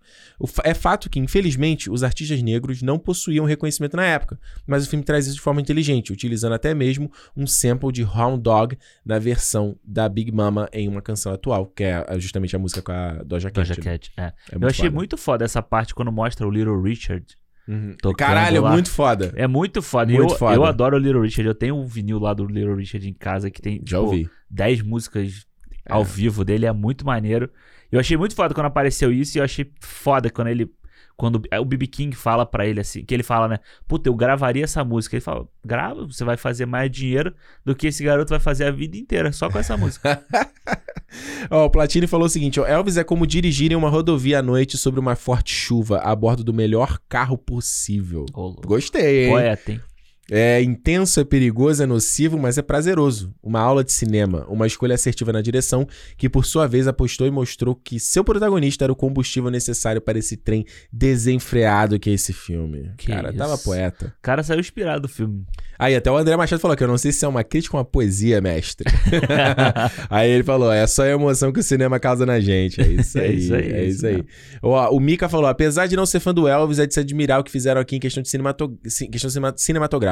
Fa- é fato que, infelizmente, os artistas negros não possuíam reconhecimento na época, mas o filme traz isso de forma inteligente, utilizando até mesmo um sample de Hound Dog na versão da Big Mama em uma canção atual, que é a- justamente a música com a Doja Cat. Doja né? Cat, é. É Eu achei foda. muito foda essa parte quando mostra o Little Richard. Uhum. Caralho, lá. muito foda. É muito foda. Muito eu, foda. eu adoro o Little Richard. Eu tenho um vinil lá do Little Richard em casa que tem Já tipo, ouvi. 10 músicas É. ao vivo dele. É muito maneiro. Eu achei muito foda quando apareceu isso e eu achei foda quando ele. Quando o BB King fala pra ele assim, que ele fala, né? Puta, eu gravaria essa música. Ele fala, grava, você vai fazer mais dinheiro do que esse garoto vai fazer a vida inteira, só com essa música. Ó, o Platini falou o seguinte: ó, Elvis é como dirigir em uma rodovia à noite sobre uma forte chuva a bordo do melhor carro possível. Ô. Gostei, hein? Poeta, hein? É intenso, é perigoso, é nocivo, mas é prazeroso. Uma aula de cinema, uma escolha assertiva na direção, que por sua vez apostou e mostrou que seu protagonista era o combustível necessário para esse trem desenfreado que é esse filme. Que Cara, tava isso. poeta. O cara saiu inspirado do filme. Aí até o André Machado falou que eu não sei se é uma crítica ou uma poesia, mestre. aí ele falou: é só a emoção que o cinema causa na gente. É isso É aí. isso aí, É é isso aí. Ó, o Mika falou: apesar de não ser fã do Elvis, é de se admirar o que fizeram aqui em questão de cinemato... ci- questão cinema-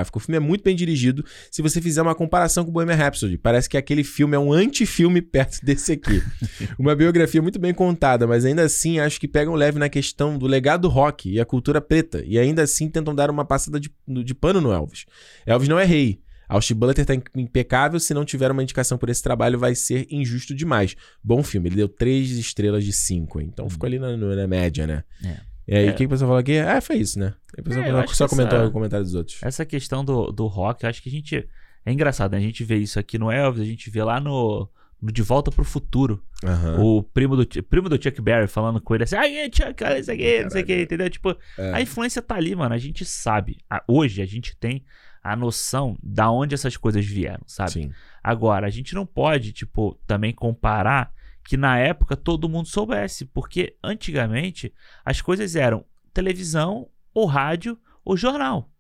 cinematográfica. O filme é muito bem dirigido se você fizer uma comparação com Bohemian Rhapsody. Parece que aquele filme é um anti-filme perto desse aqui. uma biografia muito bem contada, mas ainda assim acho que pegam leve na questão do legado do rock e a cultura preta. E ainda assim tentam dar uma passada de, de pano no Elvis. Elvis não é rei. Austin Butler tá impecável, se não tiver uma indicação por esse trabalho vai ser injusto demais. Bom filme, ele deu três estrelas de cinco, então ficou ali na, na média, né? É. E aí, o É. que que a pessoa falou aqui? Ah, foi isso, né? A pessoa É, só comentou essa- o comentário dos outros. Essa questão do, do rock, eu acho que a gente. É engraçado, né? A gente vê isso aqui no Elvis, a gente vê lá no, no De Volta pro Futuro. Aham. O primo do, primo do Chuck Berry falando com ele assim, ai, Chuck, olha isso aqui, não sei o que, entendeu? Tipo, É. a influência tá ali, mano. A gente sabe. A- hoje a gente tem a noção da onde essas coisas vieram, sabe? Sim. Agora, a gente não pode, tipo, também comparar que na época todo mundo soubesse, porque antigamente as coisas eram televisão, ou rádio, ou jornal.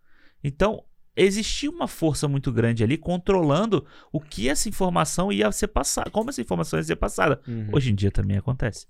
Então, existia uma força muito grande ali controlando o que essa informação ia ser passada, como essa informação ia ser passada. Hoje em dia também acontece.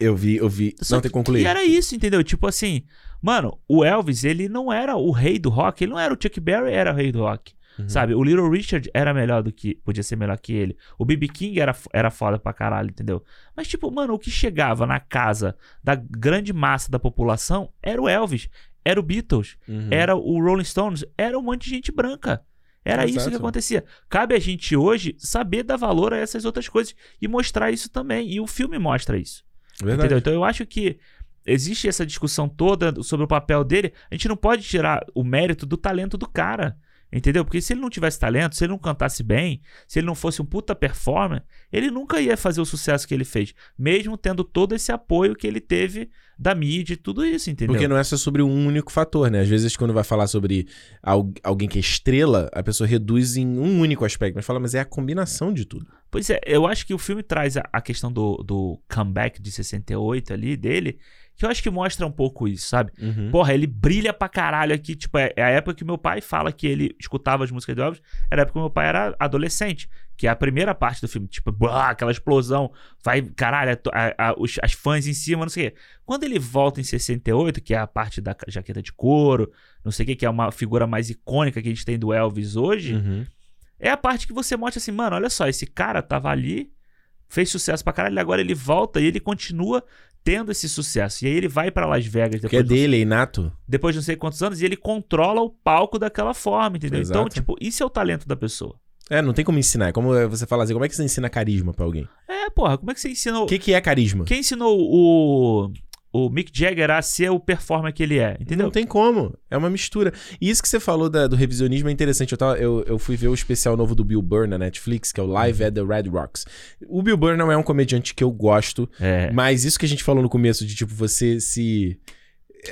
Eu vi, eu vi. Só não, tem concluir. E era isso, entendeu? Tipo assim, mano, o Elvis, ele não era o rei do rock, ele não era o Chuck Berry, era o rei do rock. Uhum. Sabe? O Little Richard era melhor do que. Podia ser melhor que ele. O BB King era, era foda pra caralho, entendeu? Mas, tipo, mano, o que chegava na casa da grande massa da população era o Elvis, era o Beatles, Uhum. era o Rolling Stones, era um monte de gente branca. Era isso Exato. que acontecia. Cabe a gente hoje saber dar valor a essas outras coisas e mostrar isso também. E o filme mostra isso. Verdade. Entendeu? Então eu acho que existe essa discussão toda sobre o papel dele. A gente não pode tirar o mérito do talento do cara. Entendeu? Porque se ele não tivesse talento, se ele não cantasse bem, se ele não fosse um puta performer, ele nunca ia fazer o sucesso que ele fez. Mesmo tendo todo esse apoio que ele teve da mídia e tudo isso, entendeu? Porque não é só sobre um único fator, né? Às vezes, quando vai falar sobre al- alguém que é estrela, a pessoa reduz em um único aspecto, mas fala, mas é a combinação de tudo. Pois é, eu acho que o filme traz a, a questão do, do comeback de 68 ali dele, que eu acho que mostra um pouco isso, sabe? Uhum. Porra, ele brilha pra caralho aqui. Tipo, é, é a época que meu pai fala que ele escutava as músicas do Elvis. Era a época que meu pai era adolescente. Que é a primeira parte do filme. Tipo, blá, aquela explosão. Vai, caralho, a- a- os- as fãs em cima, não sei o quê. Quando ele volta em 68, que é a parte da jaqueta de couro, não sei o que, que é uma figura mais icônica que a gente tem do Elvis hoje. Uhum. É a parte que você mostra assim, mano, olha só, esse cara tava ali, fez sucesso pra caralho, agora ele volta e ele continua tendo esse sucesso. E aí ele vai pra Las Vegas Porque é depois, de, dele, é inato. depois de não sei quantos anos e ele controla o palco daquela forma, entendeu? Então, Exato. tipo, isso é o talento da pessoa. É, não tem como ensinar. É como você fala assim, como é que você ensina carisma pra alguém? É, porra, como é que você ensinou. O que, que é carisma? Quem ensinou o, o Mick Jagger a ser o performer que ele é, entendeu? Não tem como. É uma mistura. E isso que você falou da- do revisionismo é interessante. Eu, tava- eu, eu fui ver o especial novo do Bill Burr na Netflix, que é o Live at the Red Rocks. O Bill Burr não é um comediante que eu gosto, É. mas isso que a gente falou no começo, de tipo, você se.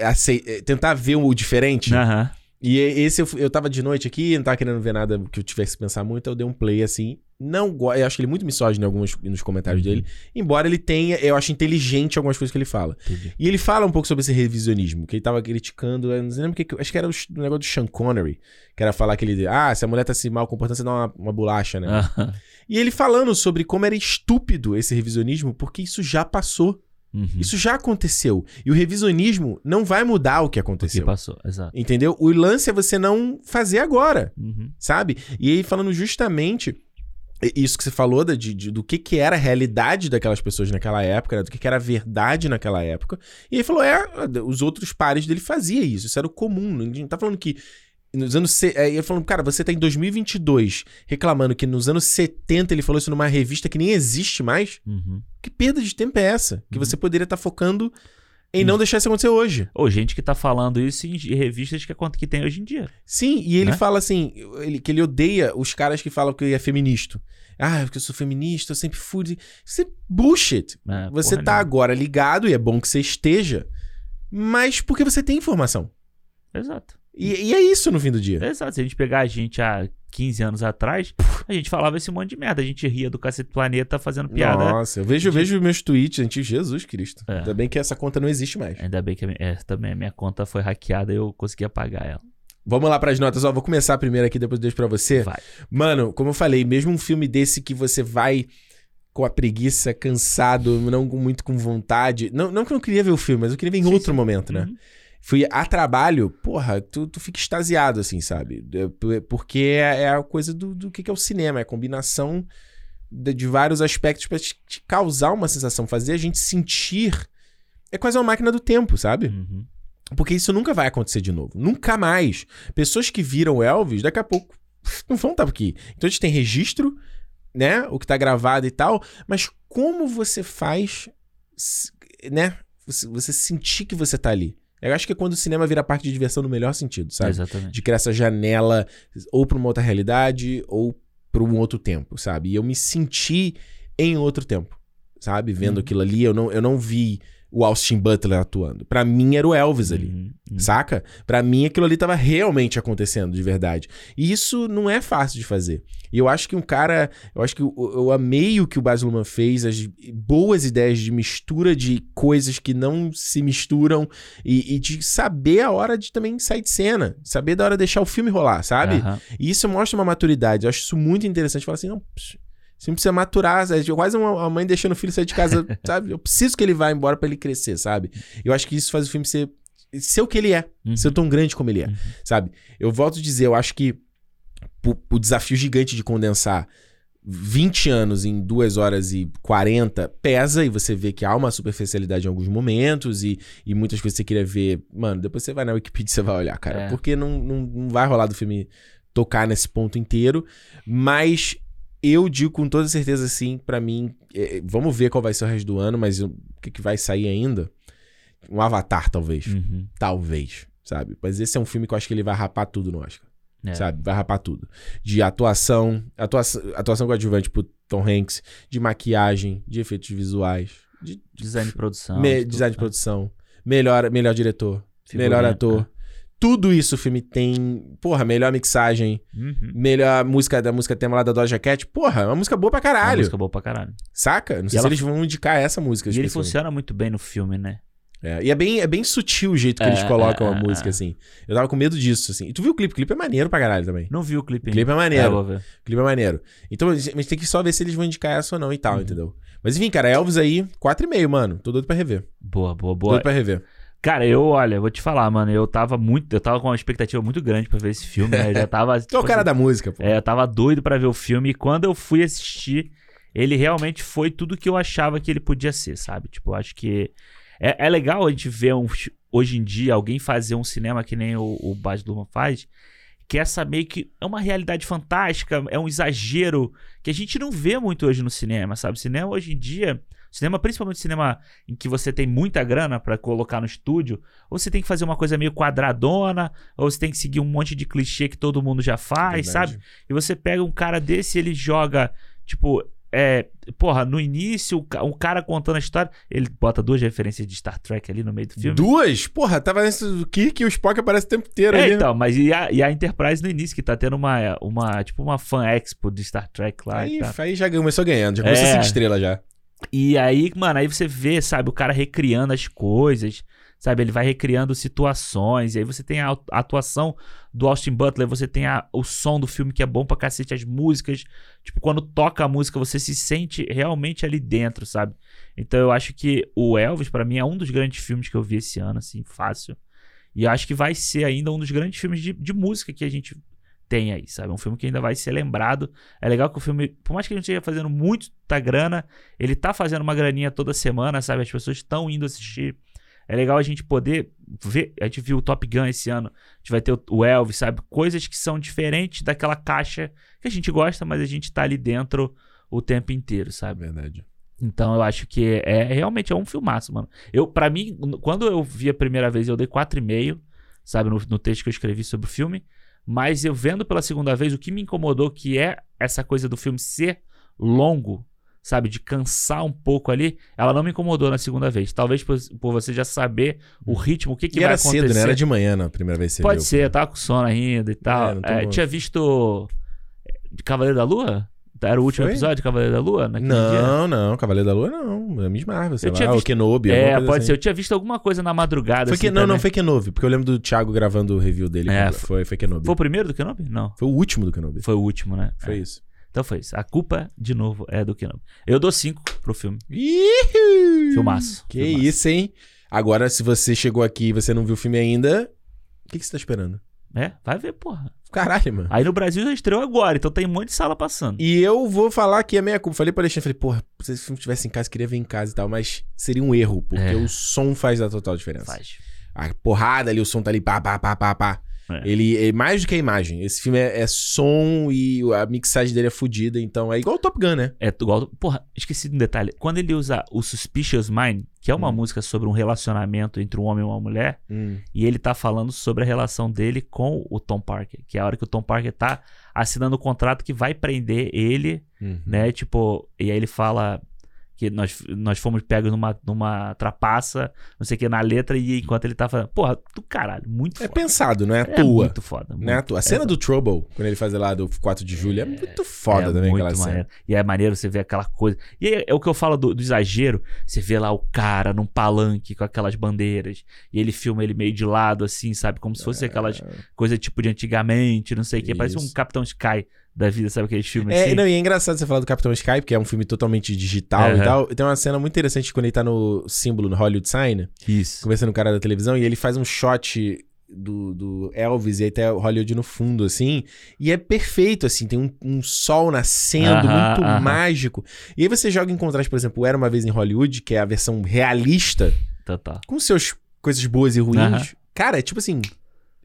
acei- eh, tentar ver o diferente. Aham. E e- esse eu, eu tava de noite aqui, não tava querendo ver nada que eu tivesse que pensar muito, eu dei um play assim. Não go- Eu acho que ele é muito misógino em alguns nos comentários Uhum. dele. Embora ele tenha, eu acho inteligente algumas coisas que ele fala. Entendi. E ele fala um pouco sobre esse revisionismo, que ele tava criticando, eu não lembro o que, acho que era o, negócio do Sean Connery, que era falar que ele, ah, se a mulher tá se mal comportando, você dá uma, uma bolacha, né? E ele falando sobre como era estúpido esse revisionismo, porque isso já passou, Uhum. isso já aconteceu. E o revisionismo não vai mudar o que O que aconteceu. passou, exato. Entendeu? O lance é você não fazer agora, Uhum. sabe? E aí falando justamente isso que você falou da- de, de- do que, que era a realidade daquelas pessoas naquela época, né? do que, que era a verdade naquela época. E ele falou: é, os outros pares dele faziam isso, isso era o comum. Não tá falando que. Nos anos. é, Ele falando, cara, você tá em 2022 reclamando que nos anos 70 ele falou isso numa revista que nem existe mais. Uhum. Que perda de tempo é essa? Que Uhum. você poderia estar focando em não deixar isso acontecer hoje. Ou gente que tá falando isso em revistas que, é quanto que tem hoje em dia. Sim, e ele Né? fala assim, ele, que ele odeia os caras que falam que é feminista. Ah, porque eu sou feminista, eu sempre fui. Isso é bullshit. É, Você tá agora ligado, e é bom que você esteja, mas porque você tem informação. Exato. E, e é isso no fim do dia. Exato. Se a gente pegar a gente há 15 anos atrás, a gente falava esse monte de merda. A gente ria do Cacete Planeta fazendo piada. Nossa, eu vejo, vejo meus tweets, gente, Jesus Cristo. É. Ainda bem que essa conta não existe mais. Ainda bem que a minha, é, também a minha conta foi hackeada e eu consegui apagar ela. Vamos lá pras notas, ó, vou começar primeiro aqui, depois eu deixo pra você. Vai. Mano, como eu falei, mesmo um filme desse que você vai com a preguiça, cansado, não muito com vontade. Não, não que eu não queria ver o filme, mas eu queria ver em Sim, outro sim. momento, né? Uhum. Fui a trabalho, porra, tu, tu fica extasiado, assim, sabe? É, Porque é, é a coisa do, do que que é o cinema, é a combinação de, de vários aspectos pra te, te causar uma sensação, fazer a gente sentir. É quase uma máquina do tempo, sabe? Uhum. Porque isso nunca vai acontecer de novo. Nunca mais. Pessoas que viram Elvis, daqui a pouco não vão estar aqui. Então a gente tem registro, né? O que tá gravado e tal, mas como você faz, né? Você, você sentir que você tá ali. Eu acho que é quando o cinema vira parte de diversão no melhor sentido, sabe? Exatamente. De criar essa janela ou pra uma outra realidade ou pra um outro tempo, sabe? E eu me senti em outro tempo, sabe? Vendo Uhum. aquilo ali, eu não, eu não vi o Austin Butler atuando. Pra mim era o Elvis ali. Uhum, uhum. Saca? Pra mim aquilo ali tava realmente acontecendo de verdade. E isso não é fácil de fazer. E eu acho que um cara, eu acho que eu, eu amei o que o Baz Luhrmann fez, as boas ideias de mistura de coisas que não se misturam e, e de saber a hora de também sair de cena, saber da hora de deixar o filme rolar, sabe? Aham. E isso mostra uma maturidade. Eu acho isso muito interessante. Falar assim, não, você não precisa maturar. É quase uma mãe deixando o filho sair de casa, sabe? Eu preciso que ele vá embora pra ele crescer, sabe? Eu acho que isso faz o filme ser, ser o que ele é. Uhum. Ser tão grande como ele é, Uhum. sabe? Eu volto a dizer, eu acho que o, o desafio gigante de condensar 20 anos em 2 horas e 40 pesa e você vê que há uma superficialidade em alguns momentos e, e muitas coisas que você queria ver. Mano, depois você vai na Wikipedia e você vai olhar, cara. É. Porque não, não, não vai rolar do filme tocar nesse ponto inteiro. Mas eu digo com toda certeza, assim, pra mim, é, vamos ver qual vai ser o resto do ano, mas o que, que vai sair ainda? Um Avatar, talvez. Uhum. Talvez, sabe? Mas esse é um filme que eu acho que ele vai rapar tudo no Oscar. É. Sabe? Vai rapar tudo. De atuação, atuação, atuação coadjuvante pro Tom Hanks, de maquiagem, de efeitos visuais, de Design de produção. me- tudo, design de né? produção, melhor, melhor diretor, Figurino, melhor ator. Tudo isso o filme tem. Porra, melhor mixagem, Uhum. melhor música da música tema lá da Doja Cat. Porra, é uma música boa pra Uma caralho. música boa pra caralho. Saca? Não sei ela- se eles vão indicar essa música. E ele funciona muito bem no filme, né? É, e é bem, é bem sutil o jeito que É, eles colocam é, a é, música, é. assim. Eu tava com medo disso, assim. E tu viu o clipe? O clipe é maneiro pra caralho também. Não vi o clipe O clipe é É, maneiro. vou ver. O clipe é maneiro. Então, a gente tem que só ver se eles vão indicar essa ou não e tal, Uhum. entendeu? Mas enfim, cara, Elvis aí, 4,5, mano. Tô doido pra rever. Boa, boa, boa. Doido pra rever. Cara, eu, olha, vou te falar, mano, eu tava muito, eu tava com uma expectativa muito grande pra ver esse filme, né? Eu já tava. Tu é o tipo cara assim, da música, pô. É, eu tava doido pra ver o filme e quando eu fui assistir, ele realmente foi tudo que eu achava que ele podia ser, sabe? Tipo, eu acho que é, é legal a gente ver um, hoje em dia alguém fazer um cinema que nem o, o Baz Luhrmann faz, que essa meio que é uma realidade fantástica, é um exagero que a gente não vê muito hoje no cinema, sabe? Cinema hoje em dia, cinema principalmente cinema em que você tem muita grana pra colocar no estúdio, ou você tem que fazer uma coisa meio quadradona, ou você tem que seguir um monte de clichê que todo mundo já faz, Verdade. sabe? E você pega um cara desse e ele joga, tipo, é, porra, no início, o ca- um cara contando a história, ele bota duas referências de Star Trek ali no meio do filme. Duas? Porra, tava nesse do Kirk e o Spock aparece o tempo inteiro É, ali. então, mas e a, e a Enterprise no início, que tá tendo uma, uma tipo, uma fan expo de Star Trek lá Aí, e aí já começou ganhando, já começou É. cinco estrelas já. E aí, mano, aí você vê, sabe, o cara recriando as coisas, sabe? Ele vai recriando situações, e aí você tem a atuação do Austin Butler, você tem a- o som do filme que é bom pra cacete, as músicas. Tipo, quando toca a música, você se sente realmente ali dentro, sabe? Então eu acho que o Elvis, pra mim, é um dos grandes filmes que eu vi esse ano, assim, fácil. E acho que vai ser ainda um dos grandes filmes de, de música que a gente tem aí, sabe? Um filme que ainda vai ser lembrado. É legal que o filme, por mais que a gente esteja fazendo muita grana, ele tá fazendo uma graninha toda semana, sabe? As pessoas estão indo assistir. É legal a gente poder ver. A gente viu o Top Gun esse ano. A gente vai ter o- o Elvis, sabe? Coisas que são diferentes daquela caixa que a gente gosta, mas a gente tá ali dentro o tempo inteiro, sabe? Verdade. Então eu acho que é realmente é um filmaço, mano. Eu, para mim, quando eu vi a primeira vez, eu dei 4,5, sabe, no, no texto que eu escrevi sobre o filme. Mas eu vendo pela segunda vez, o que me incomodou que é essa coisa do filme ser longo, sabe, de cansar um pouco ali, ela não me incomodou na segunda vez. Talvez por, por você já saber o ritmo, o que, que E vai era acontecer. cedo, né? Era de manhã na primeira vez que você Pode viu. ser, eu tava com sono ainda e tal. É, É, tinha visto de Cavaleiro da Lua? Era o último Foi? episódio de Cavaleiro da Lua? naquele dia? Não, não, Cavaleiro da Lua não. É Miss Marvel, sei Eu lá. tinha O visto- Kenobi, alguma É, pode assim. ser. Eu tinha visto alguma coisa na madrugada. Foi assim, que, não, não também. foi Kenobi, porque eu lembro do Thiago gravando o review dele. É, foi, foi Kenobi. Foi o primeiro do Kenobi? Não. Foi o último do Kenobi. Foi o último, né? Foi É. isso. Então foi isso. A culpa, de novo, é do Kenobi. Eu dou 5 pro filme. Filmaço. Que Filmaço. isso, hein? Agora, se você chegou aqui e você não viu o filme ainda, o que, que você tá esperando? É, vai ver, porra. Caralho, mano. Aí no Brasil já estreou agora, então tem um monte de sala passando. E eu vou falar que a minha culpa. Falei pra Alexandre, falei, porra, se esse filme tivesse em casa, queria ver em casa e tal, mas seria um erro, porque É. o som faz a total diferença. Faz. A porrada ali, o som tá ali, pá, pá, pá, pá, pá. É. Ele é mais do que a imagem. Esse filme é, é som e a mixagem dele é fodida. Então é igual o Top Gun, né? É igual. Porra, esqueci de um detalhe. Quando ele usa o Suspicious Mind, que é uma Hum. música sobre um relacionamento entre um homem e uma mulher, Hum. e ele tá falando sobre a relação dele com o Tom Parker, que é a hora que o Tom Parker tá assinando o contrato que vai prender ele, Uhum. né? Tipo, e aí ele fala que nós, nós fomos pegos numa, numa trapaça, não sei o que, na letra, e enquanto ele tá falando, porra, do caralho, muito É foda. pensado, não é à É toa. muito foda. Não é à muito- toa. A cena é, do Trouble, quando ele faz lá do 4 de julho, é, muito foda é também muito aquela cena. maneiro. E é maneiro você ver aquela coisa. E é, é o que eu falo do, do exagero. Você vê lá o cara num palanque com aquelas bandeiras. E ele filma ele meio de lado, assim, sabe? Como se fosse aquelas coisas tipo de antigamente, não sei o que. Parece um. Capitão Sky da vida, sabe aqueles filmes É, assim? não, e é engraçado você falar do Capitão Skype, que é um filme totalmente digital e Aham. tal. Tem uma cena muito interessante quando ele tá no símbolo, no Hollywood Sign, Isso. conversando com o cara da televisão, e ele faz um shot do, do Elvis e aí o Hollywood no fundo, assim. E é perfeito, assim, tem um, um sol nascendo, Aham, muito aham. mágico. E aí você joga em contraste, por exemplo, Era Uma Vez em Hollywood, que é a versão realista, Total. com seus coisas boas e ruins. Aham. Cara, é tipo assim,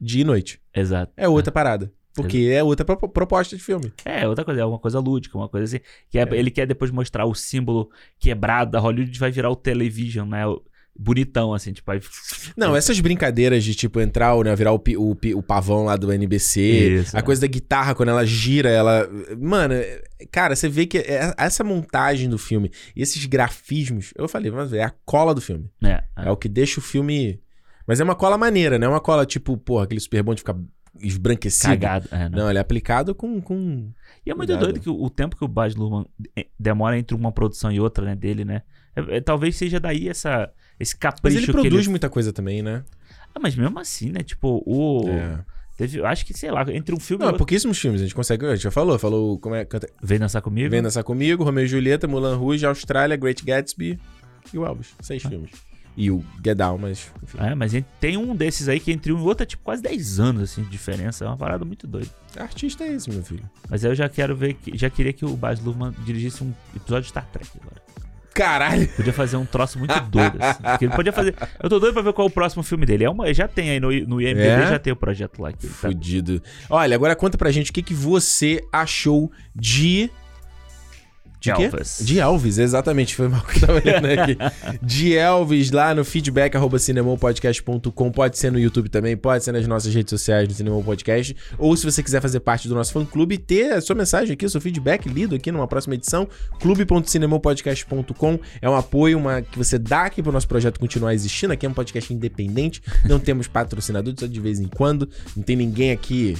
dia e noite. Exato. É outra parada. Porque é outra pro- proposta de filme. É, outra coisa, é uma coisa lúdica, uma coisa assim. Que é- É. Ele quer depois mostrar o símbolo quebrado da Hollywood, vai virar o television, né? O- bonitão, assim, tipo. Aí... Não, essas brincadeiras de, tipo, entrar, né, virar o, o, o pavão lá do NBC, Isso, a é. coisa da guitarra, quando ela gira, ela... Mano, é- cara, você vê que é- essa montagem do filme e esses grafismos, eu falei, mas é a cola do filme. É, É, o que deixa o filme... Mas é uma cola maneira, não é uma cola, tipo, porra, aquele super bom de ficar esbranquecido. cagado. É, não. Não, ele é aplicado com... com... E é muito Cuidado. doido que o, o tempo que o Baz Luhrmann eh, demora entre uma produção e outra, né, dele, né? É- é- talvez seja daí essa, esse Mas capricho ele que produz ele... muita coisa também, né? Ah, mas mesmo assim, né? Tipo, o... É. Teve, acho que, sei lá, entre um filme Não, e é outro... pouquíssimos filmes, a gente consegue... A gente já falou, falou... Como é, canta, Vem dançar comigo? Vem dançar comigo, Romeo e Julieta, Mulan Rouge, Austrália, Great Gatsby e o Elvis. Seis filmes. E o Get Down, mas enfim. É, mas tem um desses aí que entre um e outro é tipo quase 10 anos, assim, de diferença. É uma parada muito doida. Artista é esse, meu filho. Mas aí eu já quero ver, que, já queria que o Baz Luhrmann dirigisse um episódio de Star Trek agora. Caralho! Podia fazer um troço muito doido, assim. Porque ele podia fazer... Eu tô doido pra ver qual é o próximo filme dele. É uma, já tem aí no, no IMDb, É? já tem o projeto lá. Que ele tá- Fudido. Olha, agora conta pra gente o que, que você achou de. De? Elvis. De Elvis, exatamente. Foi mal que eu tava olhando aqui. De Elvis lá no feedback arroba cinemopodcast.com. Pode ser no YouTube também, pode ser nas nossas redes sociais no Cinemon Podcast. Ou se você quiser fazer parte do nosso fã clube, ter a sua mensagem aqui, o seu feedback lido aqui numa próxima edição. clube.cinemopodcast.com é um apoio uma, que você dá aqui pro nosso projeto continuar existindo. Aqui é um podcast independente. Não temos patrocinadores, só de vez em quando. Não tem ninguém aqui.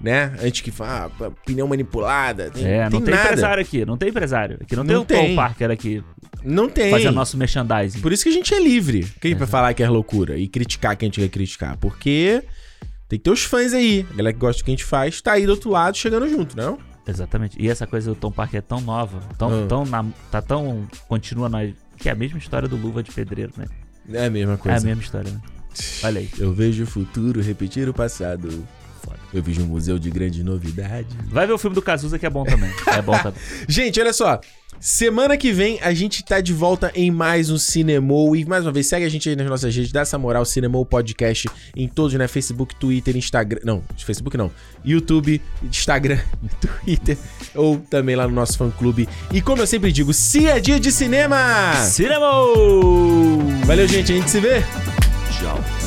Né? Antes que fala, ah, opinião manipulada. Tem, É, não tem nada. empresário aqui, não tem empresário. Aqui não, Não tem o tem. Tom Parker aqui Não tem. fazendo nosso merchandising. Por isso que a gente é livre. Quem vai falar que é loucura e criticar quem a gente quer criticar? Porque tem que ter os fãs aí. A galera que gosta do que a gente faz tá aí do outro lado chegando junto, não? Exatamente. E essa coisa do Tom Parker é tão nova, tão, Ah. tão na- tá tão. continua na. Que é a mesma história do Luva de Pedreiro, né? É a mesma É a coisa. mesma história, né? Olha aí. Eu vejo o futuro repetir o passado. Foda. Eu vejo um museu de grande novidade. Vai ver o filme do Cazuza que é bom também. É bom também. Gente, olha só. Semana que vem a gente tá de volta em mais um Cinemou. E mais uma vez, segue a gente aí nas nossas redes, dá essa moral, Cinemou Podcast em todos, né? Facebook, Twitter, Instagram. Não, Facebook não. YouTube, Instagram, Twitter. Ou também lá no nosso fã clube. E como eu sempre digo, se é dia de cinema! Cinema! Valeu, gente. A gente se vê. Tchau.